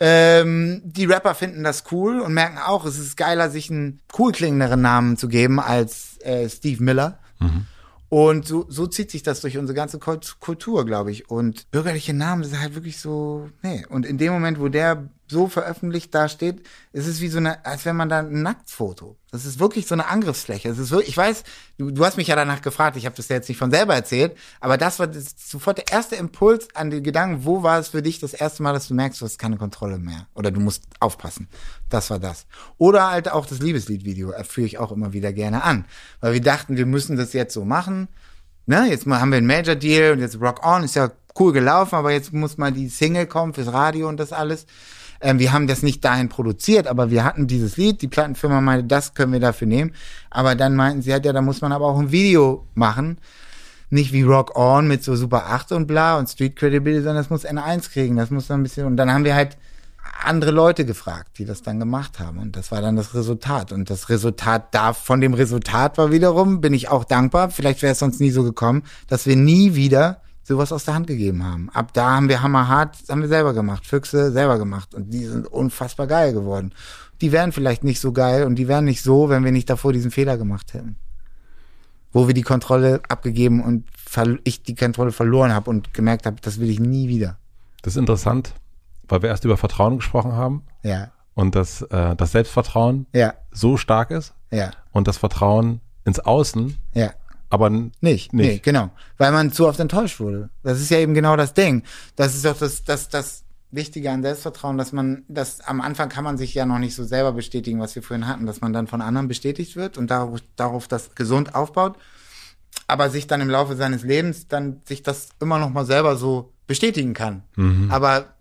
Ähm, die Rapper finden das cool und merken auch, es ist geiler, sich einen cool klingenderen Namen zu geben als äh, Steve Miller. Mhm. Und so, so zieht sich das durch unsere ganze Kultur, glaube ich. Und bürgerliche Namen sind halt wirklich so, nee. Und in dem Moment, wo der so veröffentlicht da steht, ist es wie so eine, als wenn man da ein Nacktfoto. Das ist wirklich so eine Angriffsfläche. Es ist wirklich, ich weiß, du, du hast mich ja danach gefragt, ich habe das ja jetzt nicht von selber erzählt, aber das war das, sofort der erste Impuls an den Gedanken, wo war es für dich das erste Mal, dass du merkst, du hast keine Kontrolle mehr oder du musst aufpassen. Das war das. Oder halt auch das Liebesliedvideo, führe ich auch immer wieder gerne an, weil wir dachten, wir müssen das jetzt so machen. Ne, jetzt haben wir einen Major Deal und jetzt Rock On ist ja cool gelaufen, aber jetzt muss mal die Single kommen fürs Radio und das alles. Ähm, wir haben das nicht dahin produziert, aber wir hatten dieses Lied. Die Plattenfirma meinte, das können wir dafür nehmen. Aber dann meinten sie halt, ja, da muss man aber auch ein Video machen. Nicht wie Rock On mit so Super 8 und bla und Street Credibility, sondern das muss N1 kriegen. Das muss dann ein bisschen, und dann haben wir halt andere Leute gefragt, die das dann gemacht haben. Und das war dann das Resultat. Und das Resultat da, von dem Resultat war wiederum, bin ich auch dankbar. Vielleicht wäre es sonst nie so gekommen, dass wir nie wieder sowas aus der Hand gegeben haben. Ab da haben wir hammerhart, haben wir selber gemacht, Füchse selber gemacht und die sind unfassbar geil geworden. Die wären vielleicht nicht so geil und die wären nicht so, wenn wir nicht davor diesen Fehler gemacht hätten. Wo wir die Kontrolle abgegeben und ich die Kontrolle verloren habe und gemerkt habe, das will ich nie wieder. Das ist interessant, weil wir erst über Vertrauen gesprochen haben. Ja. Und dass äh, das Selbstvertrauen ja. so stark ist. Ja. Und das Vertrauen ins Außen ja aber nicht. nicht. Nee, genau. Weil man zu oft enttäuscht wurde. Das ist ja eben genau das Ding. Das ist doch das, das, das Wichtige an Selbstvertrauen, dass man, das am Anfang kann man sich ja noch nicht so selber bestätigen, was wir vorhin hatten, dass man dann von anderen bestätigt wird und darauf, darauf das gesund aufbaut. Aber sich dann im Laufe seines Lebens dann sich das immer noch mal selber so bestätigen kann. Mhm. Aber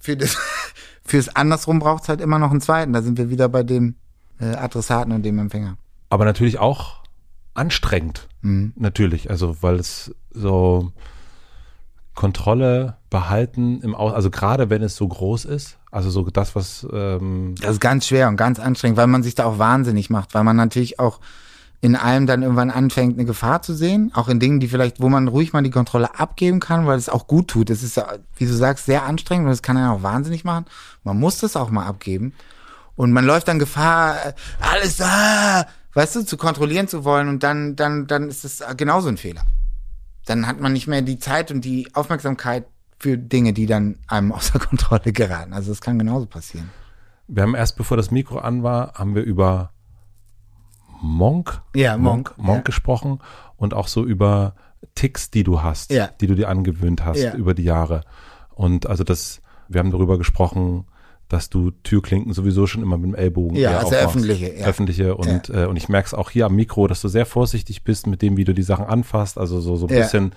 für das, *laughs* fürs Andersrum braucht es halt immer noch einen zweiten. Da sind wir wieder bei dem äh, Adressaten und dem Empfänger. Aber natürlich auch anstrengend. Mhm. Natürlich, also weil es so Kontrolle behalten im Aus, also gerade wenn es so groß ist, also so das, was ähm Das ist ganz schwer und ganz anstrengend, weil man sich da auch wahnsinnig macht, weil man natürlich auch in allem dann irgendwann anfängt, eine Gefahr zu sehen, auch in Dingen, die vielleicht, wo man ruhig mal die Kontrolle abgeben kann, weil es auch gut tut. Es ist, wie du sagst, sehr anstrengend und das kann einen auch wahnsinnig machen. Man muss das auch mal abgeben. Und man läuft dann Gefahr, alles da, weißt du, zu kontrollieren zu wollen und dann, dann, dann ist das genauso ein Fehler. Dann hat man nicht mehr die Zeit und die Aufmerksamkeit für Dinge, die dann einem *laughs* außer Kontrolle geraten. Also das kann genauso passieren. Wir haben erst, bevor das Mikro an war, haben wir über Monk, ja, Monk, Monk, Monk ja. gesprochen und auch so über Ticks, die du hast, Ja. die du dir angewöhnt hast über die Jahre. Und also das, wir haben darüber gesprochen, dass du Türklinken sowieso schon immer mit dem Ellbogen Ja, also öffentliche, ja. Öffentliche und, äh, und ich merke es auch hier am Mikro, dass du sehr vorsichtig bist mit dem, wie du die Sachen anfasst, also so, so ein Ja. bisschen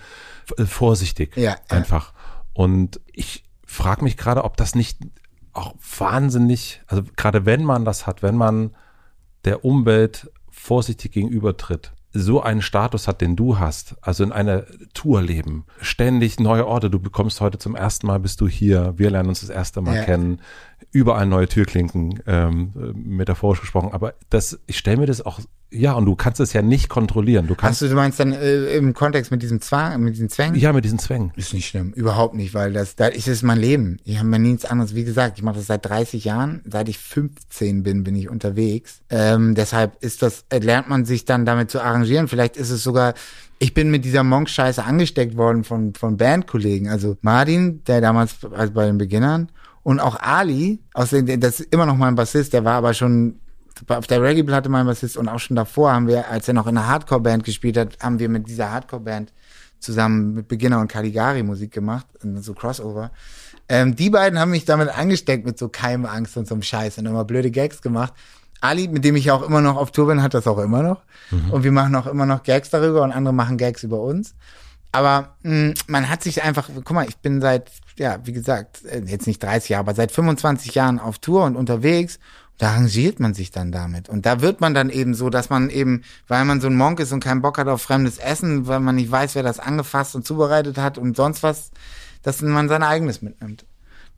äh, vorsichtig Ja, ja. einfach. Und ich frage mich gerade, ob das nicht auch wahnsinnig, also gerade wenn man das hat, wenn man der Umwelt vorsichtig gegenübertritt, so einen Status hat, den du hast, also in einer Tour leben, ständig neue Orte, du bekommst heute zum ersten Mal, bist du hier, wir lernen uns das erste Mal Ja. kennen, überall neue Türklinken, ähm, äh, metaphorisch gesprochen, aber das, ich stelle mir das auch, ja, und du kannst es ja nicht kontrollieren, du kannst, Hast du, du meinst dann äh, im Kontext mit diesem Zwang, mit diesen Zwängen? ja, mit diesen Zwängen. Ist nicht schlimm, überhaupt nicht, weil das, da ist es mein Leben. Ich habe mir nichts anderes, wie gesagt, ich mache das seit 30 Jahren, seit ich 15 bin, bin ich unterwegs. Ähm, deshalb ist das, äh, lernt man sich dann damit zu arrangieren. Vielleicht ist es sogar, ich bin mit dieser Monk-Scheiße angesteckt worden von, von Bandkollegen. Also Martin, der damals also bei den Beginnern, und auch Ali, aus dem, das ist immer noch mein Bassist, der war aber schon auf der Reggae-Platte mein Bassist und auch schon davor haben wir, als er noch in einer Hardcore-Band gespielt hat, haben wir mit dieser Hardcore-Band zusammen mit Beginner und Caligari Musik gemacht, so Crossover. Ähm, die beiden haben mich damit angesteckt mit so Keimangst und so einem Scheiß und immer blöde Gags gemacht. Ali, mit dem ich auch immer noch auf Tour bin, hat das auch immer noch. Und wir machen auch immer noch Gags darüber und andere machen Gags über uns. Aber mh, man hat sich einfach, guck mal, ich bin seit, ja, wie gesagt, äh, jetzt nicht 30 Jahre, aber seit 25 Jahren auf Tour und unterwegs. Da arrangiert man sich dann damit. Und da wird man dann eben so, dass man eben, weil man so ein Monk ist und keinen Bock hat auf fremdes Essen, weil man nicht weiß, wer das angefasst und zubereitet hat und sonst was, dass man sein eigenes mitnimmt.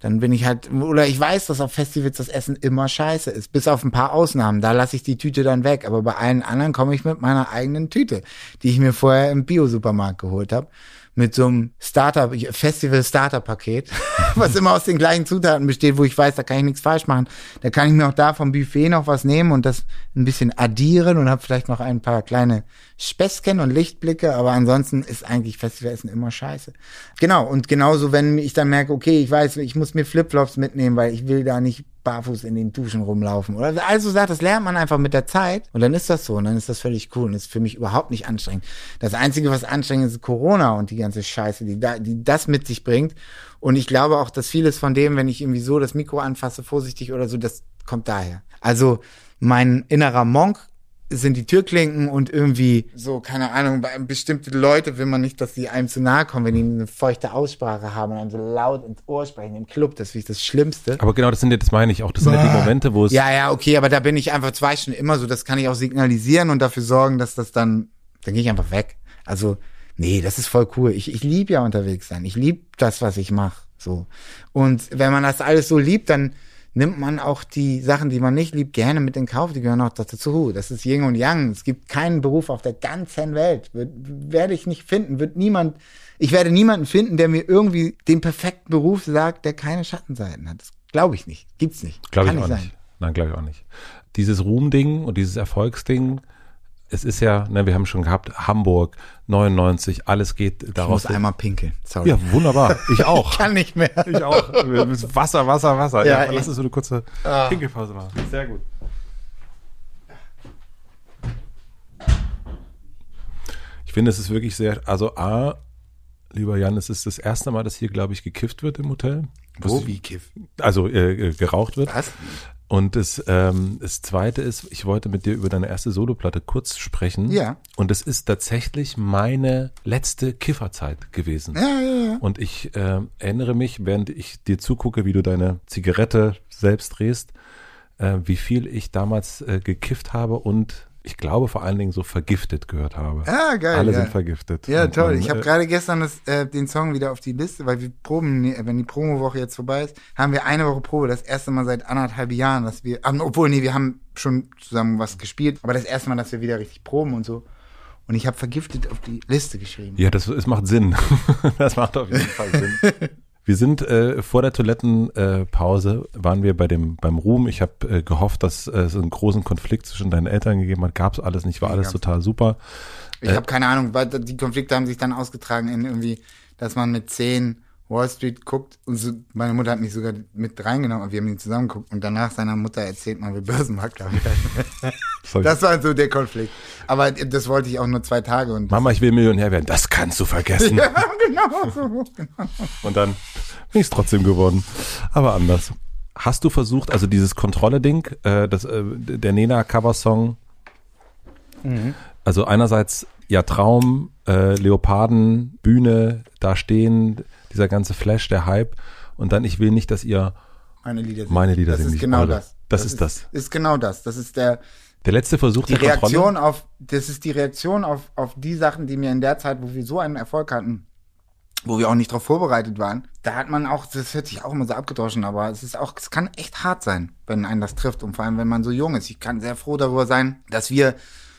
Dann bin ich halt, oder ich weiß, dass auf Festivals das Essen immer scheiße ist. Bis auf ein paar Ausnahmen. Da lasse ich die Tüte dann weg. Aber bei allen anderen komme ich mit meiner eigenen Tüte, die ich mir vorher im Bio-Supermarkt geholt habe. Mit so einem Starter, Festival-Starter-Paket, *laughs* was immer aus den gleichen Zutaten besteht, wo ich weiß, da kann ich nichts falsch machen. Da kann ich mir auch da vom Buffet noch was nehmen und das ein bisschen addieren und habe vielleicht noch ein paar kleine Späßchen und Lichtblicke, aber ansonsten ist eigentlich Festivalessen immer scheiße. Genau, und genauso, wenn ich dann merke, okay, ich weiß, ich muss mir Flipflops mitnehmen, weil ich will da nicht barfuß in den Duschen rumlaufen. Oder also sagt, das lernt man einfach mit der Zeit und dann ist das so und dann ist das völlig cool und ist für mich überhaupt nicht anstrengend. Das Einzige, was anstrengend ist, ist Corona und die ganze Scheiße, die, da, die das mit sich bringt. Und ich glaube auch, dass vieles von dem, wenn ich irgendwie so das Mikro anfasse, vorsichtig oder so, das kommt daher. Also mein innerer Monk sind die Türklinken und irgendwie so, keine Ahnung, bei bestimmte Leute will man nicht, dass die einem zu nahe kommen, wenn die eine feuchte Aussprache haben und einem so laut ins Ohr sprechen im Club. Das finde ich das Schlimmste. Aber genau das sind ja, das meine ich auch, das sind ja die Momente, wo es, Ja, ja, okay, aber da bin ich einfach zwei schon immer so. Das kann ich auch signalisieren und dafür sorgen, dass das dann, dann gehe ich einfach weg. Also, nee, das ist voll cool. Ich, ich lieb ja unterwegs sein. Ich lieb das, was ich mache. So. Und wenn man das alles so liebt, dann nimmt man auch die Sachen, die man nicht liebt, gerne mit in Kauf. Die gehören auch dazu. Das ist Yin und Yang. Es gibt keinen Beruf auf der ganzen Welt. Wird, werde ich nicht finden. Wird niemand, ich werde niemanden finden, der mir irgendwie den perfekten Beruf sagt, der keine Schattenseiten hat. Das glaube ich nicht. Gibt's nicht. Glaube ich Kann auch sein. nicht. Nein, glaube ich auch nicht. Dieses Ruhmding und dieses Erfolgsding, es ist ja, ne, wir haben schon gehabt, Hamburg, 99, alles geht Ich daraus. muss einmal pinkeln. Sorry. Ja, wunderbar. Ich *laughs* auch. kann nicht mehr. Ich auch. Wasser, Wasser, Wasser. Ja, Ja, lass ich- uns so eine kurze Ah. Pinkelpause machen. Sehr gut. Ich finde, es ist wirklich sehr, also A, lieber Jan, es ist das erste Mal, dass hier, glaube ich, gekifft wird im Hotel. Wo? Wie Kiff? Also äh, äh, geraucht wird. Was? Und das, ähm, das Zweite ist, ich wollte mit dir über deine erste Soloplatte kurz sprechen. Ja. Und es ist tatsächlich meine letzte Kifferzeit gewesen. Ja, ja, ja. Und ich äh, erinnere mich, während ich dir zugucke, wie du deine Zigarette selbst drehst, äh, wie viel ich damals äh, gekifft habe und ich glaube vor allen Dingen so vergiftet gehört habe. Ah, geil. Alle ja. sind vergiftet. Ja, Und toll. man, Ich habe äh, gerade gestern das, äh, den Song wieder auf die Liste, weil wir proben, wenn die Promo-Woche jetzt vorbei ist, haben wir eine Woche Probe. Das erste Mal seit anderthalb Jahren, dass wir, obwohl, nee, wir haben schon zusammen was gespielt, aber das erste Mal, dass wir wieder richtig proben und so. Und ich habe vergiftet auf die Liste geschrieben. Ja, das es macht Sinn. *laughs* das macht auf jeden Fall Sinn. *laughs* Wir sind äh, vor der Toilettenpause äh, waren wir bei dem beim Ruhm. Ich habe äh, gehofft, dass äh, es einen großen Konflikt zwischen deinen Eltern gegeben hat. Gab es alles nicht, war alles total super. Ich habe keine Ahnung, weil die Konflikte haben sich dann ausgetragen in irgendwie, dass man mit 10 Wall Street guckt und so, meine Mutter hat mich sogar mit reingenommen, aber wir haben ihn zusammen geguckt und danach seiner Mutter erzählt, man will Börsenmakler werden. Das war so der Konflikt. Aber das wollte ich auch nur zwei Tage und Mama, ich will Millionär werden. Das kannst du vergessen. *laughs* ja, genau so. Genau. Und dann bin ich es trotzdem geworden. Aber anders. Hast du versucht, also dieses Kontrolle-Ding, äh, das, äh, der Nena-Cover-Song, also einerseits ja Traum, äh, Leoparden, Bühne, da stehen, dieser ganze Flash, der Hype und dann ich will nicht, dass ihr Meine Lieder sind. Meine Lieder das sind ist nicht genau eure. das. Das ist das. Ist genau das. Das ist der, der letzte Versuch die der Kontrolle. Reaktion auf, das ist die Reaktion auf, auf die Sachen, die mir in der Zeit, wo wir so einen Erfolg hatten, wo wir auch nicht darauf vorbereitet waren, da hat man auch, das hört sich auch immer so abgedroschen, aber es ist auch, es kann echt hart sein, wenn einen das trifft und vor allem, wenn man so jung ist. Ich kann sehr froh darüber sein, dass wir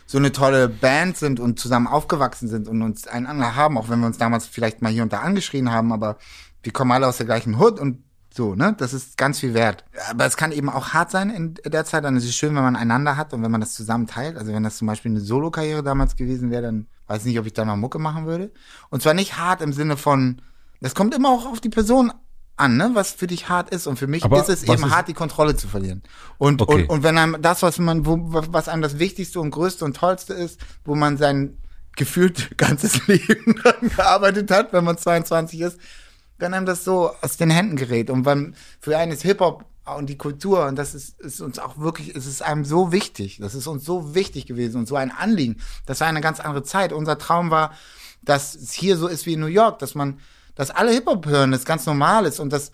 so eine tolle Band sind und zusammen aufgewachsen sind und uns einander haben, auch wenn wir uns damals vielleicht mal hier und da angeschrien haben, aber wir kommen alle aus der gleichen Hut und so, ne? Das ist ganz viel wert. Aber es kann eben auch hart sein in der Zeit. Dann ist es schön, wenn man einander hat und wenn man das zusammen teilt. Also wenn das zum Beispiel eine Solo-Karriere damals gewesen wäre, dann weiß ich nicht, ob ich da mal Mucke machen würde. Und zwar nicht hart im Sinne von, das kommt immer auch auf die Person an, ne? was für dich hart ist. Und für mich Aber ist es eben ist- hart, die Kontrolle zu verlieren. Und, Okay. und, und wenn einem das, was man, wo, was einem das Wichtigste und Größte und Tollste ist, wo man sein gefühlt *laughs* ganzes *laughs* Leben dran gearbeitet hat, wenn man 22 ist, wenn einem das so aus den Händen gerät und wann für einen ist Hip-Hop und die Kultur und das ist, ist uns auch wirklich, es ist einem so wichtig, das ist uns so wichtig gewesen und so ein Anliegen. Das war eine ganz andere Zeit. Unser Traum war, dass es hier so ist wie in New York, dass man, dass alle Hip-Hop hören, das ganz normal ist und dass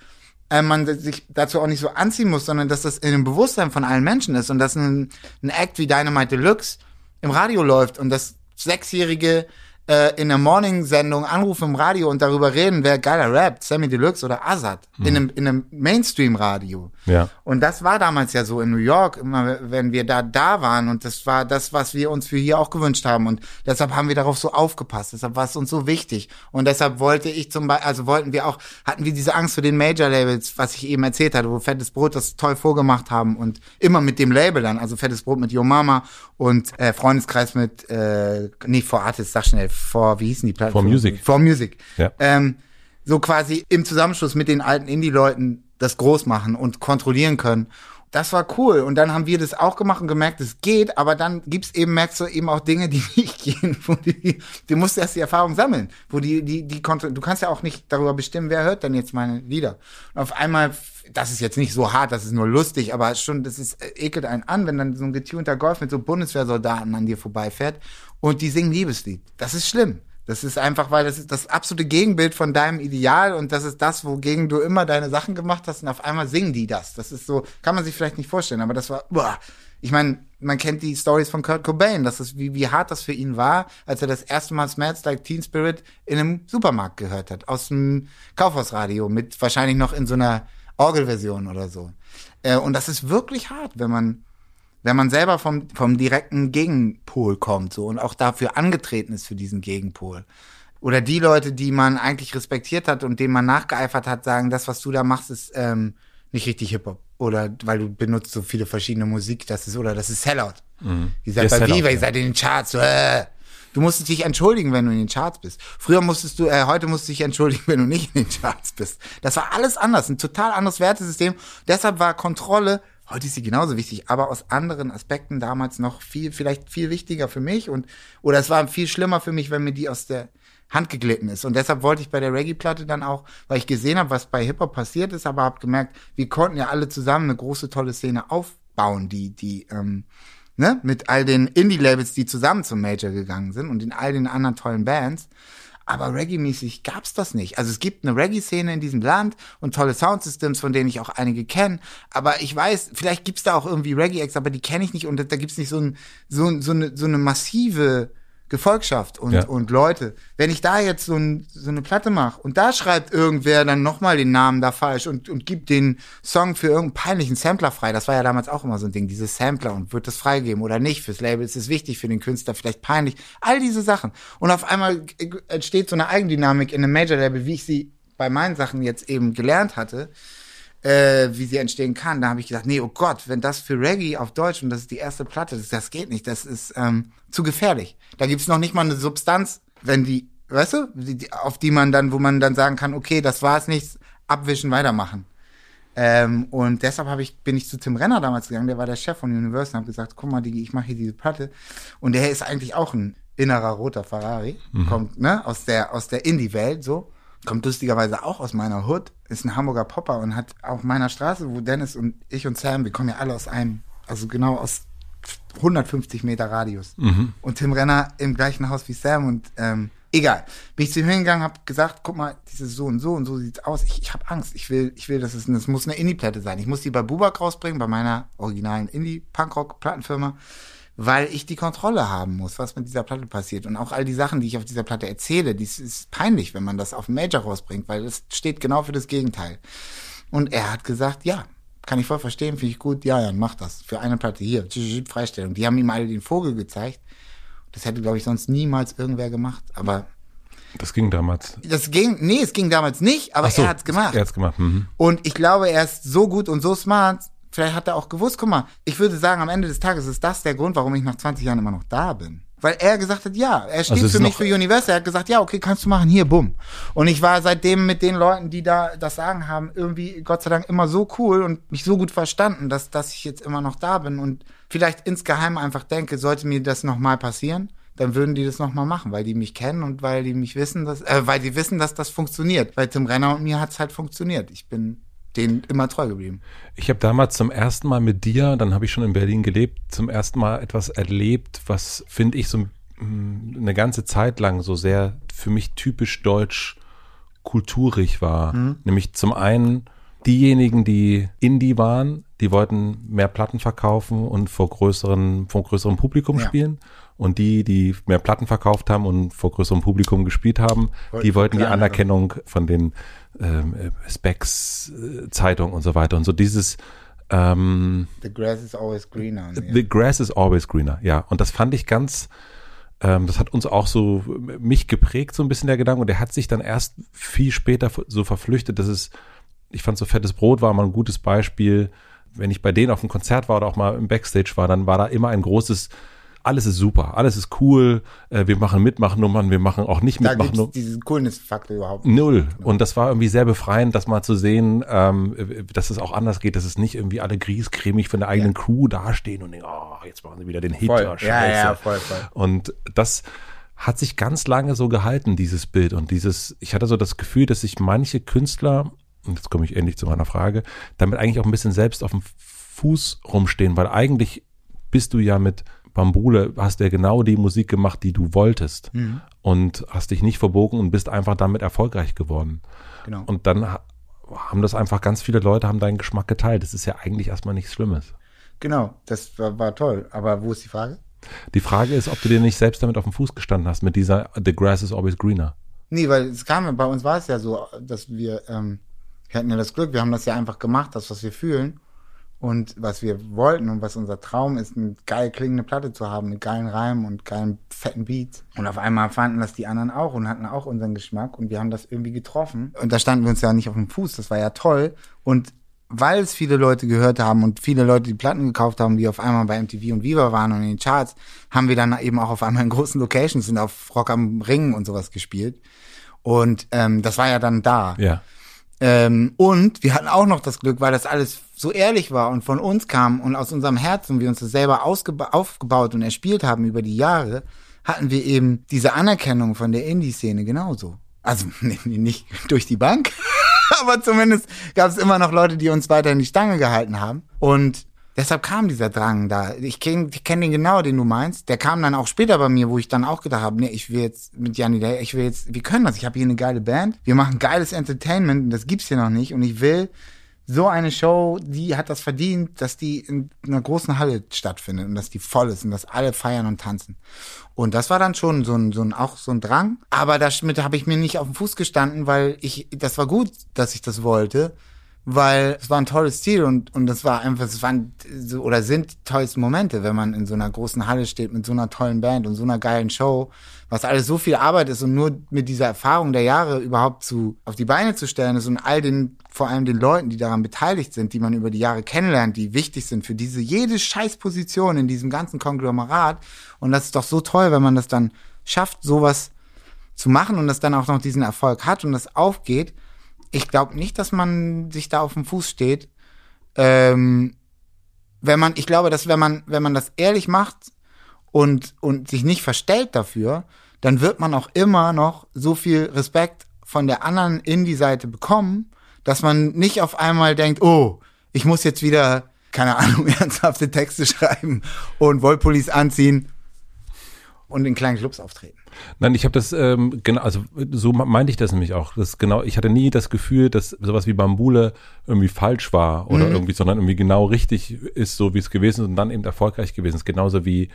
äh, man sich dazu auch nicht so anziehen muss, sondern dass das in dem Bewusstsein von allen Menschen ist und dass ein, ein Act wie Dynamite Deluxe im Radio läuft und dass Sechsjährige äh, in der Morning-Sendung anrufen im Radio und darüber reden, wer geiler rappt, Sammy Deluxe oder Azad, in einem, in einem Mainstream-Radio. Ja. Und das war damals ja so in New York, immer wenn wir da da waren und das war das, was wir uns für hier auch gewünscht haben und deshalb haben wir darauf so aufgepasst, deshalb war es uns so wichtig und deshalb wollte ich zum Beispiel, also wollten wir auch, hatten wir diese Angst vor den Major-Labels, was ich eben erzählt hatte, wo Fettes Brot das toll vorgemacht haben und immer mit dem Label dann, also Fettes Brot mit Yo Mama und äh, Freundeskreis mit, äh, nicht vor Artist, sag schnell, vor, wie hießen die Plattformen? For Music. For Music. Ja. Ähm, so quasi im Zusammenschluss mit den alten Indie-Leuten das groß machen und kontrollieren können. Das war cool. Und dann haben wir das auch gemacht und gemerkt, es geht, aber dann gibt's eben, merkst du eben auch Dinge, *laughs* die nicht gehen, wo die, du musst erst die Erfahrung sammeln, wo die, die, die, du kannst ja auch nicht darüber bestimmen, wer hört denn jetzt meine Lieder. Und auf einmal, das ist jetzt nicht so hart, das ist nur lustig, aber schon, das ist, äh, ekelt einen an, wenn dann so ein getunter Golf mit so Bundeswehrsoldaten an dir vorbeifährt und die singen Liebeslied. Das ist schlimm. Das ist einfach, weil das ist das absolute Gegenbild von deinem Ideal und das ist das, wogegen du immer deine Sachen gemacht hast und auf einmal singen die das. Das ist so, kann man sich vielleicht nicht vorstellen, aber das war, boah. Ich meine, man kennt die Stories von Kurt Cobain, das ist, wie, wie hart das für ihn war, als er das erste Mal Smells Like Teen Spirit in einem Supermarkt gehört hat, aus dem Kaufhausradio, mit wahrscheinlich noch in so einer Orgelversion oder so. Äh, und das ist wirklich hart, wenn man, wenn man selber vom, vom direkten Gegenpol kommt so und auch dafür angetreten ist für diesen Gegenpol. Oder die Leute, die man eigentlich respektiert hat und denen man nachgeeifert hat, sagen, das, was du da machst, ist ähm, nicht richtig Hip-Hop. Oder weil du benutzt so viele verschiedene Musik, das ist, oder das ist Sellout. Ihr seid bei Viva, ihr seid in den Charts. Äh. Du musstest dich entschuldigen, wenn du in den Charts bist. Früher musstest du, äh, heute musst du dich entschuldigen, *laughs* wenn du nicht in den Charts bist. Das war alles anders, ein total anderes Wertesystem. Deshalb war Kontrolle, heute ist sie genauso wichtig, aber aus anderen Aspekten damals noch viel, vielleicht viel wichtiger für mich und, oder es war viel schlimmer für mich, wenn mir die aus der Hand geglitten ist. Und deshalb wollte ich bei der Reggae-Platte dann auch, weil ich gesehen habe, was bei Hip-Hop passiert ist, aber habe gemerkt, wir konnten ja alle zusammen eine große, tolle Szene aufbauen, die, die, ähm, ne, mit all den Indie-Labels, die zusammen zum Major gegangen sind und in all den anderen tollen Bands. Aber Reggae-mäßig gab's das nicht. Also es gibt eine Reggae-Szene in diesem Land und tolle Soundsystems, von denen ich auch einige kenne. Aber ich weiß, vielleicht gibt's da auch irgendwie Reggae-Acts, aber die kenne ich nicht und da gibt's nicht so, ein, so, so, eine, so eine massive Gefolgschaft und, Ja. und Leute. Wenn ich da jetzt so, ein, so eine Platte mache und da schreibt irgendwer dann nochmal den Namen da falsch und, und gibt den Song für irgendeinen peinlichen Sampler frei, das war ja damals auch immer so ein Ding, diese Sampler und wird das freigeben oder nicht fürs Label, ist es wichtig für den Künstler, vielleicht peinlich, all diese Sachen. Und auf einmal entsteht so eine Eigendynamik in einem Major-Label, wie ich sie bei meinen Sachen jetzt eben gelernt hatte, äh, wie sie entstehen kann. Da habe ich gedacht, nee, oh Gott, wenn das für Reggae auf Deutsch und das ist die erste Platte, das, das geht nicht, das ist ähm, zu gefährlich. Da gibt's noch nicht mal eine Substanz, wenn die weißt du, die, auf die man dann, wo man dann sagen kann, okay, das war es nicht, abwischen, weitermachen. Ähm, und deshalb hab ich, bin ich zu Tim Renner damals gegangen, der war der Chef von Universal und habe gesagt, guck mal, die, ich mache hier diese Platte. Und der ist eigentlich auch ein innerer roter Ferrari, kommt ne, aus der, aus der Indie-Welt so. Kommt lustigerweise auch aus meiner Hood, ist ein Hamburger Popper und hat auf meiner Straße, wo Dennis und ich und Sam, wir kommen ja alle aus einem, also genau aus 150 Meter Radius. Und Tim Renner im gleichen Haus wie Sam und ähm, egal. Bin ich zu ihm hingegangen, hab gesagt, guck mal, dieses so und so und so sieht's aus. Ich, ich habe Angst. Ich will, ich will, dass es, das muss eine Indie-Platte sein. Ich muss die bei Bubak rausbringen, bei meiner originalen Indie-Punkrock-Plattenfirma, weil ich die Kontrolle haben muss, was mit dieser Platte passiert. Und auch all die Sachen, die ich auf dieser Platte erzähle, das ist peinlich, wenn man das auf dem Major rausbringt, weil es steht genau für das Gegenteil. Und er hat gesagt, ja, kann ich voll verstehen, finde ich gut, ja, ja, mach das. Für eine Platte hier, Freistellung. Die haben ihm alle den Vogel gezeigt. Das hätte, glaube ich, sonst niemals irgendwer gemacht. Aber Das ging damals. das ging, nee, es ging damals nicht, aber so, er hat's gemacht. Er hat's gemacht. Mhm. Und ich glaube, er ist so gut und so smart. Vielleicht hat er auch gewusst, guck mal, ich würde sagen, am Ende des Tages ist das der Grund, warum ich nach 20 Jahren immer noch da bin. Weil er gesagt hat, ja, er steht Also für mich für Universal. Er hat gesagt, ja, okay, kannst du machen, hier, bumm. Und ich war seitdem mit den Leuten, die da das Sagen haben, irgendwie, Gott sei Dank, immer so cool und mich so gut verstanden, dass, dass ich jetzt immer noch da bin und vielleicht insgeheim einfach denke, sollte mir das nochmal passieren, dann würden die das nochmal machen, weil die mich kennen und weil die mich wissen, dass, äh, weil die wissen, dass das funktioniert. Bei Tim Renner und mir hat's halt funktioniert. Ich bin denen immer treu geblieben. Ich habe damals zum ersten Mal mit dir, dann habe ich schon in Berlin gelebt, zum ersten Mal etwas erlebt, was finde ich so eine ganze Zeit lang so sehr für mich typisch deutsch kulturig war. Nämlich zum einen diejenigen, die Indie waren, die wollten mehr Platten verkaufen und vor größeren, vor größerem Publikum Ja. spielen. Und die, die mehr Platten verkauft haben und vor größerem Publikum gespielt haben, Wollten die wollten die. Anerkennung von den ähm, äh, Specs, äh, Zeitung und so weiter. Und so dieses ähm, The grass is always greener. The grass is always greener, ja. Und das fand ich ganz, ähm, das hat uns auch so, mich geprägt, so ein bisschen der Gedanke. Und der hat sich dann erst viel später so verflüchtet, dass es, ich fand so fettes Brot war mal ein gutes Beispiel. Wenn ich bei denen auf dem Konzert war oder auch mal im Backstage war, dann war da immer ein großes, alles ist super, alles ist cool, äh, wir machen Mitmachnummern, wir machen auch nicht Da Mitmachnummern. diesen Coolness-Faktor überhaupt. Null. Und das war irgendwie sehr befreiend, das mal zu sehen, ähm, dass es auch anders geht, dass es nicht irgendwie alle griescremig von der eigenen Crew dastehen und denken, oh, jetzt machen sie wieder den Hit. Voll. oh, Ja, Scheiße. ja, voll, voll. Und das hat sich ganz lange so gehalten, dieses Bild. Und dieses, ich hatte so das Gefühl, dass sich manche Künstler, und jetzt komme ich endlich zu meiner Frage, damit eigentlich auch ein bisschen selbst auf dem Fuß rumstehen, weil eigentlich bist du ja mit Bambule, hast ja genau die Musik gemacht, die du wolltest. Mhm. Und hast dich nicht verbogen und bist einfach damit erfolgreich geworden. Genau. Und dann ha- haben das einfach ganz viele Leute haben deinen Geschmack geteilt. Das ist ja eigentlich erstmal nichts Schlimmes. Genau, das war, war toll. Aber wo ist die Frage? Die Frage ist, ob du dir nicht selbst damit auf dem Fuß gestanden hast, mit dieser The grass is always greener. Nee, weil es kam, bei uns war es ja so, dass wir, ähm, wir hatten ja das Glück, wir haben das ja einfach gemacht, das, was wir fühlen und was wir wollten und was unser Traum ist, eine geil klingende Platte zu haben mit geilen Reimen und geilen fetten Beats. Und auf einmal fanden das die anderen auch und hatten auch unseren Geschmack und wir haben das irgendwie getroffen. Und da standen wir uns ja nicht auf dem Fuß, das war ja toll. Und weil es viele Leute gehört haben und viele Leute die Platten gekauft haben, die auf einmal bei MTV und Viva waren und in den Charts, haben wir dann eben auch auf einmal in *laughs* großen Locations und auf Rock am Ring und sowas gespielt. Und ähm, das war ja dann da. Ja. Ähm, und wir hatten auch noch das Glück, weil das alles so ehrlich war und von uns kam und aus unserem Herzen wir uns das selber aufgebaut und erspielt haben über die Jahre, hatten wir eben diese Anerkennung von der Indie-Szene genauso. Also *laughs* nicht durch die Bank, *laughs* aber zumindest gab es immer noch Leute, die uns weiter in die Stange gehalten haben. Und deshalb kam dieser Drang da. Ich kenne kenn den genau, den du meinst. Der kam dann auch später bei mir, wo ich dann auch gedacht habe, nee, ich will jetzt mit Janni, ich will jetzt, wir können das. Ich habe hier eine geile Band. Wir machen geiles Entertainment und das gibt's hier noch nicht. Und ich will so eine Show, die hat das verdient, dass die in einer großen Halle stattfindet und dass die voll ist und dass alle feiern und tanzen. Und das war dann schon so ein, so ein auch so ein Drang. Aber damit habe ich mir nicht auf den Fuß gestanden, weil ich, das war gut, dass ich das wollte, weil es war ein tolles Ziel und, und das war einfach, es waren so, oder sind die tollsten Momente, wenn man in so einer großen Halle steht mit so einer tollen Band und so einer geilen Show, was alles so viel Arbeit ist und nur mit dieser Erfahrung der Jahre überhaupt zu, auf die Beine zu stellen ist und all den, vor allem den Leuten, die daran beteiligt sind, die man über die Jahre kennenlernt, die wichtig sind für diese, jede Scheißposition in diesem ganzen Konglomerat. Und das ist doch so toll, wenn man das dann schafft, sowas zu machen und das dann auch noch diesen Erfolg hat und das aufgeht, ich glaube nicht, dass man sich da auf dem Fuß steht. Ähm, wenn man, ich glaube, dass wenn man, wenn man das ehrlich macht und, und sich nicht verstellt dafür, dann wird man auch immer noch so viel Respekt von der anderen Indie-Seite bekommen, dass man nicht auf einmal denkt, oh, ich muss jetzt wieder, keine Ahnung, *laughs* ernsthafte Texte schreiben und Wollpullis anziehen und in kleinen Clubs auftreten. Nein, ich habe das ähm, genau, also so meinte ich das nämlich auch. Das genau, ich hatte nie das Gefühl, dass sowas wie Bambule irgendwie falsch war oder Mhm. irgendwie, sondern irgendwie genau richtig ist, so wie es gewesen ist und dann eben erfolgreich gewesen ist. Genauso wie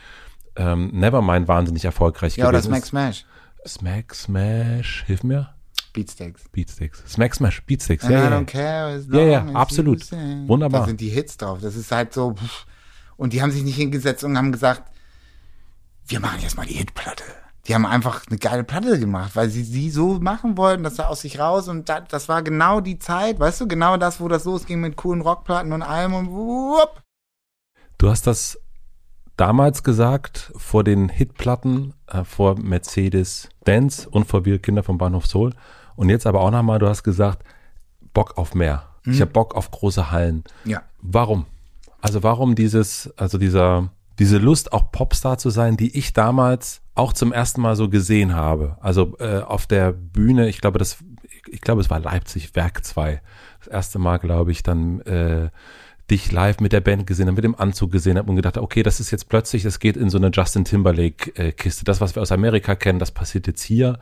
ähm, Nevermind wahnsinnig erfolgreich Ja, oder gewesen Smack Smash. Smack Smash, hilf mir. Beatsteaks. Beatsticks. Smack Smash, Beatsticks. And Ja, I ja, don't ja. Ja, ja, absolut. Wunderbar. Da sind die Hits drauf. Das ist halt so. pff. Und die haben sich nicht hingesetzt und haben gesagt, wir machen jetzt mal die Hitplatte. Die haben einfach eine geile Platte gemacht, weil sie sie so machen wollten, das sah aus sich raus und da, das war genau die Zeit, weißt du, genau das, wo das losging mit coolen Rockplatten und allem und wupp. Du hast das damals gesagt vor den Hitplatten, äh, vor Mercedes-Benz und vor Wir Kinder vom Bahnhof Soul. Und jetzt aber auch nochmal, du hast gesagt, Bock auf mehr. Ich habe Bock auf große Hallen. Ja. Warum? Also warum dieses, also dieser, diese Lust auch Popstar zu sein, die ich damals auch zum ersten Mal so gesehen habe. Also äh, auf der Bühne, ich glaube, das, ich glaube, es war Leipzig Werk 2. Das erste Mal, glaube ich, dann äh, dich live mit der Band gesehen habe, mit dem Anzug gesehen habe und gedacht, okay, das ist jetzt plötzlich, das geht in so eine Justin Timberlake-Kiste. Das, was wir aus Amerika kennen, das passiert jetzt hier.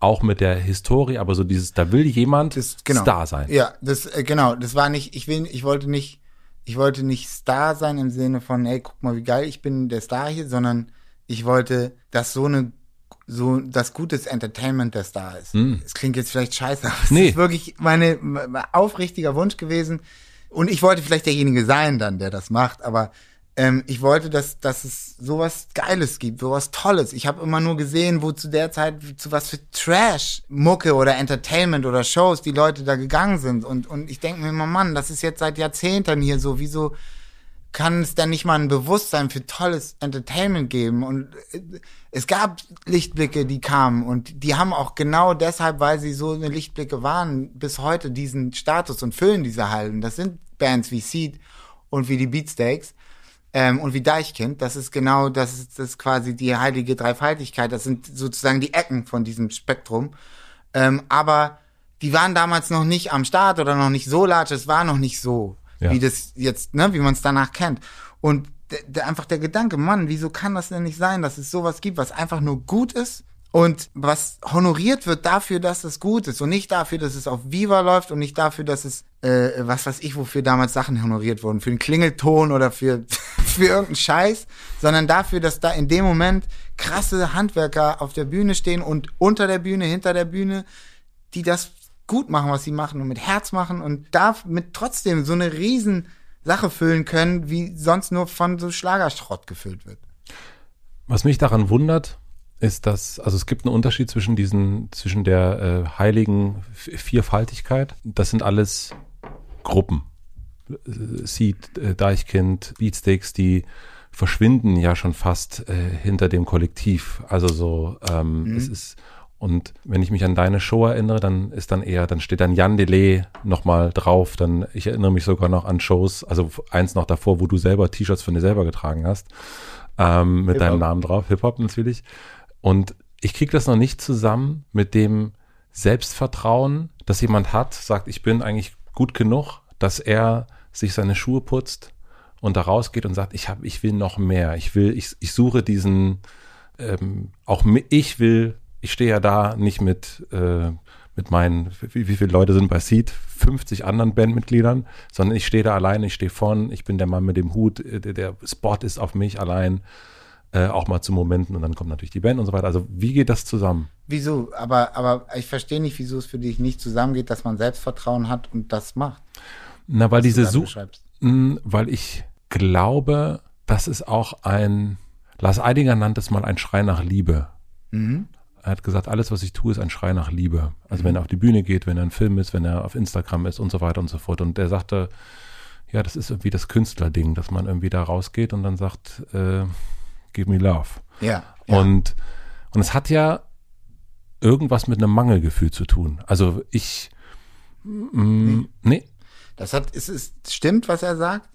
Auch mit der Historie, aber so dieses, da will jemand Das, genau. Star sein. Ja, das, äh, genau, das war nicht, ich will, ich wollte nicht, ich wollte nicht Star sein im Sinne von, ey, guck mal, wie geil, ich bin der Star hier, sondern ich wollte, dass so eine, so, das gutes Entertainment der Star ist. Es klingt jetzt vielleicht scheiße, aber es Nee. ist wirklich meine, mein aufrichtiger Wunsch gewesen. Und ich wollte vielleicht derjenige sein dann, der das macht, aber ähm, ich wollte, dass, dass es sowas Geiles gibt, sowas Tolles. Ich habe immer nur gesehen, wo zu der Zeit zu was für Trash-Mucke oder Entertainment oder Shows die Leute da gegangen sind. Und, und ich denke mir immer, Mann, das ist jetzt seit Jahrzehnten hier so. Wieso kann es denn nicht mal ein Bewusstsein für tolles Entertainment geben? Und äh, es gab Lichtblicke, die kamen und die haben auch genau deshalb, weil sie so eine Lichtblicke waren, bis heute diesen Status und füllen diese Hallen. Das sind Bands wie Seed und wie die Beatsteaks ähm, und wie Deichkind. Das ist genau, das ist, das ist quasi die heilige Dreifaltigkeit. Das sind sozusagen die Ecken von diesem Spektrum. Ähm, aber die waren damals noch nicht am Start oder noch nicht so large. Es war noch nicht so, Ja. wie das jetzt, ne, wie man es danach kennt. Und einfach der Gedanke, Mann, wieso kann das denn nicht sein, dass es sowas gibt, was einfach nur gut ist und was honoriert wird dafür, dass es gut ist und nicht dafür, dass es auf Viva läuft und nicht dafür, dass es, äh, was weiß ich, wofür damals Sachen honoriert wurden, für den Klingelton oder für, *laughs* für irgendeinen Scheiß, sondern dafür, dass da in dem Moment krasse Handwerker auf der Bühne stehen und unter der Bühne, hinter der Bühne, die das gut machen, was sie machen und mit Herz machen und damit trotzdem so eine riesen Sache füllen können, wie sonst nur von so Schlagerschrott gefüllt wird. Was mich daran wundert, ist, dass, also es gibt einen Unterschied zwischen diesen, zwischen der äh, heiligen Vierfaltigkeit. Das sind alles Gruppen. Äh, Seed, äh, Deichkind, Beatsticks, die verschwinden ja schon fast äh, hinter dem Kollektiv. Also so, ähm, es ist, und wenn ich mich an deine Show erinnere, dann ist dann eher, dann steht dann Jan Delay nochmal drauf. Dann, ich erinnere mich sogar noch an Shows, also eins noch davor, wo du selber T-Shirts von dir selber getragen hast ähm, mit Hip-Hop. deinem Namen drauf, Hip-Hop natürlich. Und ich kriege das noch nicht zusammen mit dem Selbstvertrauen, das jemand hat, sagt, ich bin eigentlich gut genug, dass er sich seine Schuhe putzt und da rausgeht und sagt, ich habe, ich will noch mehr, ich will, ich, ich suche diesen, ähm, auch ich will, ich stehe ja da nicht mit, äh, mit meinen, wie, wie viele Leute sind bei Seed? 50 anderen Bandmitgliedern, sondern ich stehe da allein, ich stehe vorn, ich bin der Mann mit dem Hut, äh, der, der Spot ist auf mich allein, äh, auch mal zu Momenten und dann kommt natürlich die Band und so weiter. Also wie geht das zusammen? Wieso? Aber, aber ich verstehe nicht, wieso es für dich nicht zusammengeht, dass man Selbstvertrauen hat und das macht. Na, weil diese gerade Such, beschreibst. Mm, weil ich glaube, das ist auch ein, Lars Eidinger nannte es mal ein Schrei nach Liebe. Mhm. Er hat gesagt, alles, was ich tue, ist ein Schrei nach Liebe. Also wenn er auf die Bühne geht, wenn er ein Film ist, wenn er auf Instagram ist und so weiter und so fort. Und er sagte, ja, das ist irgendwie das Künstlerding, dass man irgendwie da rausgeht und dann sagt, äh, give me love. Ja. ja. Und, und es hat ja irgendwas mit einem Mangelgefühl zu tun. Also ich, mm, nee. Das hat, es ist, stimmt, was er sagt.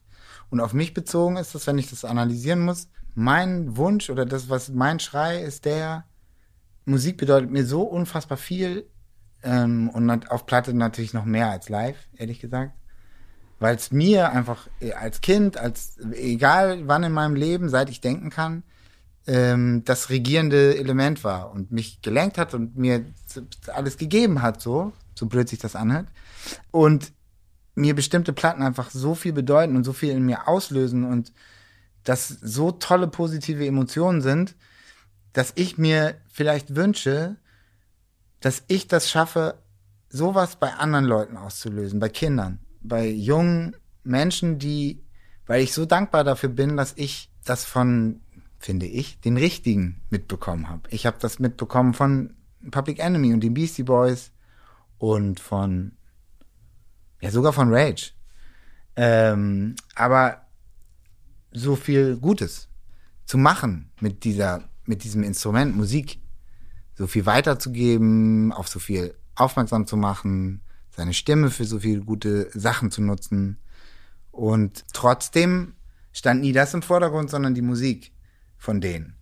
Und auf mich bezogen ist das, wenn ich das analysieren muss, mein Wunsch oder das, was mein Schrei ist der, Musik bedeutet mir so unfassbar viel ähm, und auf Platte natürlich noch mehr als live, ehrlich gesagt. Weil es mir einfach äh, als Kind, als egal wann in meinem Leben, seit ich denken kann, ähm, das regierende Element war und mich gelenkt hat und mir alles gegeben hat, so, so blöd sich das anhört. Und mir bestimmte Platten einfach so viel bedeuten und so viel in mir auslösen und das so tolle positive Emotionen sind, dass ich mir vielleicht wünsche, dass ich das schaffe, sowas bei anderen Leuten auszulösen, bei Kindern, bei jungen Menschen, die, weil ich so dankbar dafür bin, dass ich das von, finde ich, den Richtigen mitbekommen habe. Ich habe das mitbekommen von Public Enemy und den Beastie Boys und von, ja sogar von Rage. Ähm, aber so viel Gutes zu machen mit dieser, mit diesem Instrument Musik, so viel weiterzugeben, auf so viel aufmerksam zu machen, seine Stimme für so viele gute Sachen zu nutzen. Und trotzdem stand nie das im Vordergrund, sondern die Musik von denen.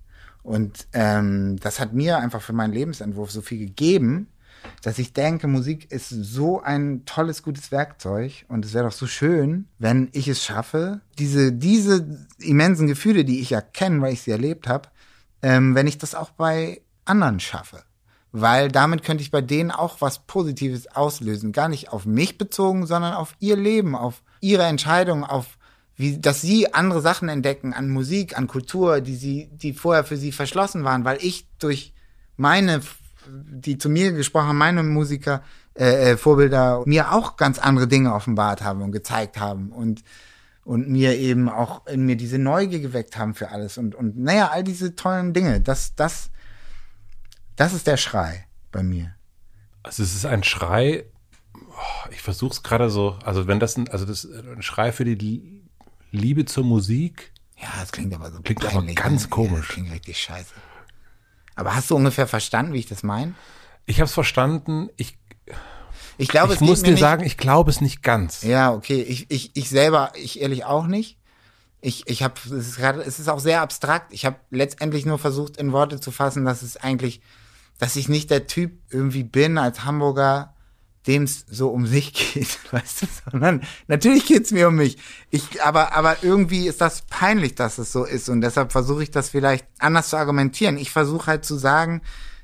Und ähm, das hat mir einfach für meinen Lebensentwurf so viel gegeben, dass ich denke, Musik ist so ein tolles, gutes Werkzeug und es wäre doch so schön, wenn ich es schaffe, diese, diese immensen Gefühle, die ich ja kenne, weil ich sie erlebt habe, ähm, wenn ich das auch bei anderen schaffe. Weil damit könnte ich bei denen auch was Positives auslösen. Gar nicht auf mich bezogen, sondern auf ihr Leben, auf ihre Entscheidung, auf wie, dass sie andere Sachen entdecken an Musik, an Kultur, die sie, die vorher für sie verschlossen waren, weil ich durch meine, die zu mir gesprochen haben, meine Musiker, äh, äh, Vorbilder, mir auch ganz andere Dinge offenbart haben und gezeigt haben und, und mir eben auch in mir diese Neugier geweckt haben für alles und, und naja, all diese tollen Dinge, das, das, das ist der Schrei bei mir. Also es ist ein Schrei, oh, ich versuche es gerade so, also wenn das ein, also das ein Schrei für die Liebe zur Musik. Ja, das klingt aber so Klingt aber ganz ne? komisch. Ja, das klingt richtig scheiße. Aber hast du ungefähr verstanden, wie ich das meine? Ich habe es verstanden. Ich, Ich glaube, ich es muss dir sagen, ich glaube es nicht ganz. Ja, okay. Ich, ich, ich selber, ich ehrlich auch nicht. Ich, ich habe, es ist gerade, es ist auch sehr abstrakt. Ich habe letztendlich nur versucht, in Worte zu fassen, dass es eigentlich, dass ich nicht der Typ irgendwie bin als Hamburger, dem es so um sich *laughs* geht, weißt du, sondern natürlich geht's mir um mich. Ich, aber, aber irgendwie ist das peinlich, dass es so ist und deshalb versuche ich das vielleicht anders zu argumentieren. Ich versuche halt zu sagen,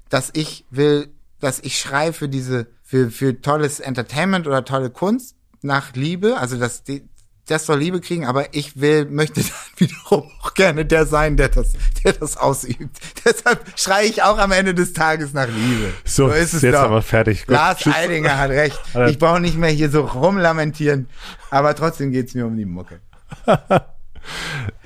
dass ich will, dass ich schreie für diese, für, für tolles Entertainment oder tolle Kunst nach Liebe, also dass die, das soll Liebe kriegen, aber ich will, möchte *laughs* *laughs* wiederum auch gerne der sein, der das, der das ausübt. *laughs* Deshalb schreie ich auch am Ende des Tages nach Liebe. So, jetzt aber fertig. Gut, Lars tschüss. Eidinger hat recht. *laughs* Ich brauche nicht mehr hier so rumlamentieren, aber trotzdem geht's mir um die Mucke.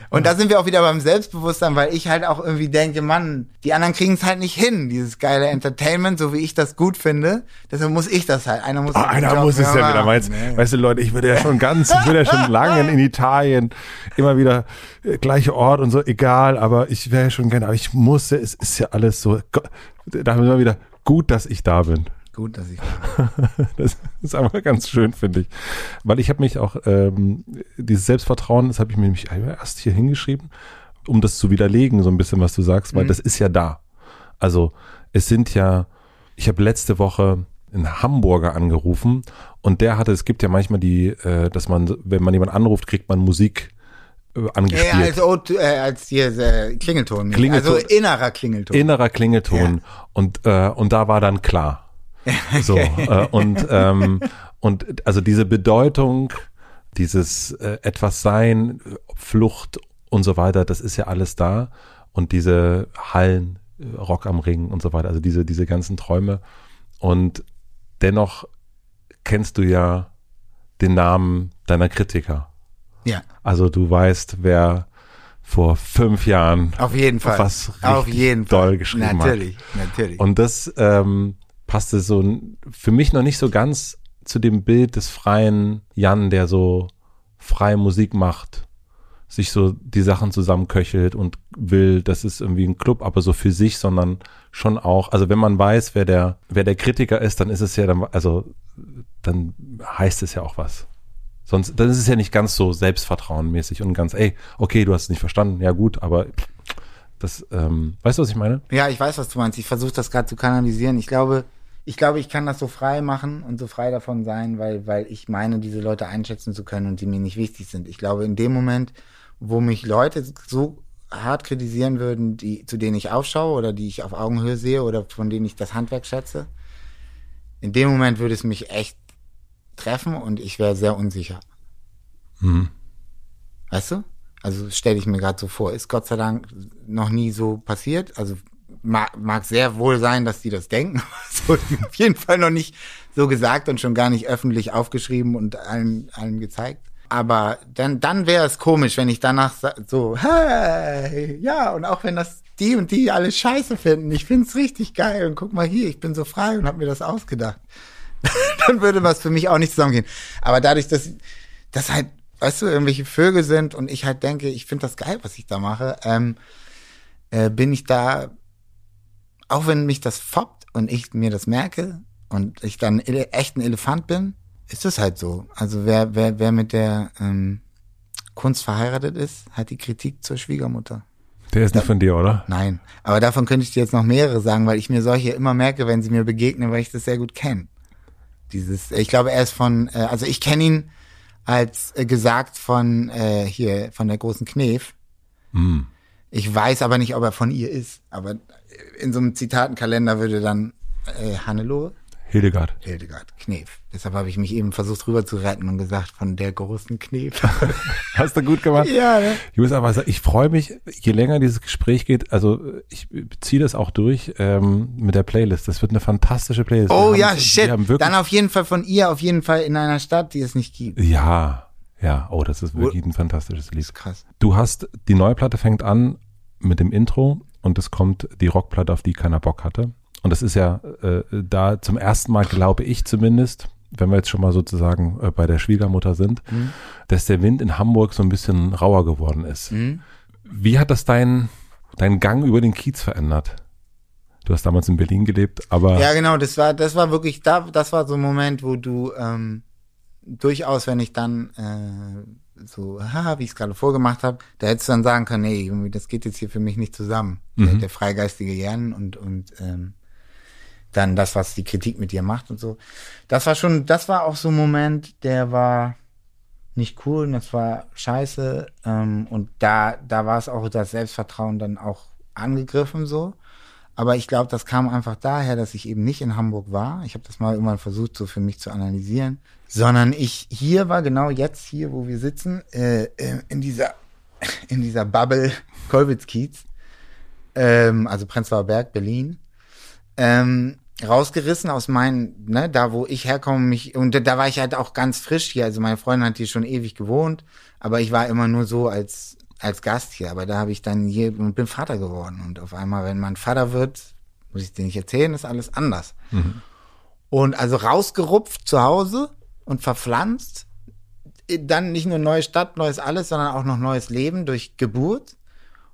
Und da sind wir auch wieder beim Selbstbewusstsein, weil ich halt auch irgendwie denke, Mann, die anderen kriegen es halt nicht hin, dieses geile Entertainment, so wie ich das gut finde. Deshalb muss ich das halt. Einer muss, Ah, einer Job muss es ja wieder. Meinst, Nee. Weißt du, Leute, ich würde ja schon ganz, ich würde ja schon lange in Italien, immer wieder äh, gleiche Ort und so, egal, aber ich wäre ja schon gerne, aber ich musste, es ist ja alles so, da haben wir mal wieder, gut, dass ich da bin. Gut, dass ich. *laughs* Das ist einfach ganz schön, finde ich. Weil ich habe mich auch, ähm, dieses Selbstvertrauen, das habe ich mir nämlich erst hier hingeschrieben, um das zu widerlegen, so ein bisschen, was du sagst, weil das ist ja da. Also es sind ja, ich habe letzte Woche einen Hamburger angerufen und der hatte, es gibt ja manchmal die, äh, dass man, wenn man jemanden anruft, kriegt man Musik äh, angespielt. Ja, als, O- äh, als hier äh, Klingelton. Klingelton. Also innerer Klingelton. innerer Klingelton und äh, und da war dann klar. *laughs* So äh, und ähm, und also diese Bedeutung, dieses äh, etwas sein, Flucht und so weiter, das ist ja alles da und diese Hallen, äh, Rock am Ring und so weiter, also diese diese ganzen Träume und dennoch kennst du ja den Namen deiner Kritiker. ja, Also du weißt, wer vor fünf Jahren auf jeden Fall. was auf richtig jeden Fall. doll geschrieben hat. natürlich, natürlich. Und das ähm, passte so für mich noch nicht so ganz zu dem Bild des freien Jan, der so freie Musik macht, sich so die Sachen zusammenköchelt und will, das ist irgendwie ein Club, aber so für sich, sondern schon auch, also wenn man weiß, wer der, wer der Kritiker ist, dann ist es ja dann, also dann heißt es ja auch was. Sonst, dann ist es ja nicht ganz so selbstvertrauenmäßig und ganz, ey, okay, du hast es nicht verstanden, ja gut, aber das, ähm, weißt du, was ich meine? Ja, ich weiß, was du meinst. Ich versuche das gerade zu kanalisieren. Ich glaube, ich glaube, ich kann das so frei machen und so frei davon sein, weil, weil ich meine, diese Leute einschätzen zu können und die mir nicht wichtig sind. Ich glaube, in dem Moment, wo mich Leute so hart kritisieren würden, die, zu denen ich aufschaue oder die ich auf Augenhöhe sehe oder von denen ich das Handwerk schätze, in dem Moment würde es mich echt treffen und ich wäre sehr unsicher. Mhm. Weißt du? Also stelle ich mir gerade so vor. Ist Gott sei Dank noch nie so passiert. Also mag, mag sehr wohl sein, dass die das denken. *laughs* so auf jeden Fall noch nicht so gesagt und schon gar nicht öffentlich aufgeschrieben und allen, allen gezeigt. Aber dann, dann wäre es komisch, wenn ich danach so, hey, ja, und auch wenn das die und die alle scheiße finden, ich find's richtig geil und guck mal hier, ich bin so frei und hab mir das ausgedacht. *laughs* dann würde was für mich auch nicht zusammengehen. Aber dadurch, dass, dass halt, weißt du, irgendwelche Vögel sind und ich halt denke, ich finde das geil, was ich da mache, ähm, äh, bin ich da, auch wenn mich das foppt und ich mir das merke und ich dann echt ein Elefant bin, ist es halt so. Also wer, wer, wer mit der ähm, Kunst verheiratet ist, hat die Kritik zur Schwiegermutter. Der ist nicht von dir, oder? Nein, aber davon könnte ich dir jetzt noch mehrere sagen, weil ich mir solche immer merke, wenn sie mir begegnen, weil ich das sehr gut kenne. Dieses, ich glaube, er ist von, äh, also ich kenne ihn als äh, gesagt von äh, hier von der großen Knef. Mhm. Ich weiß aber nicht, ob er von ihr ist. Aber in so einem Zitatenkalender würde dann äh, Hannelore Hildegard. Hildegard Knef. Deshalb habe ich mich eben versucht rüber zu retten und gesagt von der großen Knef. *laughs* Hast du gut gemacht? ja, ne? Ich muss aber sagen, ich freue mich, je länger dieses Gespräch geht, also ich ziehe das auch durch ähm, mit der Playlist. Das wird eine fantastische Playlist. Oh ja, haben- shit. Dann auf jeden Fall von ihr, auf jeden Fall in einer Stadt, die es nicht gibt. ja, ja, oh, das ist wirklich ein fantastisches Lied. Krass. Du hast, die neue Platte fängt an mit dem Intro und es kommt die Rockplatte, auf die keiner Bock hatte. Und das ist ja äh, da zum ersten Mal, glaube ich zumindest, wenn wir jetzt schon mal sozusagen äh, bei der Schwiegermutter sind, dass der Wind in Hamburg so ein bisschen rauer geworden ist. Mhm. Wie hat das dein, dein Gang über den Kiez verändert? Du hast damals in Berlin gelebt, aber Ja, genau, das war, das war wirklich, da, das war so ein Moment, wo du ähm, durchaus, wenn ich dann äh, so, haha, wie ich es gerade vorgemacht habe, da hättest du dann sagen können, nee, irgendwie, das geht jetzt hier für mich nicht zusammen. Der, der freigeistige Jan und, und ähm, dann das, was die Kritik mit dir macht und so. Das war schon, das war auch so ein Moment, der war nicht cool und das war scheiße. Ähm, und da, da war es auch das Selbstvertrauen dann auch angegriffen so. Aber ich glaube, das kam einfach daher, dass ich eben nicht in Hamburg war. Ich habe das mal irgendwann versucht, so für mich zu analysieren. Sondern ich hier war, genau jetzt hier, wo wir sitzen, äh, äh, in dieser, *laughs* in dieser Bubble Kolwitz-Kiez, ähm, also Prenzlauer Berg, Berlin, ähm, rausgerissen aus meinen, ne, da wo ich herkomme, mich, und da, da war ich halt auch ganz frisch hier. Also meine Freundin hat hier schon ewig gewohnt, aber ich war immer nur so als, als Gast hier. Aber da habe ich dann hier und bin Vater geworden. Und auf einmal, wenn man Vater wird, muss ich dir nicht erzählen, ist alles anders. Und also rausgerupft zu Hause und verpflanzt, dann nicht nur neue Stadt, neues alles, sondern auch noch neues Leben durch Geburt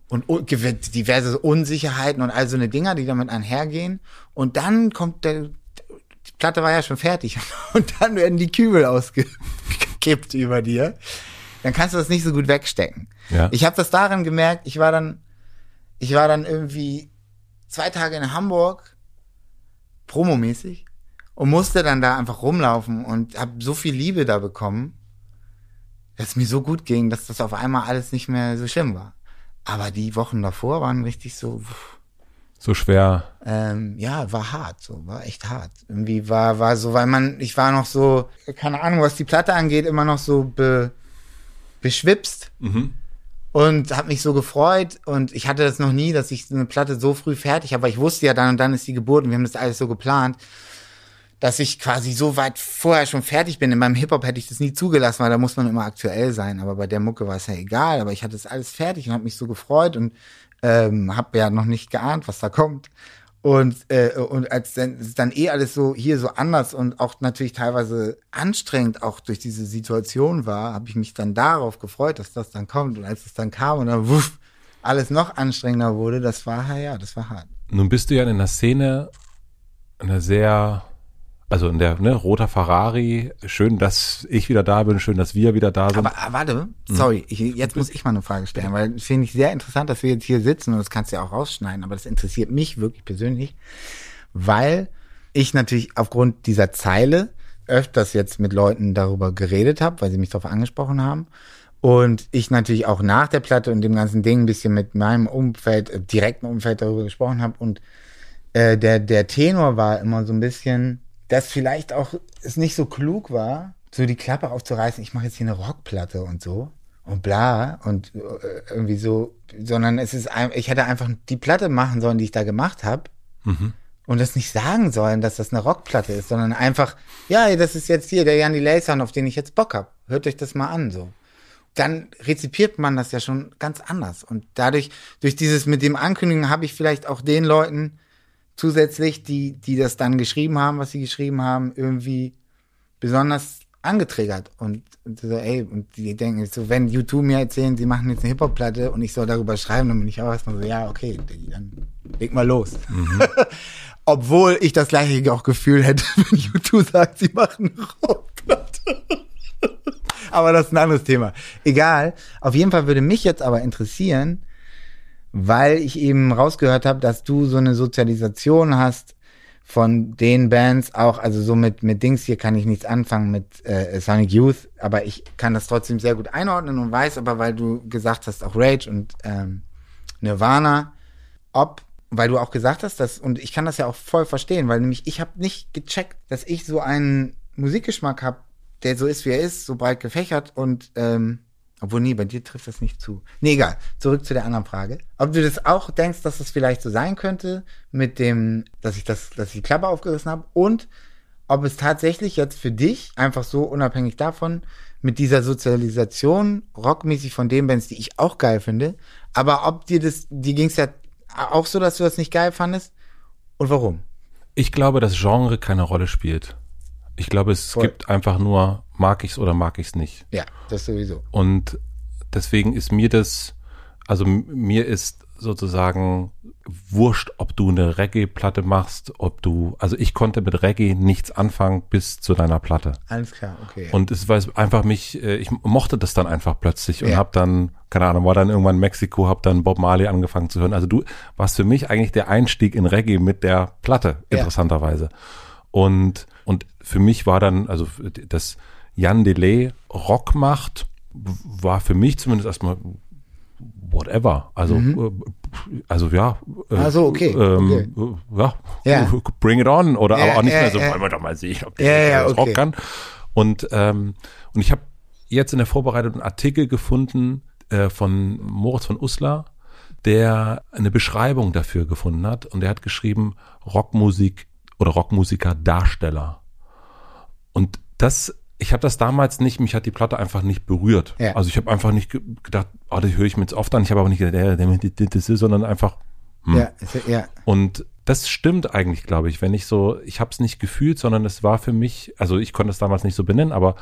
und diverse Unsicherheiten und all so eine Dinger, die damit einhergehen. Und dann kommt der, die Platte war ja schon fertig *laughs* und dann werden die Kübel ausgekippt *laughs* über dir. Dann kannst du das nicht so gut wegstecken. Ja. Ich habe das daran gemerkt, ich war dann, ich war dann irgendwie zwei Tage in Hamburg, promomäßig, und musste dann da einfach rumlaufen und habe so viel Liebe da bekommen, dass es mir so gut ging, dass das auf einmal alles nicht mehr so schlimm war. Aber die Wochen davor waren richtig so, pff, so schwer. ähm, ja, war hart, so, war echt hart. Irgendwie war, war so, weil man, ich war noch so, keine Ahnung, was die Platte angeht, immer noch so be, beschwipst und habe mich so gefreut und ich hatte das noch nie, dass ich so eine Platte so früh fertig habe, weil ich wusste ja dann und dann ist die Geburt und wir haben das alles so geplant, dass ich quasi so weit vorher schon fertig bin. In meinem Hip-Hop hätte ich das nie zugelassen, weil da muss man immer aktuell sein, aber bei der Mucke war es ja egal, aber ich hatte das alles fertig und habe mich so gefreut und ähm, habe ja noch nicht geahnt, was da kommt. Und, äh, und als dann, es ist dann eh alles so hier so anders und auch natürlich teilweise anstrengend auch durch diese Situation war, habe ich mich dann darauf gefreut, dass das dann kommt. Und als es dann kam und dann wuff, alles noch anstrengender wurde, das war ja, das war hart. Nun bist du ja in einer Szene, in einer sehr, also in der, ne, roter Ferrari, schön, dass ich wieder da bin, schön, dass wir wieder da sind. Aber ah, warte, sorry, ich, jetzt muss ich mal eine Frage stellen, weil finde ich sehr interessant, dass wir jetzt hier sitzen und das kannst du ja auch rausschneiden, aber das interessiert mich wirklich persönlich, weil ich natürlich aufgrund dieser Zeile öfters jetzt mit Leuten darüber geredet habe, weil sie mich darauf angesprochen haben. Und ich natürlich auch nach der Platte und dem ganzen Ding ein bisschen mit meinem Umfeld, äh, direkten Umfeld darüber gesprochen habe. Und äh, der, der Tenor war immer so ein bisschen, dass vielleicht auch es nicht so klug war, so die Klappe aufzureißen, ich mache jetzt hier eine Rockplatte und so und bla und äh, irgendwie so, sondern es ist ich hätte einfach die Platte machen sollen, die ich da gemacht habe und das nicht sagen sollen, dass das eine Rockplatte ist, sondern einfach, ja, das ist jetzt hier der Jan Delay Sound, auf den ich jetzt Bock hab. Hört euch das mal an so. Dann rezipiert man das ja schon ganz anders und dadurch durch dieses mit dem Ankündigen habe ich vielleicht auch den Leuten zusätzlich, die die das dann geschrieben haben, was sie geschrieben haben, irgendwie besonders angetriggert und, und so, ey, und die denken so, wenn YouTube mir erzählen, sie machen jetzt eine Hip-Hop-Platte und ich soll darüber schreiben, dann bin ich auch erstmal so, ja, okay, dann leg mal los. *laughs* Obwohl ich das gleiche auch Gefühl hätte, *laughs* wenn YouTube sagt, sie machen eine Rockplatte. *laughs* aber das ist ein anderes Thema. Egal. Auf jeden Fall würde mich jetzt aber interessieren, weil ich eben rausgehört habe, dass du so eine Sozialisation hast von den Bands auch, also so mit, mit Dings hier kann ich nichts anfangen mit äh, Sonic Youth, aber ich kann das trotzdem sehr gut einordnen und weiß aber, weil du gesagt hast, auch Rage und ähm, Nirvana, ob, weil du auch gesagt hast, dass, und ich kann das ja auch voll verstehen, weil nämlich ich habe nicht gecheckt, dass ich so einen Musikgeschmack habe, der so ist, wie er ist, so breit gefächert und ähm, obwohl, nee, bei dir trifft das nicht zu. Nee, egal. Zurück zu der anderen Frage. Ob du das auch denkst, dass das vielleicht so sein könnte, mit dem, dass ich das, dass ich die Klappe aufgerissen habe und ob es tatsächlich jetzt für dich, einfach so unabhängig davon, mit dieser Sozialisation, rockmäßig von den Bands, die ich auch geil finde, aber ob dir das, dir ging es ja auch so, dass du das nicht geil fandest und warum? Ich glaube, dass Genre keine Rolle spielt. Ich glaube, es Voll. gibt einfach nur, mag ich's oder mag ich's nicht. Ja, das sowieso. Und deswegen ist mir das, also mir ist sozusagen wurscht, ob du eine Reggae-Platte machst, ob du, also ich konnte mit Reggae nichts anfangen bis zu deiner Platte. Alles klar, okay. Und es war einfach mich, äh, ich mochte das dann einfach plötzlich und Ja. hab dann, keine Ahnung, war dann irgendwann in Mexiko, hab dann Bob Marley angefangen zu hören. Also du warst für mich eigentlich der Einstieg in Reggae mit der Platte, Ja. Und, und für mich war dann, also das Jan Delay Rock macht, war für mich zumindest erstmal whatever. Also, äh, also ja. äh, Mhm. Ah, so, okay, Ähm, äh, Ja, Ja. *laughs* bring it on. Oder Ja, aber auch nicht ja, mehr so, wollen wir doch mal sehen, ob der Ja, okay. Rock kann. Und, ähm, und ich habe jetzt in der Vorbereitung einen Artikel gefunden äh, von Moritz von Uslar, der eine Beschreibung dafür gefunden hat. Und der hat geschrieben, Rockmusik oder Rockmusiker Darsteller. Und das, ich habe das damals nicht, mich hat die Platte einfach nicht berührt. Ja. Also ich habe einfach nicht ge gedacht, oh, das höre ich mir jetzt oft an. Ich habe aber nicht gedacht, das ist, sondern einfach, hm. ja, ja, Und das stimmt eigentlich, glaube ich, wenn ich so, ich habe es nicht gefühlt, sondern es war für mich, also ich konnte es damals nicht so benennen, aber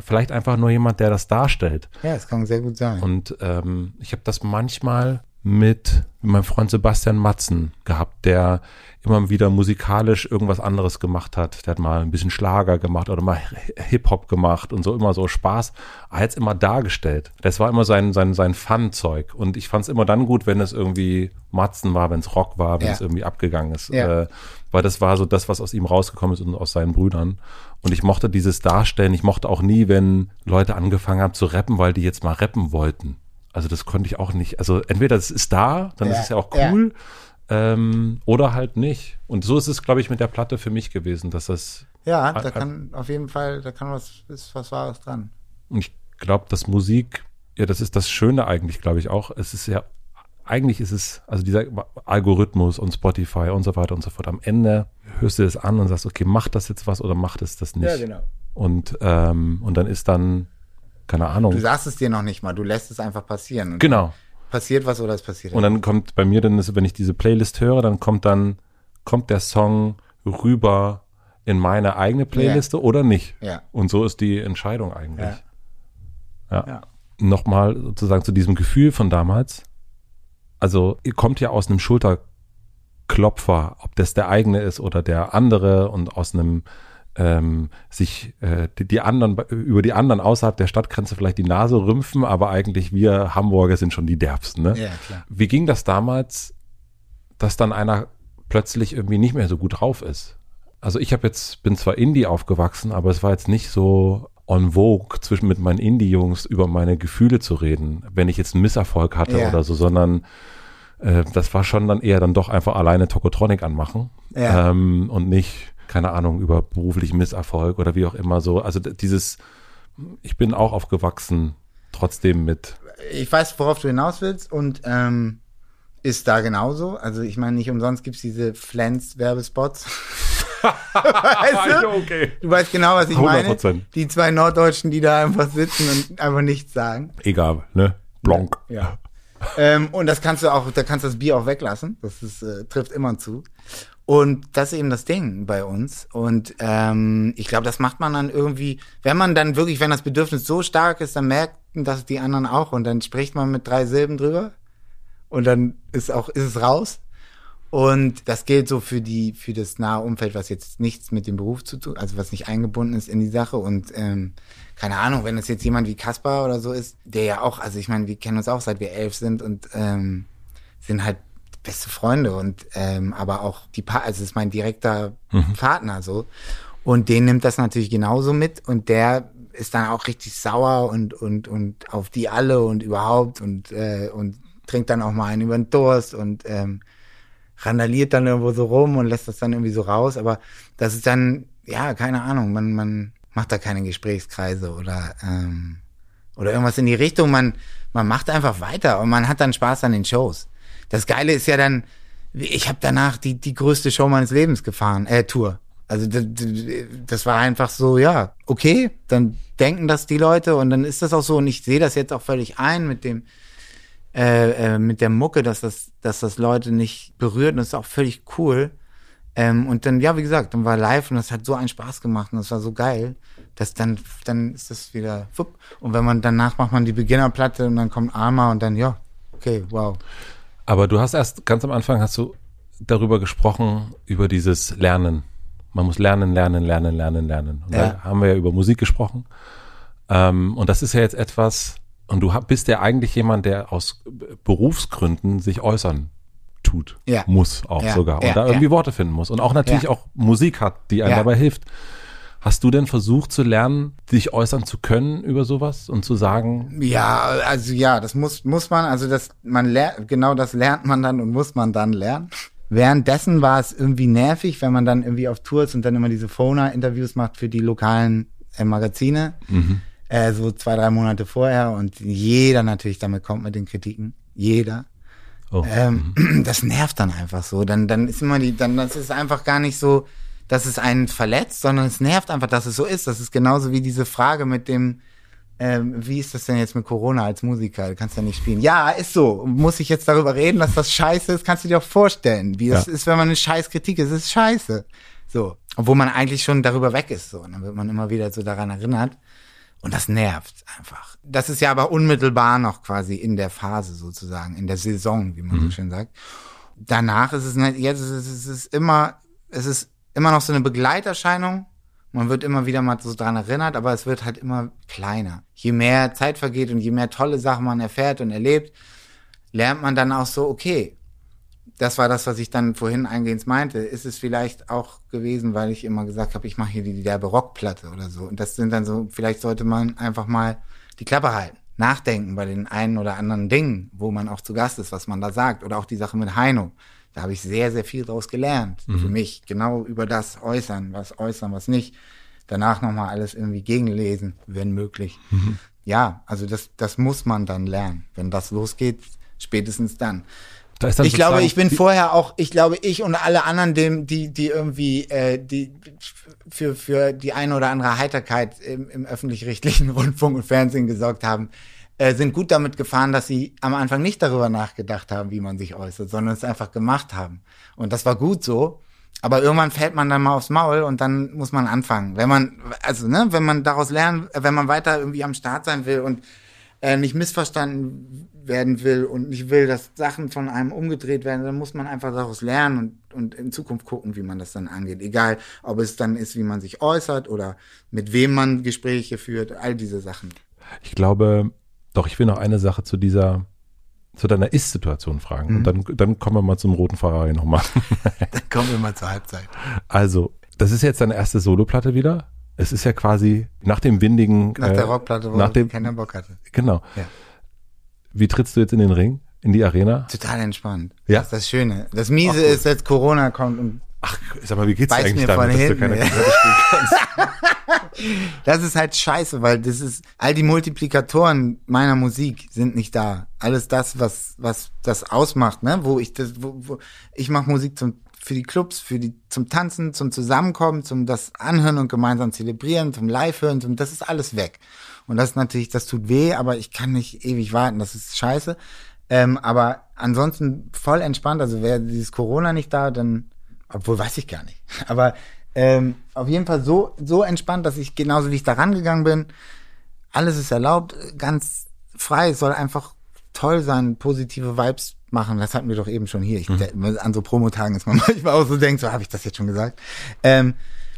vielleicht einfach nur jemand, der das darstellt. ja, das kann sehr gut sein. Und ähm, ich habe das manchmal mit meinem Freund Sebastian Matzen gehabt, der immer wieder musikalisch irgendwas anderes gemacht hat. Der hat mal ein bisschen Schlager gemacht oder mal Hip-Hop gemacht und so immer so Spaß. Er hat es immer dargestellt. Das war immer sein, sein, sein Fun-Zeug. Und ich fand es immer dann gut, wenn es irgendwie Matzen war, wenn es Rock war, wenn Ja. es irgendwie abgegangen ist. Ja. Äh, weil das war so das, was aus ihm rausgekommen ist und aus seinen Brüdern. Und ich mochte dieses Darstellen. Ich mochte auch nie, wenn Leute angefangen haben zu rappen, weil die jetzt mal rappen wollten. Also das konnte ich auch nicht. Also entweder es ist da, dann Ja, ist es ja auch ja. cool, ähm, oder halt nicht. Und so ist es, glaube ich, mit der Platte für mich gewesen, dass das, Ja, da kann auf jeden Fall, da kann was, ist was Wahres dran. und ich glaube, dass Musik, ja, das ist das Schöne eigentlich, glaube ich auch. Es ist ja, eigentlich ist es, also dieser Algorithmus und Spotify und so weiter und so fort. Am Ende hörst du das an und sagst, okay, macht das jetzt was oder macht es das nicht? genau. Und, ähm, und dann ist dann, keine Ahnung. Du sagst es dir noch nicht mal, du lässt es einfach passieren. Genau. Passiert was oder es passiert Und dann kommt bei mir dann, ist, wenn ich diese Playlist höre, dann kommt dann kommt der Song rüber in meine eigene Playliste oder nicht? Ja. Und so ist die Entscheidung eigentlich. Ja. Ja. Ja. Nochmal sozusagen zu diesem Gefühl von damals. Also, ihr kommt ja aus einem Schulterklopfer, ob das der eigene ist oder der andere und aus einem ähm, sich äh, die, die anderen über die anderen außerhalb der Stadtgrenze vielleicht die Nase rümpfen, aber eigentlich wir Hamburger sind schon die derbsten. Ne? Ja, klar. Wie ging das damals, dass dann einer plötzlich irgendwie nicht mehr so gut drauf ist? Also ich habe jetzt bin zwar Indie aufgewachsen, aber es war jetzt nicht so on vogue zwischen mit meinen Indie-Jungs über meine Gefühle zu reden, wenn ich jetzt einen Misserfolg hatte Ja. oder so, sondern äh, das war schon dann eher dann doch einfach alleine Tokotronic anmachen Ja. ähm, und nicht keine Ahnung über beruflichen Misserfolg oder wie auch immer so. Also dieses, ich bin auch aufgewachsen, trotzdem mit ich weiß, worauf du hinaus willst und ähm, ist da genauso. Also ich meine, nicht umsonst gibt's diese Flens-Werbespots. weißt du? *laughs* okay. Du weißt genau, was ich 100%. meine. Die zwei Norddeutschen, die da einfach sitzen und einfach nichts sagen. Egal, ne? Blanc. Ja. ähm, und das kannst du auch, da kannst du das Bier auch weglassen. Das ist, äh, trifft immer zu. Und das ist eben das Ding bei uns. Und ähm, ich glaube, das macht man dann irgendwie, wenn man dann wirklich, wenn das Bedürfnis so stark ist, dann merken das die anderen auch und dann spricht man mit drei Silben drüber und dann ist auch ist es raus. Und das gilt so für die für das nahe Umfeld, was jetzt nichts mit dem Beruf zu tun, also was nicht eingebunden ist in die Sache. Und ähm, keine Ahnung, wenn es jetzt jemand wie Kaspar oder so ist, der ja auch, also ich meine, wir kennen uns auch seit wir elf sind und ähm, sind halt beste Freunde und ähm, aber auch die pa also es ist mein direkter Partner so und den nimmt das natürlich genauso mit und der ist dann auch richtig sauer und und und auf die alle und überhaupt und äh, und trinkt dann auch mal einen über den Durst und ähm, randaliert dann irgendwo so rum und lässt das dann irgendwie so raus aber das ist dann ja keine Ahnung man man macht da keine Gesprächskreise oder ähm, oder irgendwas in die Richtung. Man, man macht einfach weiter und man hat dann Spaß an den Shows. Das Geile ist ja dann, ich habe danach die, die größte Show meines Lebens gefahren, äh, Tour. Also das, das war einfach so, ja, okay, dann denken das die Leute und dann ist das auch so und ich sehe das jetzt auch völlig ein mit dem, äh, äh, mit der Mucke, dass das, dass das Leute nicht berührt und das ist auch völlig cool. Ähm, und dann, ja, wie gesagt, dann war live und das hat so einen Spaß gemacht und das war so geil, dass dann, dann ist das wieder, wupp. und wenn man danach macht man die Beginnerplatte und dann kommt Arma und dann, ja, okay, wow. Aber du hast erst ganz am Anfang hast du darüber gesprochen, über dieses Lernen. Man muss lernen, lernen, lernen, lernen, lernen. Und Ja. da haben wir ja über Musik gesprochen. Ähm, und das ist ja jetzt etwas, und du bist ja eigentlich jemand, der aus Berufsgründen sich äußern tut, Ja. muss auch Ja, sogar. Und da irgendwie. Worte finden muss. Und auch natürlich auch Musik hat, die einem dabei hilft. Hast du denn versucht zu lernen, dich äußern zu können über sowas und zu sagen, Ja, also ja, das muss, muss man, also das, man lernt, genau das lernt man dann und muss man dann lernen. Währenddessen war es irgendwie nervig, wenn man dann irgendwie auf Tour ist und dann immer diese Phona-Interviews macht für die lokalen äh, Magazine. Äh, so zwei, drei Monate vorher und jeder natürlich damit kommt mit den Kritiken. Jeder. oh, Ähm, *clears throat* Das nervt dann einfach so. Dann, dann ist immer die, dann das ist einfach gar nicht so, dass es einen verletzt, sondern es nervt einfach, dass es so ist. Das ist genauso wie diese Frage mit dem, ähm, wie ist das denn jetzt mit Corona als Musiker? Du kannst ja nicht spielen. Ja, ist so. Muss ich jetzt darüber reden, dass das scheiße ist? Kannst du dir auch vorstellen, wie es Ja. ist, wenn man eine Scheißkritik ist. Es ist scheiße. So. Obwohl man eigentlich schon darüber weg ist. So. Und dann wird man immer wieder so daran erinnert. Und das nervt einfach. Das ist ja aber unmittelbar noch quasi in der Phase sozusagen, in der Saison, wie man so schön sagt. Danach ist es nicht, jetzt ist es, es ist immer, es ist immer noch so eine Begleiterscheinung. Man wird immer wieder mal so dran erinnert, aber es wird halt immer kleiner. Je mehr Zeit vergeht und je mehr tolle Sachen man erfährt und erlebt, lernt man dann auch so, okay, das war das, was ich dann vorhin eingehend meinte. Ist es vielleicht auch gewesen, weil ich immer gesagt habe, ich mache hier die derbe Rockplatte oder so. Und das sind dann so, vielleicht sollte man einfach mal die Klappe halten, nachdenken bei den einen oder anderen Dingen, wo man auch zu Gast ist, was man da sagt. Oder auch die Sache mit Heino. Da habe ich sehr, sehr viel draus gelernt. Für mich. Genau über das äußern, was äußern, was nicht. Danach nochmal alles irgendwie gegenlesen, wenn möglich. Ja, also das, das muss man dann lernen. Wenn das losgeht, spätestens dann. da Ich glaube, ich bin vorher auch, ich glaube, ich und alle anderen, dem, die, die irgendwie, äh, die für, für die eine oder andere Heiterkeit im, im öffentlich-rechtlichen *laughs* Rundfunk und Fernsehen gesorgt haben, äh, sind gut damit gefahren, dass sie am Anfang nicht darüber nachgedacht haben, wie man sich äußert, sondern es einfach gemacht haben. Und das war gut so. aber irgendwann fällt man dann mal aufs Maul und dann muss man anfangen. Wenn man, also, ne, wenn man daraus lernen, wenn man weiter irgendwie am Start sein will und äh, nicht missverstanden werden will und nicht will, dass Sachen von einem umgedreht werden, dann muss man einfach daraus lernen und, und in Zukunft gucken, wie man das dann angeht. Egal, ob es dann ist, wie man sich äußert oder mit wem man Gespräche führt, all diese Sachen. Ich glaube, doch, ich will noch eine Sache zu dieser, zu deiner Ist-Situation fragen. Und dann, dann kommen wir mal zum roten Ferrari nochmal. *laughs* Dann kommen wir mal zur Halbzeit. Also, das ist jetzt deine erste Soloplatte wieder. Es ist ja quasi nach dem windigen. Nach der äh, Rockplatte, wo nach dem, keiner Bock hatte. Genau. Ja. Wie trittst du jetzt in den Ring? In die Arena? Total entspannt. Ja? Das ist das Schöne. Das Miese ist, jetzt Corona kommt und Ach, sag mal, wie geht's Beiß eigentlich damit, dass du hinten, keine ja. Spielen kannst? *laughs* Das ist halt scheiße, weil das ist, all die Multiplikatoren meiner Musik sind nicht da. Alles das, was, was das ausmacht, ne, wo ich das, wo, wo, ich mache Musik zum, für die Clubs, für die, zum Tanzen, zum Zusammenkommen, zum das Anhören und gemeinsam zelebrieren, zum Live-Hören, zum, das ist alles weg. Und das natürlich, das tut weh, aber ich kann nicht ewig warten, das ist scheiße. Ähm, aber ansonsten voll entspannt, also wäre dieses Corona nicht da, dann, obwohl weiß ich gar nicht. *laughs* Aber ähm, auf jeden Fall so, so entspannt, dass ich genauso wie ich da rangegangen bin, alles ist erlaubt, ganz frei, es soll einfach toll sein, positive Vibes machen. Das hatten wir doch eben schon hier. Ich, der, an so Promotagen ist man *laughs* manchmal auch so denkt, so habe ich das jetzt schon gesagt. Ähm,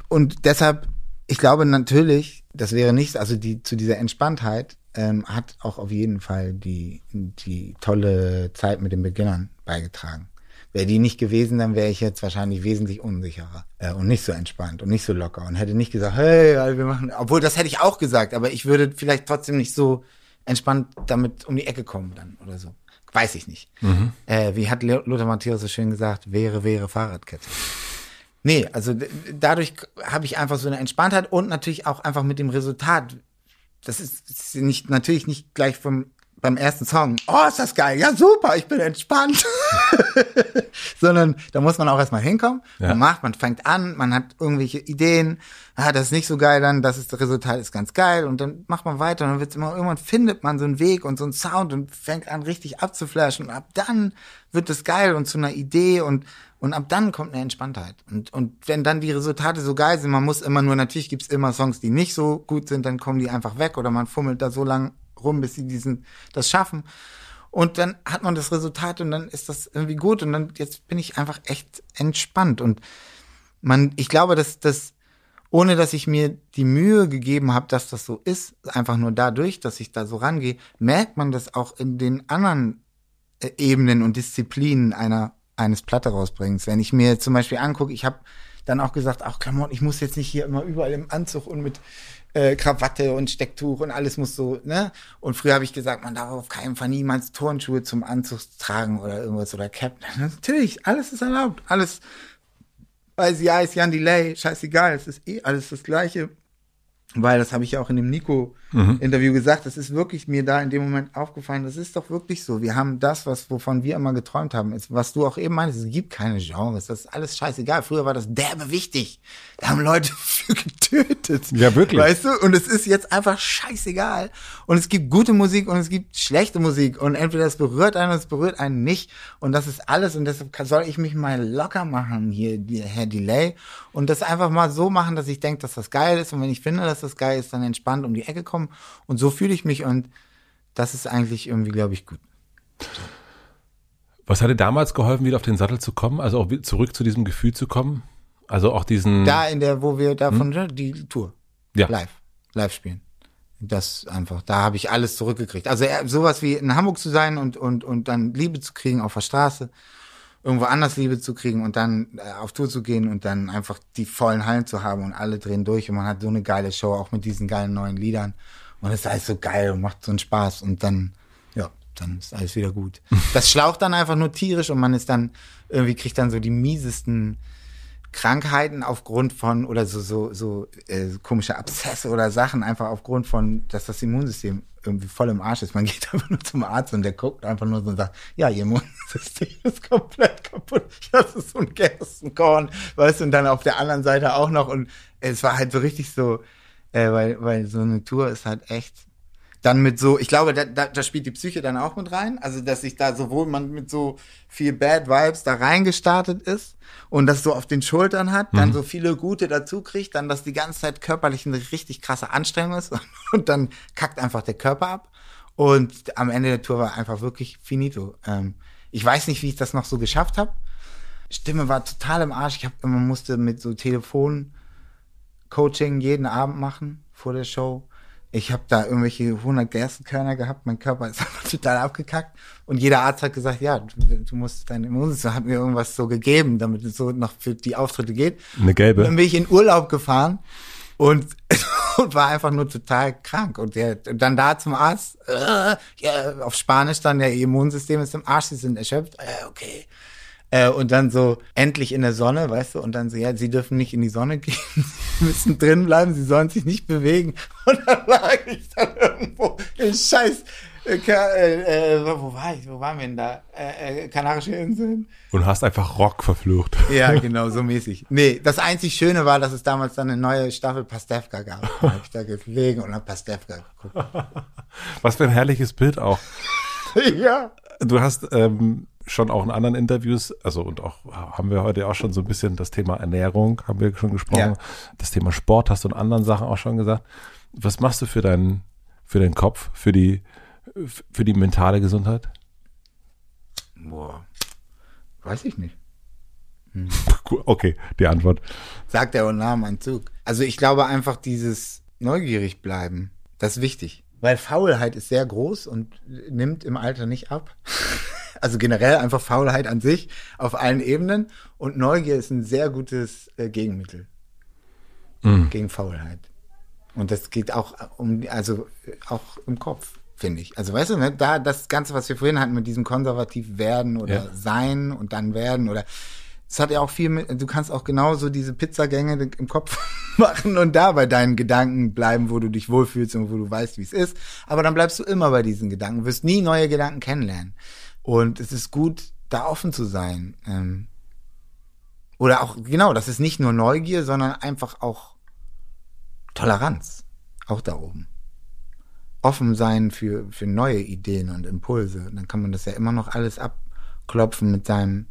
und deshalb, ich glaube natürlich, das wäre nicht, also die zu dieser Entspanntheit ähm, hat auch auf jeden Fall die die tolle Zeit mit den Beginnern beigetragen. Wäre die nicht gewesen, dann wäre ich jetzt wahrscheinlich wesentlich unsicherer äh, und nicht so entspannt und nicht so locker und hätte nicht gesagt, hey, Alter, wir machen, obwohl das hätte ich auch gesagt, aber ich würde vielleicht trotzdem nicht so entspannt damit um die Ecke kommen dann oder so. Weiß ich nicht. Äh, wie hat Lothar Matthäus so schön gesagt, wäre, wäre Fahrradkette. Nee, also dadurch habe ich einfach so eine Entspanntheit und natürlich auch einfach mit dem Resultat. Das ist, das ist nicht, natürlich nicht gleich vom, beim ersten Song. Oh, ist das geil. Ja, super, ich bin entspannt. *laughs* Sondern da muss man auch erstmal hinkommen. Ja. Man macht, man fängt an, man hat irgendwelche Ideen. Ah, das ist nicht so geil, dann das ist das Resultat ist ganz geil und dann macht man weiter und dann wird's immer irgendwann findet man so einen Weg und so einen Sound und fängt an richtig abzuflashen und ab dann wird es geil und zu einer Idee und und ab dann kommt eine Entspanntheit. Und, und wenn dann die Resultate so geil sind, man muss immer nur, natürlich gibt's immer Songs, die nicht so gut sind, dann kommen die einfach weg oder man fummelt da so lang rum, bis sie diesen, das schaffen. Und dann hat man das Resultat und dann ist das irgendwie gut und dann, jetzt bin ich einfach echt entspannt und man, ich glaube, dass das, ohne dass ich mir die Mühe gegeben habe, dass das so ist, einfach nur dadurch, dass ich da so rangehe, merkt man das auch in den anderen äh, Ebenen und Disziplinen einer eines Platte rausbringens. Wenn ich mir zum Beispiel angucke, ich habe dann auch gesagt, ach Klamotten, ich muss jetzt nicht hier immer überall im Anzug und mit äh, Krawatte und Stecktuch und alles muss so, ne? Und früher habe ich gesagt, man darf auf keinen Fall niemals Turnschuhe zum Anzug tragen oder irgendwas oder Cap. *laughs* Natürlich, alles ist erlaubt, alles weil ja ist Jan Delay, scheißegal, es ist eh alles das Gleiche. Weil das habe ich ja auch in dem Nico-Interview gesagt, das ist wirklich mir da in dem Moment aufgefallen, das ist doch wirklich so. Wir haben das, was, wovon wir immer geträumt haben, ist, was du auch eben meintest, es gibt keine Genres, das ist alles scheißegal. Früher war das derbe wichtig. Da haben Leute *laughs* für getötet. Ja, wirklich. Weißt du? Und es ist jetzt einfach scheißegal. Und es gibt gute Musik und es gibt schlechte Musik. Und entweder es berührt einen oder es berührt einen nicht. Und das ist alles. Und deshalb soll ich mich mal locker machen hier, Herr Delay. Und das einfach mal so machen, dass ich denke, dass das geil ist. Und wenn ich finde, dass das geil ist, dann entspannt um die Ecke kommen. Und so fühle ich mich. Und das ist eigentlich irgendwie, glaube ich, gut. Was hat dir damals geholfen, wieder auf den Sattel zu kommen? Also auch wieder zurück zu diesem Gefühl zu kommen? Also auch diesen. Da in der, wo wir davon, die Tour. Ja. Live. Live spielen. Das einfach, da habe ich alles zurückgekriegt. Also äh, sowas wie in Hamburg zu sein und, und, und dann Liebe zu kriegen auf der Straße, irgendwo anders Liebe zu kriegen und dann äh, auf Tour zu gehen und dann einfach die vollen Hallen zu haben und alle drehen durch und man hat so eine geile Show, auch mit diesen geilen neuen Liedern. Und es ist alles so geil und macht so einen Spaß und dann, ja, dann ist alles wieder gut. *laughs* Das schlaucht dann einfach nur tierisch und man ist dann, irgendwie kriegt dann so die miesesten Krankheiten aufgrund von oder so so so äh, komische Abszesse oder Sachen einfach aufgrund von, dass das Immunsystem irgendwie voll im Arsch ist. Man *laughs* geht einfach nur zum Arzt und der guckt einfach nur so und sagt, ja, ihr Immunsystem *laughs* ist komplett kaputt. Das ist so ein Gerstenkorn, weißt du, und dann auf der anderen Seite auch noch und es war halt so richtig so, äh, weil weil so eine Tour ist halt echt dann mit so, ich glaube, da, da, da spielt die Psyche dann auch mit rein. Also, dass sich da sowohl man mit so viel Bad Vibes da reingestartet ist und das so auf den Schultern hat, dann so viele gute dazu kriegt, dann dass die ganze Zeit körperlich eine richtig krasse Anstrengung ist *laughs* und dann kackt einfach der Körper ab. Und am Ende der Tour war einfach wirklich finito. Ähm, ich weiß nicht, wie ich das noch so geschafft habe. Stimme war total im Arsch. Ich hab, man musste mit so Telefon-Coaching jeden Abend machen vor der Show. Ich habe da irgendwelche 100 Gerstenkörner gehabt. Mein Körper ist *laughs* einfach total abgekackt. Und jeder Arzt hat gesagt, ja, du, du musst dein Immunsystem, hat mir irgendwas so gegeben, damit es so noch für die Auftritte geht. Eine gelbe. Dann bin ich in Urlaub gefahren und, *laughs* und war einfach nur total krank. Und der, dann da zum Arzt, äh, ja, auf Spanisch dann, der Immunsystem ist im Arsch, sie sind erschöpft. Äh, okay. Äh, und dann so endlich in der Sonne, weißt du, und dann so, ja, sie dürfen nicht in die Sonne gehen, *laughs* sie müssen drin bleiben, sie sollen sich nicht bewegen. *laughs* Und dann lag ich dann irgendwo im Scheiß. Äh, äh, äh, wo war ich? Wo waren wir denn da? Äh, äh, Kanarische Inseln? Und hast einfach Rock verflucht. *laughs* Ja, genau, so mäßig. Nee, das einzig Schöne war, dass es damals dann eine neue Staffel Pastewka gab. Da hab ich da gelegen und hab Pastewka geguckt. Was für ein herrliches Bild auch. ja. Du hast ähm, schon auch in anderen Interviews, also und auch haben wir heute auch schon so ein bisschen das Thema Ernährung, haben wir schon gesprochen. Ja. Das Thema Sport hast du in anderen Sachen auch schon gesagt. Was machst du für deinen, für den Kopf, für die, für die mentale Gesundheit? Boah. Weiß ich nicht. Cool, *laughs* Okay, die Antwort. Sagt er und nahm einen Zug. Also ich glaube einfach dieses neugierig bleiben, das ist wichtig. Weil Faulheit ist sehr groß und nimmt im Alter nicht ab. *laughs* Also generell einfach Faulheit an sich auf allen Ebenen. Und Neugier ist ein sehr gutes äh, Gegenmittel gegen Faulheit. Und das geht auch um, also äh, auch im Kopf, finde ich. Also weißt du, ne, da das Ganze, was wir vorhin hatten mit diesem konservativ werden oder Ja. sein und dann werden oder es hat ja auch viel mit, du kannst auch genauso diese Pizzagänge im Kopf *laughs* machen und da bei deinen Gedanken bleiben, wo du dich wohlfühlst und wo du weißt, wie es ist. Aber dann bleibst du immer bei diesen Gedanken, wirst nie neue Gedanken kennenlernen. Und es ist gut, da offen zu sein. Ähm, oder auch, genau, das ist nicht nur Neugier, sondern einfach auch Toleranz. Auch da oben. Offen sein für, für neue Ideen und Impulse. Dann kann man das ja immer noch alles abklopfen mit seinem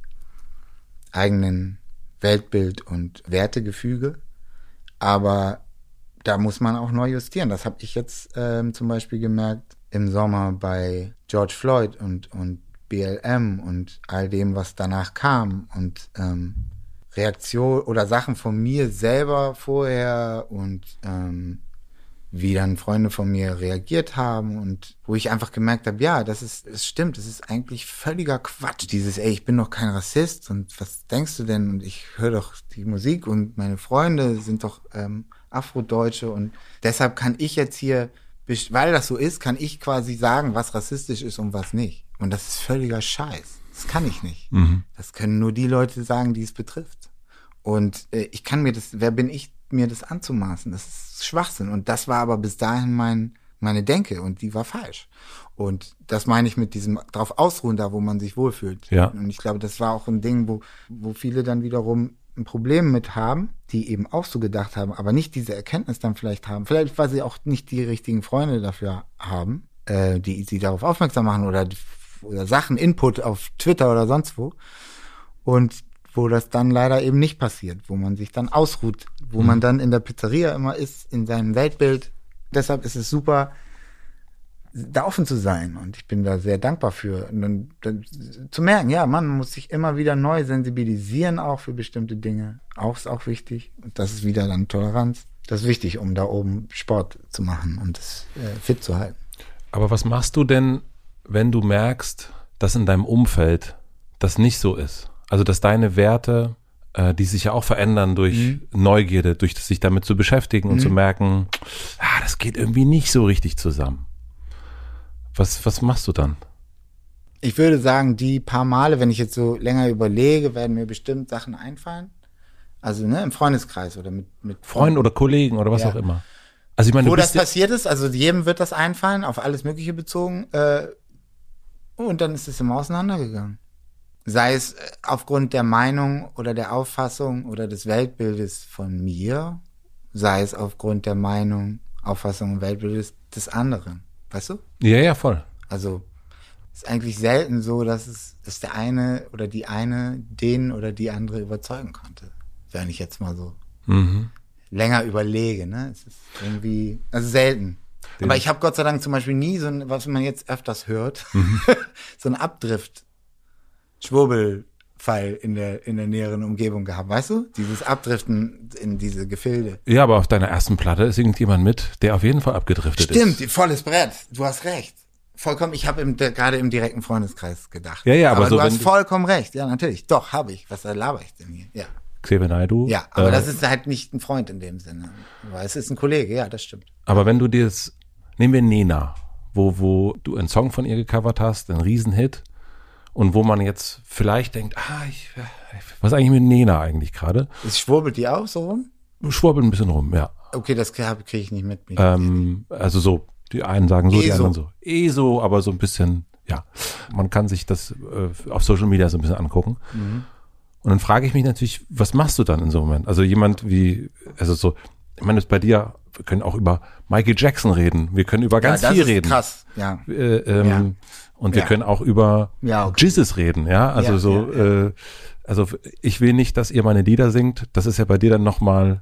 eigenen Weltbild und Wertegefüge. Aber da muss man auch neu justieren. Das habe ich jetzt ähm, zum Beispiel gemerkt im Sommer bei George Floyd und, und BLM und all dem, was danach kam und ähm, Reaktion oder Sachen von mir selber vorher und ähm, wie dann Freunde von mir reagiert haben und wo ich einfach gemerkt habe, ja, das ist, es stimmt, das ist eigentlich völliger Quatsch. Dieses, ey, ich bin doch kein Rassist und was denkst du denn? Und ich höre doch die Musik und meine Freunde sind doch ähm, Afrodeutsche und deshalb kann ich jetzt hier, weil das so ist, kann ich quasi sagen, was rassistisch ist und was nicht. Und das ist völliger Scheiß. Das kann ich nicht. Das können nur die Leute sagen, die es betrifft. Und äh, ich kann mir das, wer bin ich, mir das anzumaßen? Das ist Schwachsinn. Und das war aber bis dahin mein, meine Denke und die war falsch. Und das meine ich mit diesem drauf ausruhen, da wo man sich wohlfühlt. Ja. Und ich glaube, das war auch ein Ding, wo, wo viele dann wiederum ein Problem mit haben, die eben auch so gedacht haben, aber nicht diese Erkenntnis dann vielleicht haben. Vielleicht, weil sie auch nicht die richtigen Freunde dafür haben, äh, die sie darauf aufmerksam machen oder, oder Sachen, Input auf Twitter oder sonst wo. Und wo das dann leider eben nicht passiert, wo man sich dann ausruht, wo man dann in der Pizzeria immer ist, in seinem Weltbild. Deshalb ist es super, da offen zu sein. Und ich bin da sehr dankbar für. Und dann, dann, zu merken, ja, man muss sich immer wieder neu sensibilisieren, auch für bestimmte Dinge. Auch ist auch wichtig. Und das ist wieder dann Toleranz. Das ist wichtig, um da oben Sport zu machen und es äh, fit zu halten. Aber was machst du denn, wenn du merkst, dass in deinem Umfeld das nicht so ist? Also, dass deine Werte, äh, die sich ja auch verändern durch Neugierde, durch das sich damit zu beschäftigen und zu merken, ah, das geht irgendwie nicht so richtig zusammen. Was, was machst du dann? Ich würde sagen, die paar Male, wenn ich jetzt so länger überlege, werden mir bestimmt Sachen einfallen. Also ne, im Freundeskreis oder mit, mit Freunden oder Kollegen oder was Ja. auch immer. Also ich meine, Wo das passiert ist, also jedem wird das einfallen, auf alles Mögliche bezogen. Äh, und dann ist es immer auseinandergegangen. Sei es äh, aufgrund der Meinung oder der Auffassung oder des Weltbildes von mir, sei es aufgrund der Meinung, Auffassung und Weltbildes des anderen. Weißt du? Ja, ja, voll. Also ist eigentlich selten so, dass es dass der eine oder die eine den oder die andere überzeugen konnte. Wenn ich jetzt mal so Mhm. länger überlege, ne? Es ist irgendwie, also selten. Aber ich habe Gott sei Dank zum Beispiel nie so ein, was man jetzt öfters hört, Mhm. *laughs* so ein Abdrift, Schwurbelfall in der, in der näheren Umgebung gehabt, weißt du? Dieses Abdriften in diese Gefilde. Ja, aber auf deiner ersten Platte ist irgendjemand mit, der auf jeden Fall abgedriftet Stimmt, ist. die- volles Brett. Du hast recht. Vollkommen, ich habe gerade im direkten Freundeskreis gedacht. Ja, ja, aber so, du hast vollkommen recht. Ja, natürlich. Doch, habe ich. Was laber ich denn hier? Ja. Xavier Naidoo. Ja, aber äh, das ist halt nicht ein Freund in dem Sinne. Weil es ist ein Kollege, ja, das stimmt. Aber wenn du dir das, nehmen wir Nena, wo, wo du einen Song von ihr gecovert hast, einen Riesenhit, und wo man jetzt vielleicht denkt, ah, ich, was eigentlich mit Nena eigentlich gerade? Es schwurbelt die auch so rum? Schwurbelt ein bisschen rum, ja. Okay, das kriege ich nicht mit. Ähm, also so, die einen sagen so, die ESO. anderen so. ESO, aber so ein bisschen, ja. Man kann sich das äh, auf Social Media so ein bisschen angucken. Und dann frage ich mich natürlich, was machst du dann in so einem Moment? Also jemand wie, also so, ich meine, das bei dir, wir können auch über Michael Jackson reden, wir können über ganz ja, das viel ist reden. Krass, ja. Äh, ähm, Ja. Und wir Ja. können auch über Ja, okay. Jizzes reden, ja. Also Ja, so, Äh, also ich will nicht, dass ihr meine Lieder singt. Das ist ja bei dir dann nochmal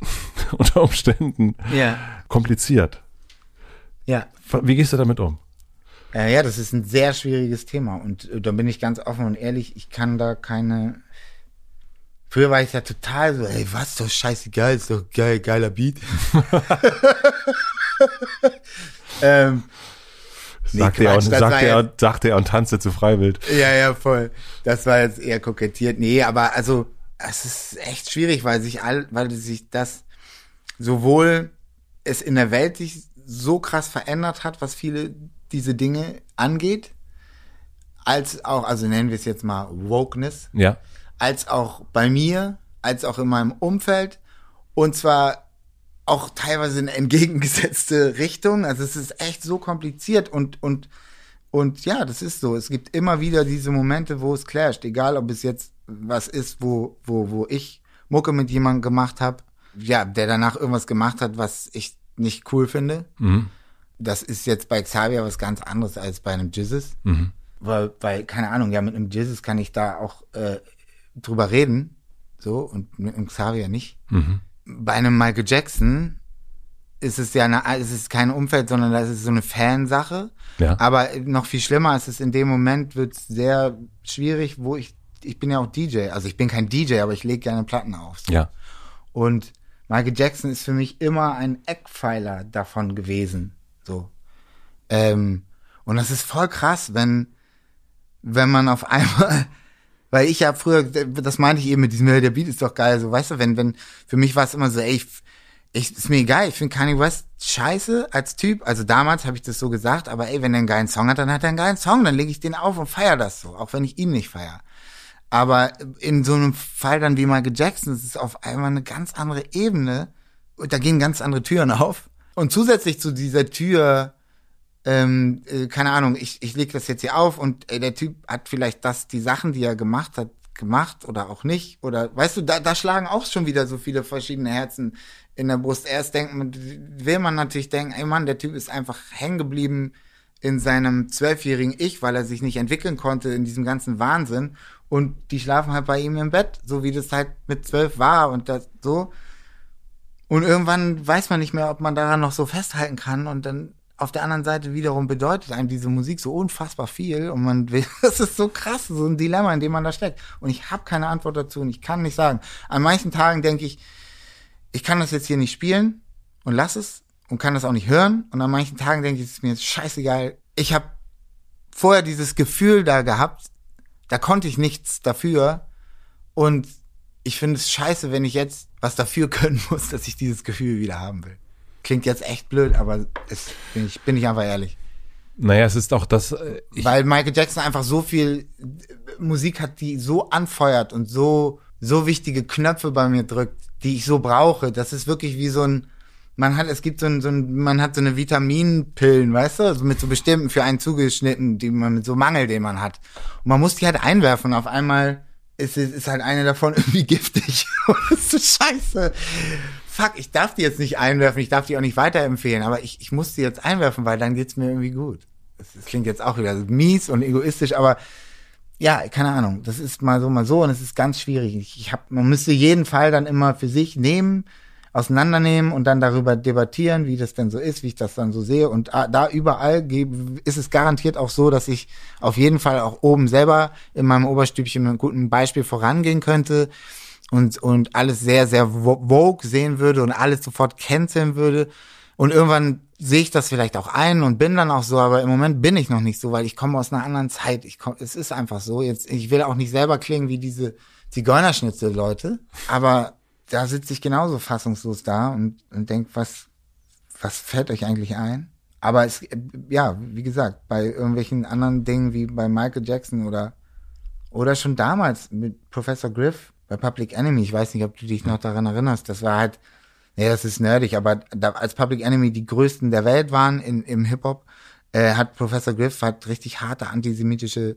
*laughs* unter Umständen kompliziert. Ja. Wie gehst du damit um? Äh, ja, das ist ein sehr schwieriges Thema und äh, da bin ich ganz offen und ehrlich, ich kann da keine. Früher war ich ja total so, ey, was, doch scheißegal, ist doch geil, geiler Beat. *laughs* *laughs* ähm, Nee, Sagt er Quatsch, und, das sagt er, und, sagt er und tanzte zu Freiwild. ja, ja, voll. Das war jetzt eher kokettiert. Nee, aber also, es ist echt schwierig, weil sich all, weil sich das sowohl es in der Welt sich so krass verändert hat, was viele diese Dinge angeht, als auch, also nennen wir es jetzt mal Wokeness, Ja. als auch bei mir, als auch in meinem Umfeld und zwar auch teilweise in entgegengesetzte *laughs* Richtung. Also es ist echt so kompliziert und und und ja, das ist so. Es gibt immer wieder diese Momente, wo es clasht, egal ob es jetzt was ist, wo wo wo ich Mucke mit jemandem gemacht habe, ja, der danach irgendwas gemacht hat, was ich nicht cool finde. Mhm. Das ist jetzt bei Xavier was ganz anderes als bei einem Jizzes. Mhm. Weil, weil, keine Ahnung, ja, mit einem Jizzes kann ich da auch äh, drüber reden. So, und mit einem Xavier nicht. Mhm. Bei einem Michael Jackson ist es ja eine, es ist kein Umfeld, sondern das ist so eine Fansache. Ja. Aber noch viel schlimmer ist es, in dem Moment wird es sehr schwierig, wo ich, ich bin ja auch DJ. Also ich bin kein DJ, aber ich lege gerne Platten auf. So. Ja. Und Michael Jackson ist für mich immer ein Eckpfeiler davon gewesen. So. Ähm, und das ist voll krass, wenn, wenn man auf einmal, weil ich ja früher, das meinte ich eben mit diesem, der Beat ist doch geil, so, weißt du, wenn, wenn, für mich war es immer so, ey, ich, ich ist mir egal, ich finde Kanye West scheiße als Typ. Also damals habe ich das so gesagt, aber ey, wenn er einen geilen Song hat, dann hat er einen geilen Song, dann lege ich den auf und feier das so, auch wenn ich ihn nicht feier. Aber in so einem Fall dann wie Michael Jackson, das ist auf einmal eine ganz andere Ebene. Und da gehen ganz andere Türen auf. Und zusätzlich zu dieser Tür, ähm, äh, keine Ahnung, ich, ich lege das jetzt hier auf und äh, der Typ hat vielleicht das, die Sachen, die er gemacht hat, gemacht oder auch nicht. Oder weißt du, da, da schlagen auch schon wieder so viele verschiedene Herzen in der Brust. Erst denkt man, will man natürlich denken, ey Mann, der Typ ist einfach hängen geblieben in seinem zwölfjährigen Ich, weil er sich nicht entwickeln konnte in diesem ganzen Wahnsinn. Und die schlafen halt bei ihm im Bett, so wie das halt mit zwölf war und das so. Und irgendwann weiß man nicht mehr, ob man daran noch so festhalten kann. Und dann auf der anderen Seite wiederum bedeutet einem diese Musik so unfassbar viel. Und man *laughs* will, das ist so krass, so ein Dilemma, in dem man da steckt. Und ich habe keine Antwort dazu und ich kann nicht sagen. An manchen Tagen denke ich, ich kann das jetzt hier nicht spielen und lass es und kann das auch nicht hören. Und an manchen Tagen denke ich, es ist mir jetzt scheißegal. Ich habe vorher dieses Gefühl da gehabt, da konnte ich nichts dafür. Und ich finde es scheiße, wenn ich jetzt was dafür *laughs* können muss, dass ich dieses Gefühl wieder haben will. Klingt jetzt echt blöd, aber es bin ich, bin ich einfach ehrlich. Naja, es ist auch das, äh, ich, Weil Michael Jackson einfach so viel äh, Musik hat, die so anfeuert und so, so wichtige Knöpfe bei mir drückt, die ich so brauche. Das ist wirklich wie so ein, man hat, es gibt so ein, so ein man hat so eine Vitaminpillen, weißt du, also mit so bestimmten für einen zugeschnitten, die man mit so Mangel, den man hat. Und man muss die halt einwerfen und auf einmal ist, ist, ist halt eine davon *laughs* irgendwie giftig. *laughs* Das ist so scheiße. Fuck, ich darf die jetzt nicht einwerfen, ich darf die auch nicht weiterempfehlen, aber ich, ich muss die jetzt einwerfen, weil dann geht's mir irgendwie gut. Das, das klingt jetzt auch wieder mies und egoistisch, aber ja, keine Ahnung. Das ist mal so, mal so und es ist ganz schwierig. Ich, ich hab, man müsste jeden Fall dann immer für sich nehmen, auseinandernehmen und dann darüber debattieren, wie das denn so ist, wie ich das dann so sehe. Und da überall ist es garantiert auch so, dass ich auf jeden Fall auch oben selber in meinem Oberstübchen mit einem guten Beispiel vorangehen könnte und, und alles sehr, sehr vogue sehen würde und alles sofort canceln würde. Und irgendwann sehe ich das vielleicht auch ein und bin dann auch so, aber im Moment bin ich noch nicht so, weil ich komme aus einer anderen Zeit. Ich komm, es ist einfach so. Jetzt, ich will auch nicht selber klingen wie diese Zigeunerschnitzel-Leute, aber da sitze ich genauso fassungslos da und, und denke, was, was fällt euch eigentlich ein? Aber es, ja, wie gesagt, bei irgendwelchen anderen Dingen wie bei Michael Jackson oder, oder schon damals mit Professor Griff bei Public Enemy, ich weiß nicht, ob du dich noch daran erinnerst, das war halt, nee, das ist nerdig, aber da, als Public Enemy die größten der Welt waren in, im Hip-Hop, äh, hat Professor Griff halt richtig harte antisemitische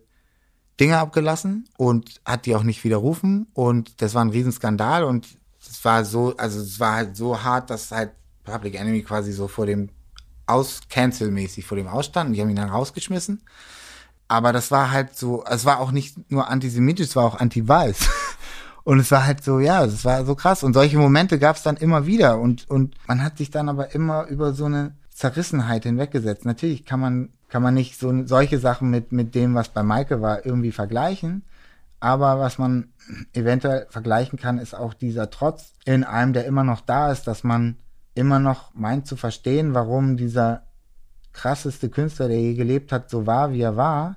Dinge abgelassen und hat die auch nicht widerrufen und das war ein Riesenskandal und es war so, also es war halt so hart, dass halt Public Enemy quasi so vor dem aus cancel mäßig vor dem ausstand. Die haben ihn dann rausgeschmissen. Aber das war halt so, es war auch nicht nur antisemitisch, es war auch anti-weiß. *laughs* Und es war halt so, ja, es war so krass. Und solche Momente gab es dann immer wieder. Und, und man hat sich dann aber immer über so eine Zerrissenheit hinweggesetzt. Natürlich kann man, kann man nicht so solche Sachen mit, mit dem, was bei Maike war, irgendwie vergleichen. Aber was man eventuell vergleichen kann, ist auch dieser Trotz in einem, der immer noch da ist, dass man immer noch meint zu verstehen, warum dieser krasseste Künstler, der je gelebt hat, so war, wie er war.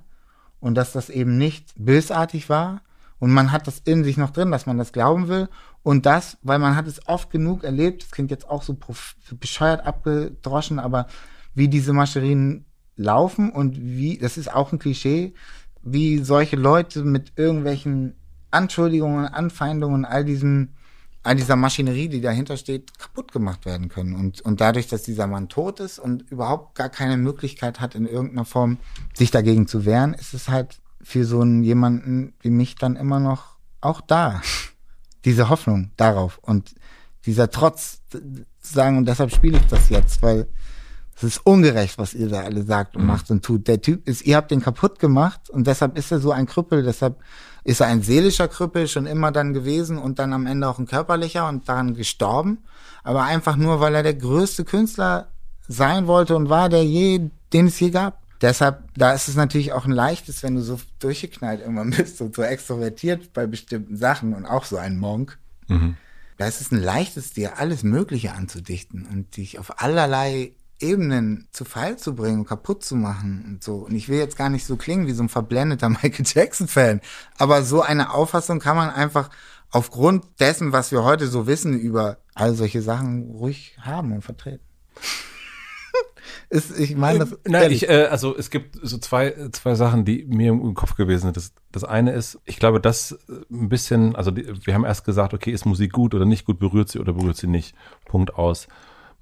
Und dass das eben nicht bösartig war. Und man hat das in sich noch drin, dass man das glauben will. Und das, weil man hat es oft genug erlebt, das klingt jetzt auch so bescheuert abgedroschen, aber wie diese Mascherien laufen und wie, das ist auch ein Klischee, wie solche Leute mit irgendwelchen Anschuldigungen, Anfeindungen, all diesem, all dieser Maschinerie, die dahinter steht, kaputt gemacht werden können. Und, und dadurch, dass dieser Mann tot ist und überhaupt gar keine Möglichkeit hat, in irgendeiner Form sich dagegen zu wehren, ist es halt für so einen jemanden wie mich dann immer noch auch da. *laughs* Diese Hoffnung darauf und dieser Trotz sagen, und deshalb spiele ich das jetzt, weil es ist ungerecht, was ihr da alle sagt und mhm. macht und tut. Der Typ ist, ihr habt den kaputt gemacht und deshalb ist er so ein Krüppel, deshalb ist er ein seelischer Krüppel schon immer dann gewesen und dann am Ende auch ein körperlicher und daran gestorben. Aber einfach nur, weil er der größte Künstler sein wollte und war, der je, den es je gab. Deshalb, da ist es natürlich auch ein leichtes, wenn du so durchgeknallt irgendwann *laughs* bist und so extrovertiert bei bestimmten Sachen und auch so ein Monk. Mhm. Da ist es ein leichtes, dir alles Mögliche anzudichten und dich auf allerlei Ebenen zu Fall zu bringen, kaputt zu machen und so. Und ich will jetzt gar nicht so klingen wie so ein verblendeter *laughs* Michael Jackson-Fan, aber so eine Auffassung kann man einfach aufgrund dessen, was wir heute so wissen über all solche Sachen, ruhig haben und vertreten. Ist, ich meine das. Nein, ich, äh, also es gibt so zwei, zwei Sachen, die mir im Kopf gewesen sind. Das, das eine ist, ich glaube, das ein bisschen, also die, wir haben erst gesagt, okay, ist Musik gut oder nicht gut, berührt sie oder berührt sie nicht. Punkt aus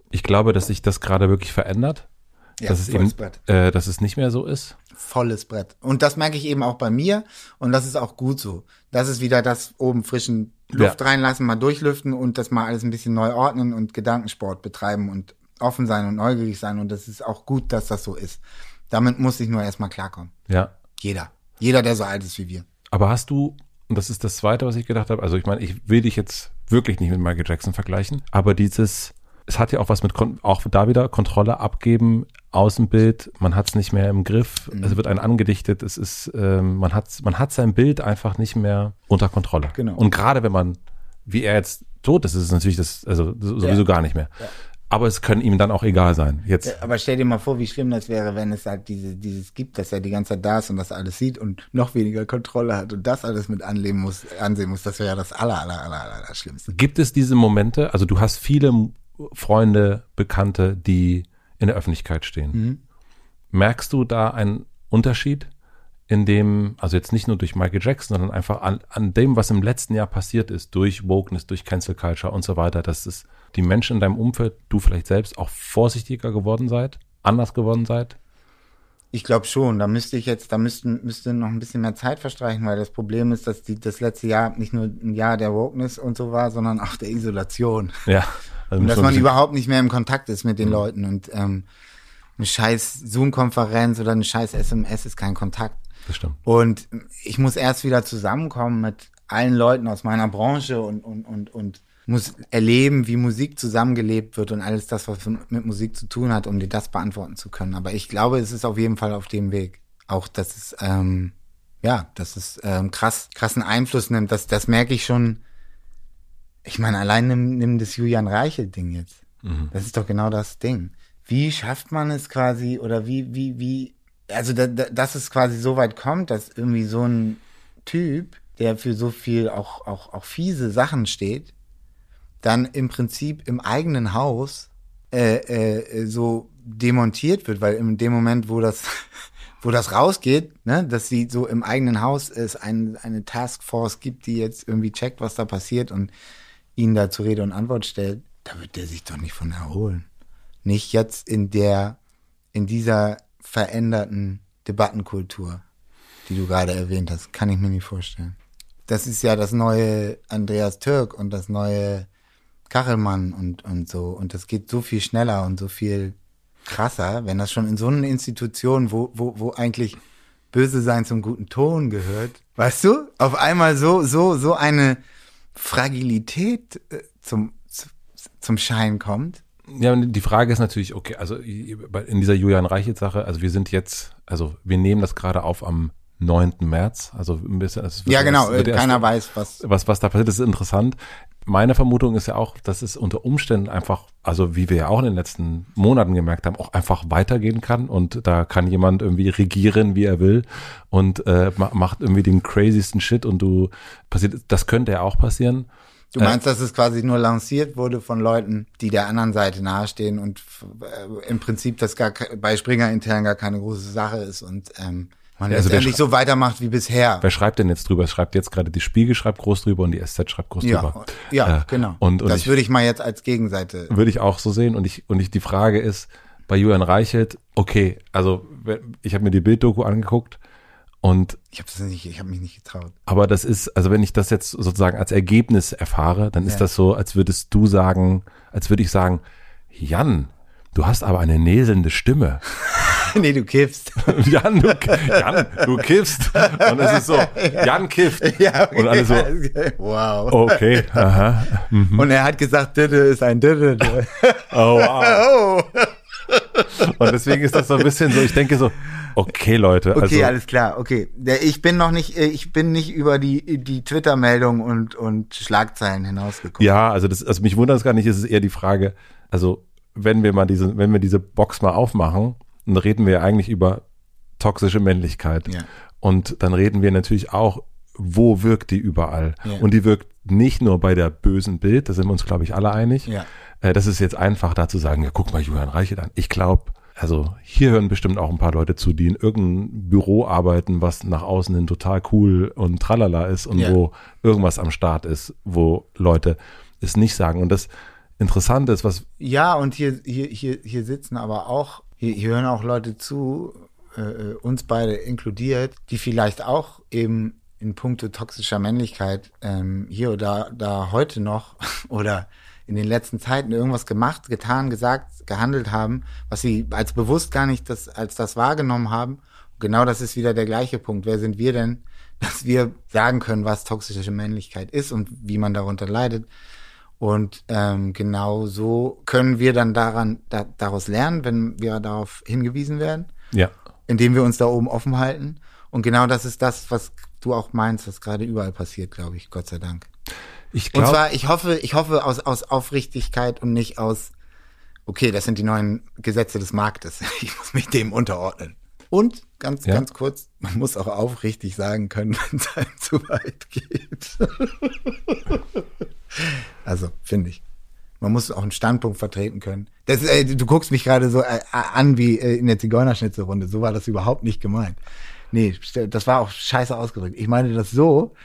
ich glaube, dass sich das gerade wirklich verändert. Ja, dass es eben, Brett. Äh, dass es nicht mehr so ist. Volles Brett. Und das merke ich eben auch bei mir. Und das ist auch gut so. Das ist wieder das oben frischen Luft ja. reinlassen, mal durchlüften und das mal alles ein bisschen neu ordnen und Gedankensport betreiben und offen sein und neugierig sein. Und das ist auch gut, dass das so ist. Damit muss ich nur erstmal klarkommen. Ja. Jeder. Jeder, der so alt ist wie wir. Aber hast du, und das ist das Zweite, was ich gedacht habe, also ich meine, ich will dich jetzt wirklich nicht mit Michael Jackson vergleichen, aber dieses es hat ja auch was mit, auch da wieder Kontrolle abgeben, Außenbild, man hat es nicht mehr im Griff, mhm. es wird ein angedichtet, es ist, ähm, man hat, man hat sein Bild einfach nicht mehr unter Kontrolle. Genau. Und gerade wenn man, wie er jetzt tot ist, ist es natürlich das, also sowieso ja. gar nicht mehr. Ja. Aber es können ihm dann auch egal sein. Jetzt. Aber stell dir mal vor, wie schlimm das wäre, wenn es halt diese, dieses gibt, dass er die ganze Zeit da ist und das alles sieht und noch weniger Kontrolle hat und das alles mit anleben muss, ansehen muss. Das wäre ja das aller, aller, aller, aller Schlimmste. Gibt es diese Momente? Also du hast viele Freunde, Bekannte, die in der Öffentlichkeit stehen. Mhm. Merkst du da einen Unterschied in dem, also jetzt nicht nur durch Michael Jackson, sondern einfach an, an dem, was im letzten Jahr passiert ist, durch Wokeness, durch Cancel Culture und so weiter, dass es die Menschen in deinem Umfeld, du vielleicht selbst auch vorsichtiger geworden seid, anders geworden seid? Ich glaube schon, da müsste ich jetzt, da müssten, müsste noch ein bisschen mehr Zeit verstreichen, weil das Problem ist, dass die, das letzte Jahr nicht nur ein Jahr der Wokeness und so war, sondern auch der Isolation. Ja. Also *laughs* Und dass man überhaupt nicht mehr im Kontakt ist mit den Leuten und ähm, eine scheiß Zoom-Konferenz oder eine scheiß SMS ist kein Kontakt. Das stimmt. Und ich muss erst wieder zusammenkommen mit allen Leuten aus meiner Branche und, und, und, und muss erleben, wie Musik zusammengelebt wird und alles das, was mit Musik zu tun hat, um dir das beantworten zu können. Aber ich glaube, es ist auf jeden Fall auf dem Weg. Auch, dass es, ähm, ja, dass es ähm, krass, krassen Einfluss nimmt. Das, das merke ich schon. Ich meine, allein nimm, nimm das Julian Reichel-Ding jetzt. Das ist doch genau das Ding. Wie schafft man es quasi, oder wie, wie, wie, also da, da, dass es quasi so weit kommt, dass irgendwie so ein Typ, der für so viel auch, auch, auch fiese Sachen steht, dann im Prinzip im eigenen Haus äh, äh, so demontiert wird, weil in dem Moment, wo das, *laughs* wo das rausgeht, ne, dass sie so im eigenen Haus es ein, eine Taskforce gibt, die jetzt irgendwie checkt, was da passiert und ihn da zur Rede und Antwort stellt, da wird der sich doch nicht von erholen. Nicht jetzt in der, in dieser veränderten Debattenkultur, die du gerade erwähnt hast, kann ich mir nicht vorstellen. Das ist ja das neue Andreas Türk und das neue Kachelmann und, und so. Und das geht so viel schneller und so viel krasser, wenn das schon in so einer Institution, wo, wo, wo eigentlich böse sein zum guten Ton gehört, weißt du, auf einmal so, so, so eine Fragilität äh, zum, zu- zum Schein kommt. Ja, die Frage ist natürlich, okay, also in dieser Julian Reichelt-Sache, also wir sind jetzt, also wir nehmen das gerade auf am 9. März, also ein bisschen. es wird Ja, genau, erst- äh, erst- keiner weiß, was. was, was da passiert, das ist interessant. Meine Vermutung ist ja auch, dass es unter Umständen einfach, also wie wir ja auch in den letzten Monaten gemerkt haben, auch einfach weitergehen kann und da kann jemand irgendwie regieren, wie er will und äh, ma- macht irgendwie den crazysten Shit und du passiert, das könnte ja auch passieren. Du meinst, dass es quasi nur lanciert wurde von Leuten, die der anderen Seite nahestehen und äh, im Prinzip das gar bei Springer intern gar keine große Sache ist und ähm, man Ja, also letztendlich so weitermacht wie bisher. Wer schreibt denn jetzt drüber? Es schreibt jetzt gerade die Spiegel schreibt groß drüber und die SZ schreibt groß Ja, drüber. ja, Äh, genau. Und, und das ich, würde ich mal jetzt als Gegenseite. würde ich auch so sehen. Und ich, und ich, die Frage ist, bei Julian Reichelt, okay, also ich habe mir die Bilddoku angeguckt und Ich habe nicht, ich habe mich nicht getraut. aber das ist, also wenn ich das jetzt sozusagen als Ergebnis erfahre, dann ist Ja. das so, als würdest du sagen, als würde ich sagen, Jan, du hast aber eine näselnde Stimme. *laughs* nee, du kiffst. *laughs* Jan, du, Jan, du kiffst. Und es ist so, *laughs* Jan kifft. ja, Und alle so, wow. okay, aha. Und er hat gesagt, Dödde ist ein Dödde. Oh, wow. oh. Und deswegen ist das so ein bisschen so, ich denke so, okay, Leute, Okay, also alles klar, okay. Ich bin noch nicht, äh, ich bin nicht über die, die Twitter-Meldung und, und Schlagzeilen hinausgekommen. ja, also das, also mich wundert es gar nicht, es ist eher die Frage, also wenn wir mal diese, wenn wir diese Box mal aufmachen, dann reden wir ja eigentlich über toxische Männlichkeit. Ja. Und dann reden wir natürlich auch, wo wirkt die überall? Ja. Und die wirkt nicht nur bei der bösen Bild, da sind wir uns, glaube ich, alle einig. Ja. Äh, das ist jetzt einfach da zu sagen, ja, guck mal Julian Reichelt an. Ich glaube, also hier hören bestimmt auch ein paar Leute zu, die in irgendeinem Büro arbeiten, was nach außen hin total cool und tralala ist und Ja. wo irgendwas am Start ist, wo Leute es nicht sagen. Und das Interessante ist, was, Ja, und hier, hier, hier, hier sitzen aber auch, hier, hier hören auch Leute zu, äh, äh, uns beide inkludiert, die vielleicht auch eben in puncto toxischer Männlichkeit ähm, hier oder da heute noch *laughs* oder in den letzten Zeiten irgendwas gemacht, getan, gesagt, gehandelt haben, was sie als bewusst gar nicht das, als das wahrgenommen haben. Und genau das ist wieder der gleiche Punkt. Wer sind wir denn, *laughs* dass wir sagen können, was toxische Männlichkeit ist und wie man darunter leidet? Und ähm, genau so können wir dann daran da, daraus lernen, wenn wir darauf hingewiesen werden, ja, indem wir uns da oben offen halten. Und genau das ist das, was du auch meinst, was gerade überall passiert, glaube ich, Gott sei Dank. Ich Und glaube, zwar, ich hoffe, ich hoffe aus, aus Aufrichtigkeit und nicht aus, okay, das sind die neuen Gesetze des Marktes. *laughs* Ich muss mich dem unterordnen. Und ganz, Ja. ganz kurz, man muss auch aufrichtig sagen können, *laughs* wenn es einem zu weit geht. *laughs* also, finde ich. Man muss auch einen Standpunkt vertreten können. Das, äh, du guckst mich gerade so äh, an wie äh, in der Zigeunerschnitzelrunde. So war das überhaupt nicht gemeint. Nee, das war auch scheiße ausgedrückt. Ich meine das so,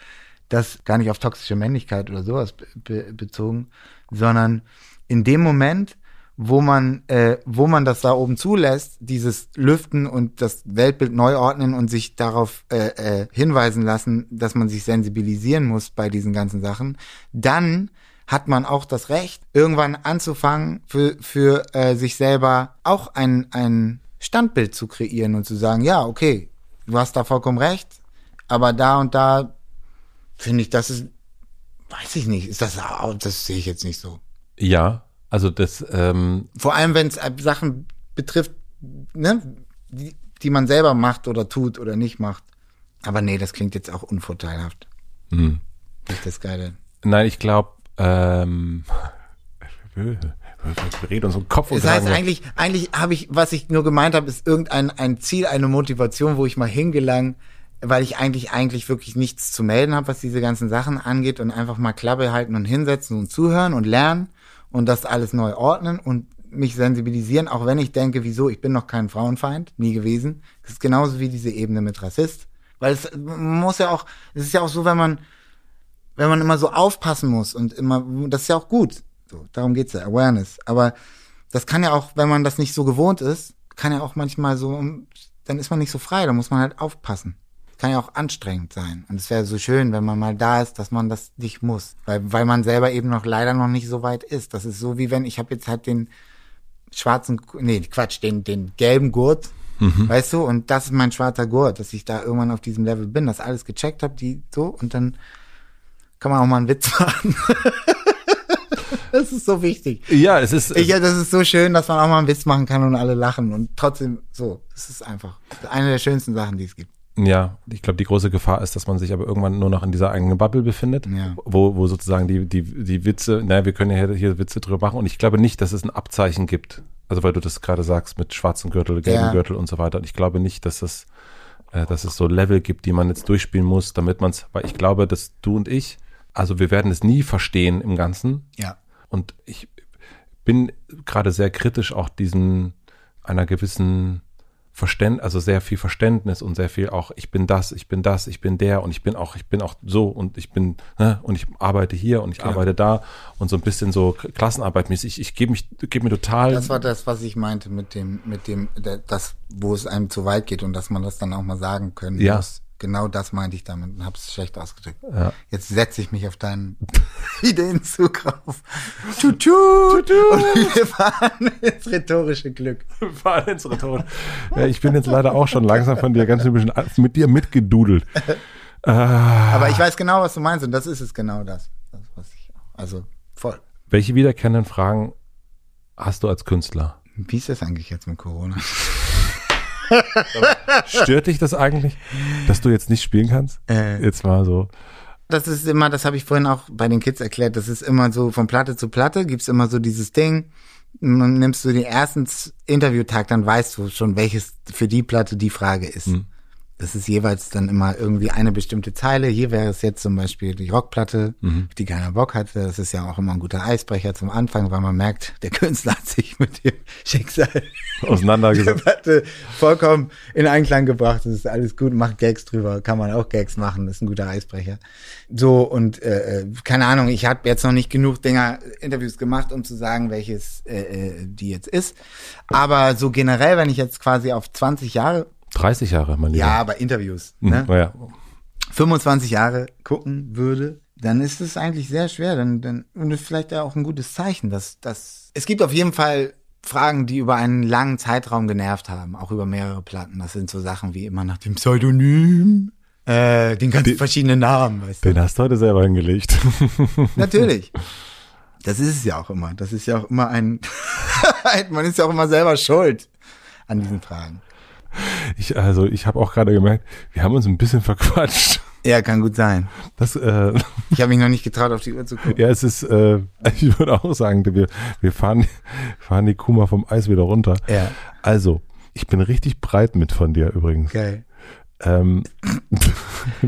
dass gar nicht auf toxische Männlichkeit oder sowas be bezogen, sondern in dem Moment, wo man, äh, wo man das da oben zulässt, dieses Lüften und das Weltbild neu ordnen und sich darauf äh, äh, hinweisen lassen, dass man sich sensibilisieren muss bei diesen ganzen Sachen, dann hat man auch das Recht, irgendwann anzufangen, für, für äh, sich selber auch ein, ein Standbild zu kreieren und zu sagen, ja, okay, du hast da vollkommen recht, aber da und da finde ich, das ist, weiß ich nicht, ist das, das sehe ich jetzt nicht so. Ja, also das, ähm, Vor allem, wenn es Sachen betrifft, ne, die, die man selber macht oder tut oder nicht macht. Aber nee, das klingt jetzt auch unvorteilhaft. hm. Nicht das Geile. nein, ich glaube, ähm, *laughs* wir reden uns um Kopf und Das heißt, eigentlich, eigentlich habe ich, was ich nur gemeint habe, ist irgendein ein Ziel, eine Motivation, wo ich mal hingelang, weil ich eigentlich, eigentlich wirklich nichts zu melden habe, was diese ganzen Sachen angeht und einfach mal Klappe halten und hinsetzen und zuhören und lernen und das alles neu ordnen und mich sensibilisieren, auch wenn ich denke, wieso, ich bin noch kein Frauenfeind, nie gewesen. Das ist genauso wie diese Ebene mit Rassist. Weil es muss ja auch, es ist ja auch so, wenn man, wenn man immer so aufpassen muss und immer, das ist ja auch gut. So, darum geht's ja, Awareness. Aber das kann ja auch, wenn man das nicht so gewohnt ist, kann ja auch manchmal so, dann ist man nicht so frei, da muss man halt aufpassen. Kann ja auch anstrengend sein. Und es wäre so schön, wenn man mal da ist, dass man das nicht muss. Weil, weil man selber eben noch leider noch nicht so weit ist. Das ist so wie wenn, ich habe jetzt halt den schwarzen, nee, Quatsch, den, den gelben Gurt, weißt du, und das ist mein schwarzer Gurt, dass ich da irgendwann auf diesem Level bin, das alles gecheckt habe, die so, und dann kann man auch mal einen Witz *laughs* machen. das ist so wichtig. ja, es ist, Ich, ja, das ist so schön, dass man auch mal einen Witz machen kann und alle lachen und trotzdem so. Das ist einfach eine der schönsten Sachen, die es gibt. Ja, ich glaube, die große Gefahr ist, dass man sich aber irgendwann nur noch in dieser eigenen Bubble befindet, Ja. wo, wo sozusagen die, die, die Witze, naja, wir können ja hier, hier Witze drüber machen und ich glaube nicht, dass es ein Abzeichen gibt. Also weil du das gerade sagst mit schwarzem Gürtel, gelbem Ja. Gürtel und so weiter. Und ich glaube nicht, dass es, äh, dass es so Level gibt, die man jetzt durchspielen muss, damit man es, weil ich glaube, dass du und ich, also wir werden es nie verstehen im Ganzen, Ja. und ich bin gerade sehr kritisch auch diesen einer gewissen Verständ, also sehr viel Verständnis und sehr viel auch, ich bin das, ich bin das, ich bin der und ich bin auch, ich bin auch so und ich bin, ne, und ich arbeite hier und ich arbeite da und so ein bisschen so Klassenarbeit mäßig. Ich gebe mich, gebe mir total. Das war das, was ich meinte mit dem, mit dem, das, wo es einem zu weit geht und dass man das dann auch mal sagen können Ja. muss. Genau das meinte ich damit und hab's schlecht ausgedrückt. Ja. Jetzt setze ich mich auf deinen Ideenzug auf. Tut, tut. Und wir fahren ins rhetorische Glück. Fahren ins Rhetorik. ja, ich bin jetzt leider auch schon langsam von dir ganz ein bisschen mit dir mitgedudelt. Ah, Aber ich weiß genau, was du meinst und das ist es genau das. das was ich, also voll. welche wiederkehrenden Fragen hast du als Künstler? Wie ist das eigentlich jetzt mit Corona? *laughs* Stört dich das eigentlich, dass du jetzt nicht spielen kannst? Äh. Jetzt mal so. Das ist immer, das habe ich vorhin auch bei den Kids erklärt, das ist immer so von Platte zu Platte, gibt's immer so dieses Ding, nimmst du den ersten Interviewtag, dann weißt du schon, welches für die Platte die Frage ist. Das ist jeweils dann immer irgendwie eine bestimmte Zeile. Hier wäre es jetzt zum Beispiel die Rockplatte, auf die keiner Bock hatte. Das ist ja auch immer ein guter Eisbrecher zum Anfang, weil man merkt, der Künstler hat sich *laughs* mit dem Schicksal Auseinandergesetzt. *laughs* Debatte vollkommen in Einklang gebracht. Das ist alles gut, macht Gags drüber, kann man auch Gags machen, ist ein guter Eisbrecher. So und äh, äh, keine Ahnung, ich habe jetzt noch nicht genug Dinger Interviews gemacht, um zu sagen, welches äh, äh, die jetzt ist. Aber so generell, wenn ich jetzt quasi auf 20 Jahre, 30 Jahre, mein Lieber. ja, aber Interviews, Mhm. ne, Naja. 25 Jahre gucken würde, dann ist es eigentlich sehr schwer. Dann, dann, und das ist vielleicht ja auch ein gutes Zeichen, dass, dass es gibt auf jeden Fall Fragen, die über einen langen Zeitraum genervt haben, auch über mehrere Platten. Das sind so Sachen wie immer nach dem Pseudonym, äh, den ganzen verschiedenen Namen, weißt du. Den hast du heute selber hingelegt. *laughs* Natürlich. Das ist es ja auch immer. Das ist ja auch immer ein, *laughs* man ist ja auch immer selber schuld an diesen Fragen. Ich, also, ich habe auch gerade gemerkt, wir haben uns ein bisschen verquatscht. Ja, kann gut sein. Das, äh, Ich habe mich noch nicht getraut, auf die Uhr zu gucken. ja, es ist, äh, *laughs* ich würde auch sagen, wir, wir fahren, fahren die Kuh mal vom Eis wieder runter. Ja. Also, ich bin richtig breit mit von dir übrigens. Geil. Ähm, *laughs*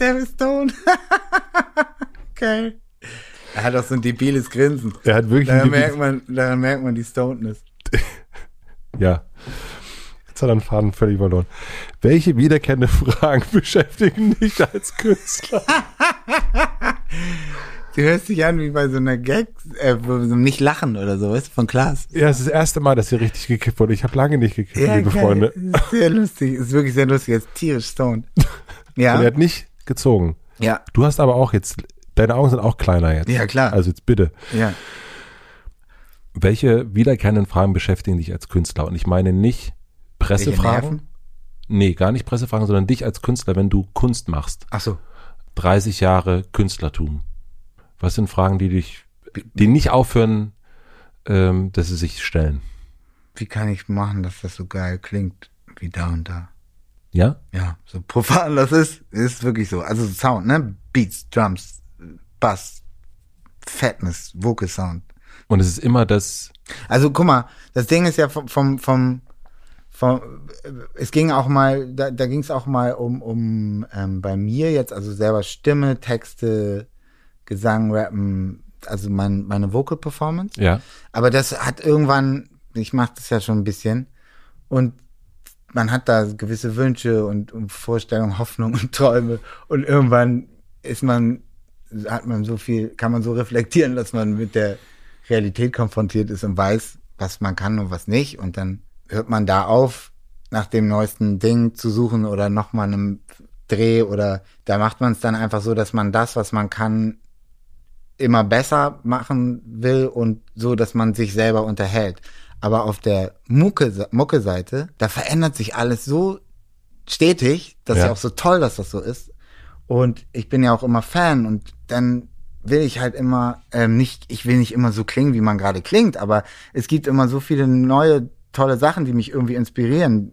der Stone. *laughs* Geil. Er hat auch so ein debiles Grinsen. er hat wirklich Da ein merkt man, da merkt man die Stonedness. Ja. Jetzt hat er den Faden völlig verloren. Welche wiederkehrende *laughs* Fragen beschäftigen dich als Künstler? *laughs* Du hörst dich an wie bei so einer Gag, äh, so einem nicht lachen oder so, weißt du, von Klaas. Ja, es ist das erste Mal, dass hier richtig gekippt wurde. Ich habe lange nicht gekippt, liebe geil. Freunde. Sehr lustig, ist wirklich sehr lustig, jetzt tierisch stoned. *laughs* Und Ja, er hat nicht gezogen. ja, Du hast aber auch jetzt, deine Augen sind auch kleiner jetzt. Ja, klar. Also jetzt bitte. ja. Welche wiederkehrenden Fragen beschäftigen dich als Künstler? Und ich meine nicht Pressefragen. Nee, gar nicht Pressefragen, sondern dich als Künstler, wenn du Kunst machst. Ach so. 30 Jahre Künstlertum. Was sind Fragen, die dich, die nicht aufhören, ähm, dass sie sich stellen? Wie kann ich machen, dass das so geil klingt wie da und da? Ja? Ja, so profan das ist, ist wirklich so. Also Sound, ne? Beats, Drums, Bass, Fatness, Vocal Sound. Und es ist immer das, Also guck mal, das Ding ist ja vom, vom, vom, vom es ging auch mal, da, da ging es auch mal um, um ähm, bei mir jetzt, also selber Stimme, Texte, Gesang, Rappen, also mein, meine Vocal Performance. ja, Aber das hat irgendwann, ich mache das ja schon ein bisschen und man hat da gewisse Wünsche und, und Vorstellungen, Hoffnung und Träume und irgendwann ist man, hat man so viel, kann man so reflektieren, dass man mit der Realität konfrontiert ist und weiß, was man kann und was nicht und dann hört man da auf, nach dem neuesten Ding zu suchen oder nochmal einem Dreh oder da macht man es dann einfach so, dass man das, was man kann, immer besser machen will und so, dass man sich selber unterhält. Aber auf der Mucke, Mucke-Seite, da verändert sich alles so stetig, das ist Ja. ja auch so toll, dass das so ist. Und ich bin ja auch immer Fan und dann will ich halt immer ähm, nicht, ich will nicht immer so klingen, wie man gerade klingt, aber es gibt immer so viele neue tolle Sachen, die mich irgendwie inspirieren.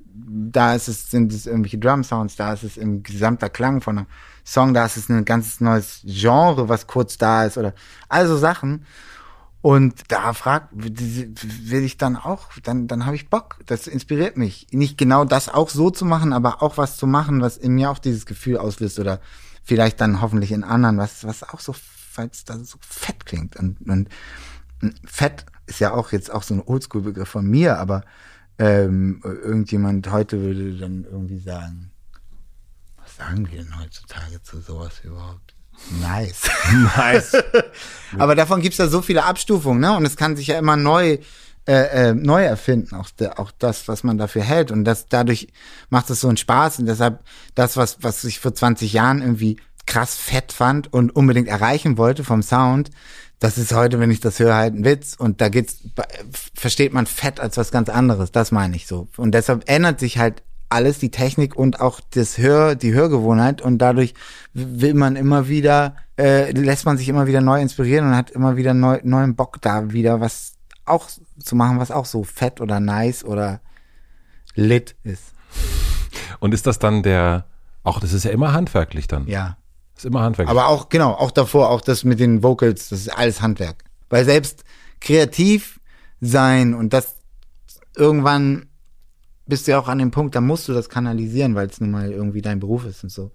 Da ist es, sind es irgendwelche Drum-Sounds, da ist es im gesamter Klang von einem Song, da ist es ein ganz neues Genre, was kurz da ist oder also Sachen. Und da fragt, will ich dann auch, dann, dann habe ich Bock. Das inspiriert mich. Nicht genau das auch so zu machen, aber auch was zu machen, was in mir auch dieses Gefühl auslöst oder vielleicht dann hoffentlich in anderen, was, was auch so, falls das so fett klingt. Und, und fett ist ja auch jetzt auch so ein Oldschool-Begriff von mir, aber ähm, irgendjemand heute würde dann irgendwie sagen, was sagen wir denn heutzutage zu sowas überhaupt? Nice. *laughs* nice. *laughs* Aber davon gibt's ja so viele Abstufungen, ne? Und es kann sich ja immer neu, äh, äh, neu erfinden, auch, der, auch das, was man dafür hält. Und das dadurch macht es so einen Spaß. Und deshalb das, was, was ich vor 20 Jahren irgendwie krass fett fand und unbedingt erreichen wollte vom Sound, das ist heute, wenn ich das höre, halt ein Witz. Und da geht's, versteht man fett als was ganz anderes. Das meine ich so. Und deshalb ändert sich halt alles, die Technik und auch das Hör, die Hörgewohnheit und dadurch will man immer wieder, äh, lässt man sich immer wieder neu inspirieren und hat immer wieder neu, neuen Bock da wieder was auch zu machen, was auch so fett oder nice oder lit ist. Und ist das dann der, auch das ist ja immer handwerklich dann. Ja. Ist immer handwerklich. Aber auch, genau, auch davor, auch das mit den Vocals, das ist alles Handwerk. Weil selbst kreativ sein und das irgendwann bist du ja auch an dem Punkt, da musst du das kanalisieren, weil es nun mal irgendwie dein Beruf ist und so.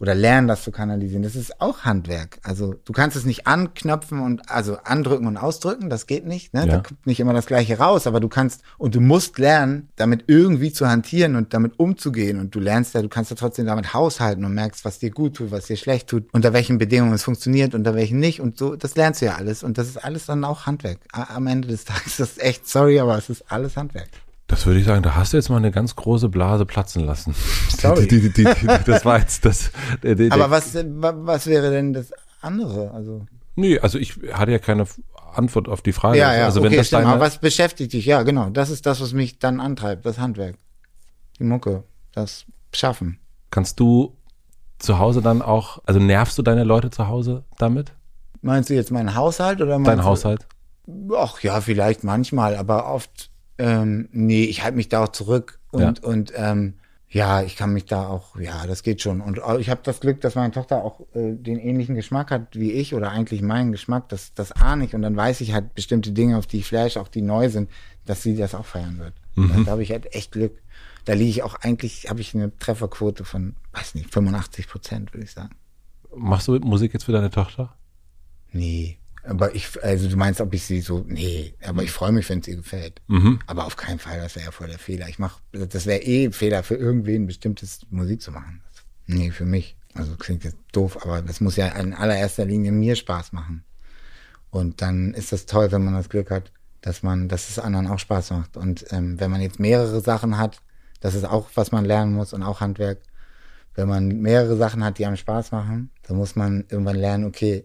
Oder lernen, das zu kanalisieren. Das ist auch Handwerk. Also du kannst es nicht anknöpfen und also andrücken und ausdrücken, das geht nicht. Ne? Ja. Da kommt nicht immer das Gleiche raus, aber du kannst und du musst lernen, damit irgendwie zu hantieren und damit umzugehen. Und du lernst ja, du kannst ja trotzdem damit haushalten und merkst, was dir gut tut, was dir schlecht tut, unter welchen Bedingungen es funktioniert, unter welchen nicht. Und so, das lernst du ja alles. Und das ist alles dann auch Handwerk. Am Ende des Tages das ist echt sorry, aber es ist alles Handwerk. Das würde ich sagen, da hast du jetzt mal eine ganz große Blase platzen lassen. *laughs* Sorry. Die, die, die, das war jetzt das. Der, der, Aber was, wa- was wäre denn das andere? Also Nee, also ich hatte ja keine Antwort auf die Frage. ja, ja, also okay, wenn das stimmt. deine, was beschäftigt dich? Ja, genau. Das ist das, was mich dann antreibt, das Handwerk. Die Mucke, das Schaffen. kannst du zu Hause dann auch, also nervst du deine Leute zu Hause damit? Meinst du jetzt meinen Haushalt oder Dein du, Haushalt? Ach ja, vielleicht manchmal, aber oft, ähm, nee, ich halte mich da auch zurück und, und ähm, ja, ich kann mich da auch, ja, das geht schon. Und auch- ich habe das Glück, dass meine Tochter auch äh, den ähnlichen Geschmack hat wie ich oder eigentlich meinen Geschmack, das, das ahne ich und dann weiß ich halt bestimmte Dinge, auf die ich flash, auch die neu sind, dass sie das auch feiern wird. Mhm. Da habe ich halt echt Glück. Da liege ich auch eigentlich, habe ich eine Trefferquote von, weiß nicht, 85 Prozent, würde ich sagen. Machst du Musik jetzt für deine Tochter? Nee. Aber ich, also du meinst, ob ich sie so, nee, aber ich freue mich, wenn es ihr gefällt. Mhm. Aber auf keinen Fall, das wäre ja voll der Fehler. Ich mach, das wäre eh ein Fehler für irgendwen, bestimmtes Musik zu machen. Nee, für mich. Also klingt jetzt doof, aber das muss ja in allererster Linie mir Spaß machen. Und dann ist das toll, wenn man das Glück hat, dass man, dass es anderen auch Spaß macht. Und ähm, wenn man jetzt mehrere Sachen hat, das ist auch, was man lernen muss und auch Handwerk. Wenn man mehrere Sachen hat, die einem Spaß machen, dann muss man irgendwann lernen, okay,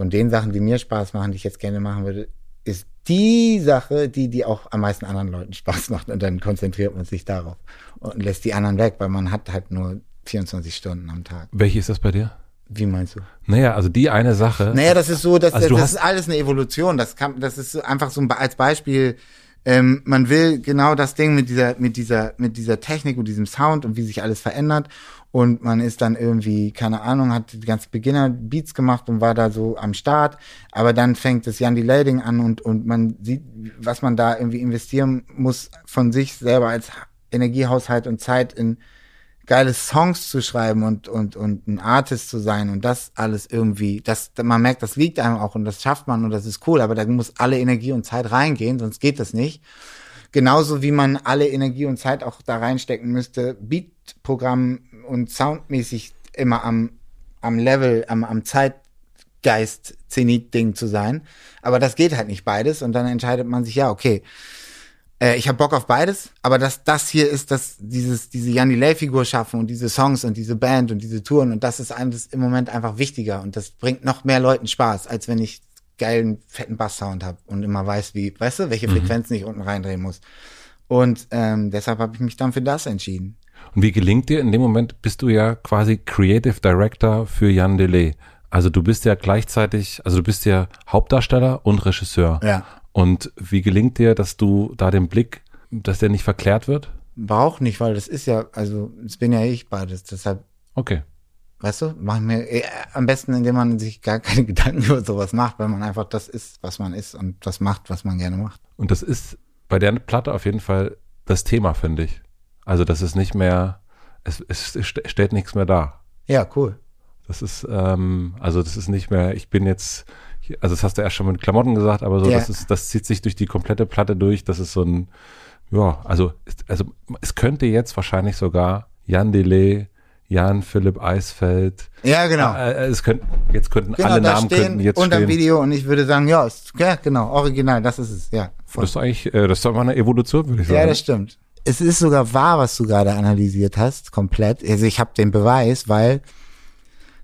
von den Sachen, die mir Spaß machen, die ich jetzt gerne machen würde, ist die Sache, die, die auch am meisten anderen Leuten Spaß macht. Und dann konzentriert man sich darauf und lässt die anderen weg, weil man hat halt nur 24 Stunden am Tag. Welche ist das bei dir? Wie meinst du? Naja, also die eine Sache. Naja, das ist so, das, Also das hast- ist alles eine Evolution. Das kann, das ist so einfach so ein, als Beispiel. Ähm, man will genau das Ding mit dieser, mit dieser, mit dieser Technik und diesem Sound und wie sich alles verändert. Und man ist dann irgendwie, keine Ahnung, hat die ganzen Beginner-Beats gemacht und war da so am Start. Aber dann fängt das Jan Lading an und, und man sieht, was man da irgendwie investieren muss von sich selber als Energiehaushalt und Zeit in, geile Songs zu schreiben und, und, und ein Artist zu sein und das alles irgendwie, das, man merkt, das liegt einem auch und das schafft man und das ist cool, aber da muss alle Energie und Zeit reingehen, sonst geht das nicht. Genauso wie man alle Energie und Zeit auch da reinstecken müsste, Beatprogramm und soundmäßig immer am, am Level, am, am Zeitgeist Zenit-Ding zu sein. Aber das geht halt nicht beides und dann entscheidet man sich, ja, okay, äh, ich habe Bock auf beides, aber das, das hier ist das, dieses, diese Jan Delay-Figur schaffen und diese Songs und diese Band und diese Touren und das ist alles im Moment einfach wichtiger und das bringt noch mehr Leuten Spaß, als wenn ich geilen, fetten Bass-Sound habe und immer weiß, wie, weißt du, welche Frequenzen ich unten reindrehen muss. Und ähm, deshalb habe ich mich dann für das entschieden. Und wie gelingt dir? In dem Moment bist du ja quasi Creative Director für Jan Delay. Also du bist ja gleichzeitig, also du bist ja Hauptdarsteller und Regisseur. Ja. Und wie gelingt dir, dass du da den Blick, dass der nicht verklärt wird? Braucht nicht, weil das ist ja, also, das bin ja ich beides. Deshalb, Okay. weißt du, mach ich mir äh, am besten, indem man sich gar keine *laughs* Gedanken über sowas macht, weil man einfach das ist, was man ist und das macht, was man gerne macht. Und das ist bei der Platte auf jeden Fall das Thema, finde ich. Also das ist nicht mehr, es, es st- stellt nichts mehr dar. Ja, cool. Das ist, ähm, also das ist nicht mehr, ich bin jetzt, also das hast du erst schon mit Klamotten gesagt, aber so, Ja. das ist, das zieht sich durch die komplette Platte durch. Das ist so ein, ja, also, es- also es könnte jetzt wahrscheinlich sogar Jan Delay, Jan Philipp Eisfeld, Ja, genau. äh, es könnten, jetzt könnten genau, alle Namen stehen könnten jetzt unter stehen. Video und ich würde sagen, ja, ist, ja, genau, original, das ist es, ja. Voll. Das ist eigentlich, äh, das ist doch mal eine Evolution, würde ich sagen. Ja, das stimmt. Es ist sogar wahr, was du gerade analysiert hast, komplett. Also ich habe den Beweis, weil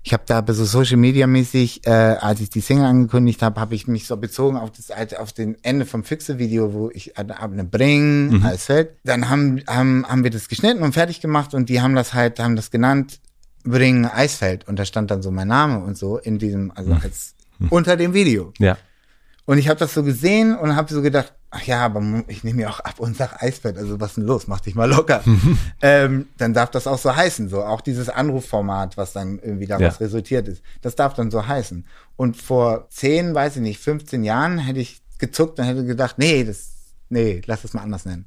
ich habe da so Social Media mäßig, äh, als ich die Single angekündigt habe, habe ich mich so bezogen auf das alte, auf den Ende vom Füchse-Video, wo ich eine Bring, alles fällt. Dann haben, haben, haben wir das geschnitten und fertig gemacht und die haben das halt, haben das genannt Bring Eisfeld und da stand dann so mein Name und so in diesem, also als unter dem Video. Ja. Und ich habe das so gesehen und habe so gedacht, ach ja, aber ich nehme ja auch ab und sag Eisbett, also was denn los, mach dich mal locker. *laughs* ähm, dann darf das auch so heißen, so auch dieses Anrufformat, was dann irgendwie daraus Ja. resultiert ist, das darf dann so heißen. Und vor 10, weiß ich nicht, 15 Jahren hätte ich gezuckt und hätte gedacht, nee, das, nee, lass es mal anders nennen.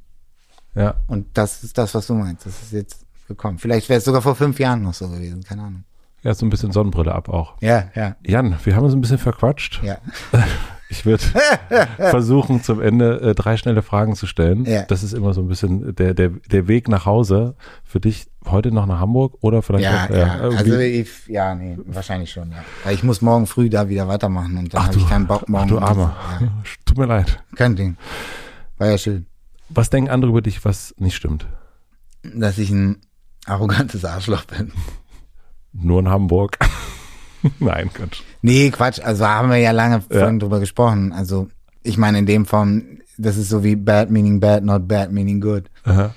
Ja. Und das ist das, was du meinst. Das ist jetzt gekommen. Vielleicht wäre es sogar vor fünf Jahren noch so gewesen, keine Ahnung. Ja, so ein bisschen Sonnenbrille ab auch. Ja, ja, Jan, wir haben uns ein bisschen verquatscht. ja. *laughs* Ich würde *laughs* versuchen, zum Ende äh, drei schnelle Fragen zu stellen. Ja. Das ist immer so ein bisschen der, der, der Weg nach Hause. Für dich heute noch nach Hamburg oder vielleicht Ja, auch, ja. irgendwie- Also ich, ja, nee, wahrscheinlich schon, ja. Weil ich muss morgen früh da wieder weitermachen und dann habe ich keinen Bock morgen. ach du Armer. Ja, *laughs* Tut mir leid. kein Ding. War ja schön. Was denken andere über dich, was nicht stimmt? Dass ich ein arrogantes Arschloch bin. Nur in Hamburg. *laughs* Nein, Quatsch. Nee, Quatsch. Also haben wir ja lange Ja. vorhin drüber gesprochen. Also ich meine in dem Form, das ist so wie bad meaning bad, not bad meaning good. Aha.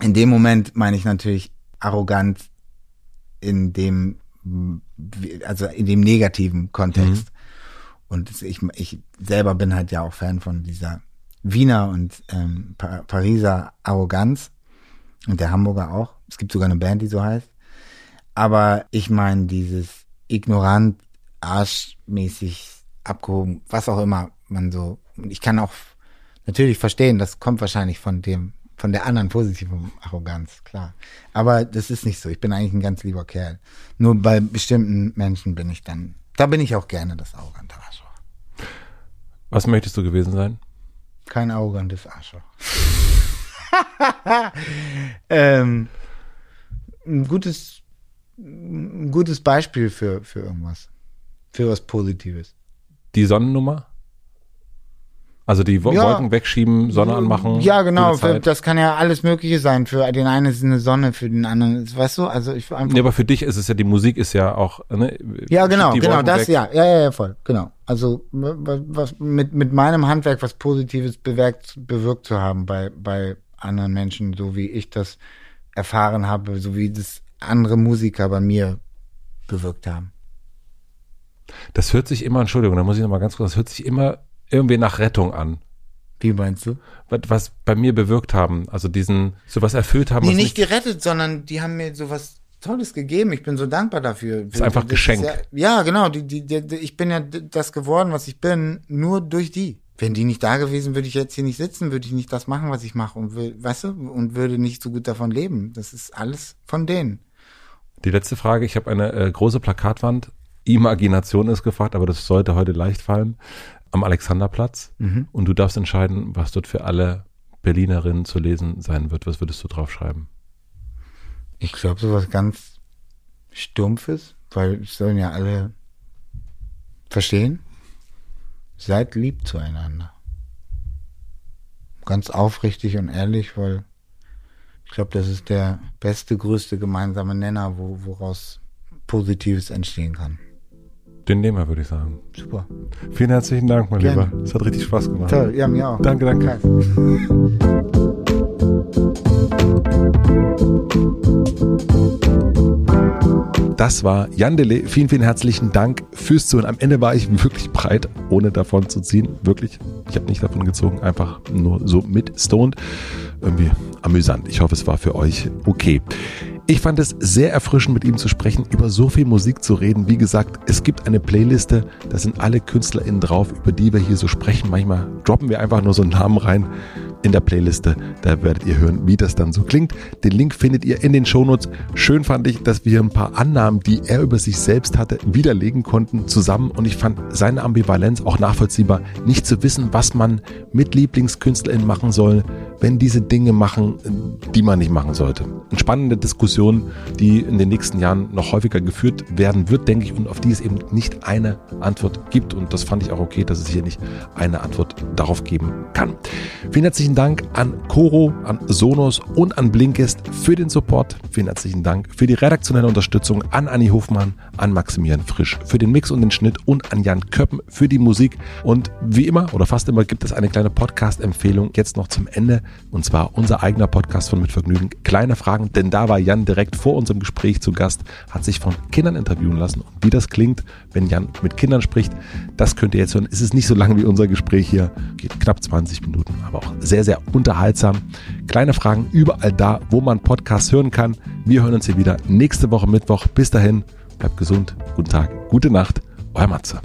In dem Moment meine ich natürlich arrogant in dem, also in dem negativen Kontext. Und es- ich, ich selber bin halt ja auch Fan von dieser Wiener und ähm, pa Pariser Arroganz und der Hamburger auch. Es gibt sogar eine Band, die so heißt. Aber ich meine dieses ignorant, arschmäßig abgehoben, was auch immer man so. Ich kann auch natürlich verstehen, das kommt wahrscheinlich von dem, von der anderen positiven Arroganz, klar. Aber das ist nicht so. Ich bin eigentlich ein ganz lieber Kerl. Nur bei bestimmten Menschen bin ich dann, da bin ich auch gerne das arrogante Arschloch. Was möchtest du gewesen sein? Kein arrogantes Arschloch. *laughs* ähm, ein gutes, ein gutes Beispiel für, für irgendwas. Für was Positives. Die Sonnennummer? Also die Ja. Wolken wegschieben, Sonne anmachen. Ja, genau. Für, das kann ja alles Mögliche sein. Für den einen ist es eine Sonne, für den anderen ist, weißt du, also ich einfach. Nee, aber für dich ist es ja, die Musik ist ja auch, ne? Ja, genau, genau, Wolken das, weg. ja, ja, ja, ja, voll, genau. Also, was mit, mit meinem Handwerk was Positives bewirkt, bewirkt zu haben bei, bei anderen Menschen, so wie ich das erfahren habe, so wie das andere Musiker bei mir bewirkt haben. Das hört sich immer, Entschuldigung, da muss ich noch mal ganz kurz, das hört sich immer irgendwie nach Rettung an. Wie meinst du? Was, was bei mir bewirkt haben, also diesen, sowas erfüllt haben, Nee, was nicht gerettet, sondern die haben mir sowas Tolles gegeben. Ich bin so dankbar dafür. Ist einfach Geschenk. ja, ja, genau. Die, die, die, ich bin ja das geworden, was ich bin, nur durch die. Wenn die nicht da gewesen, würde ich jetzt hier nicht sitzen, würde ich nicht das machen, was ich mache und will, weißt du, und würde nicht so gut davon leben. Das ist alles von denen. Die letzte Frage, ich habe eine äh, große Plakatwand. Imagination ist gefragt, aber das sollte heute leicht fallen. Am Alexanderplatz. Mhm. Und du darfst entscheiden, was dort für alle Berlinerinnen zu lesen sein wird. Was würdest du draufschreiben? Ich glaube, sowas ganz Stumpfes, weil es sollen ja alle verstehen. Seid lieb zueinander. Ganz aufrichtig und ehrlich, weil ich glaube, das ist der beste, größte gemeinsame Nenner, wo, woraus Positives entstehen kann. Den nehmen wir, würde ich sagen. Super. Vielen herzlichen Dank, mein Gerne. Lieber. Es hat richtig Spaß gemacht. Toll, ja, mir auch. Danke, danke. Krass. Das war Jan Dele. Vielen, vielen herzlichen Dank fürs Zuhören. Am Ende war ich wirklich breit, ohne davon zu ziehen. Wirklich. Ich habe nicht davon gezogen, einfach nur so mit Stoned. Irgendwie amüsant. Ich hoffe, es war für euch okay. Ich fand es sehr erfrischend, mit ihm zu sprechen, über so viel Musik zu reden. Wie gesagt, es gibt eine Playliste, da sind alle KünstlerInnen drauf, über die wir hier so sprechen. Manchmal droppen wir einfach nur so einen Namen rein in der Playliste. Da werdet ihr hören, wie das dann so klingt. Den Link findet ihr in den Shownotes. Schön fand ich, dass wir ein paar Annahmen, die er über sich selbst hatte, widerlegen konnten zusammen. Und ich fand seine Ambivalenz auch nachvollziehbar, nicht zu wissen, was man mit LieblingskünstlerInnen machen soll, wenn diese Dinge machen, die man nicht machen sollte. Eine spannende Diskussion, die in den nächsten Jahren noch häufiger geführt werden wird, denke ich, und auf die es eben nicht eine Antwort gibt. Und das fand ich auch okay, dass es hier nicht eine Antwort darauf geben kann. Vielen herzlichen Dank an Coro, an Sonos und an Blinkist für den Support. Vielen herzlichen Dank für die redaktionelle Unterstützung an Anni Hofmann, an Maximilian Frisch für den Mix und den Schnitt und an Jan Köppen für die Musik. Und wie immer oder fast immer gibt es eine kleine Podcast-Empfehlung jetzt noch zum Ende. Und zwar unser eigener Podcast von Mitvergnügen. Kleine Fragen, denn da war Jan direkt vor unserem Gespräch zu Gast, hat sich von Kindern interviewen lassen. Und wie das klingt, wenn Jan mit Kindern spricht, das könnt ihr jetzt hören. Es ist nicht so lang wie unser Gespräch hier, geht knapp 20 Minuten, aber auch sehr, sehr unterhaltsam. Kleine Fragen überall da, wo man Podcasts hören kann. Wir hören uns hier wieder nächste Woche Mittwoch. Bis dahin, bleibt gesund, guten Tag, gute Nacht, euer Matze.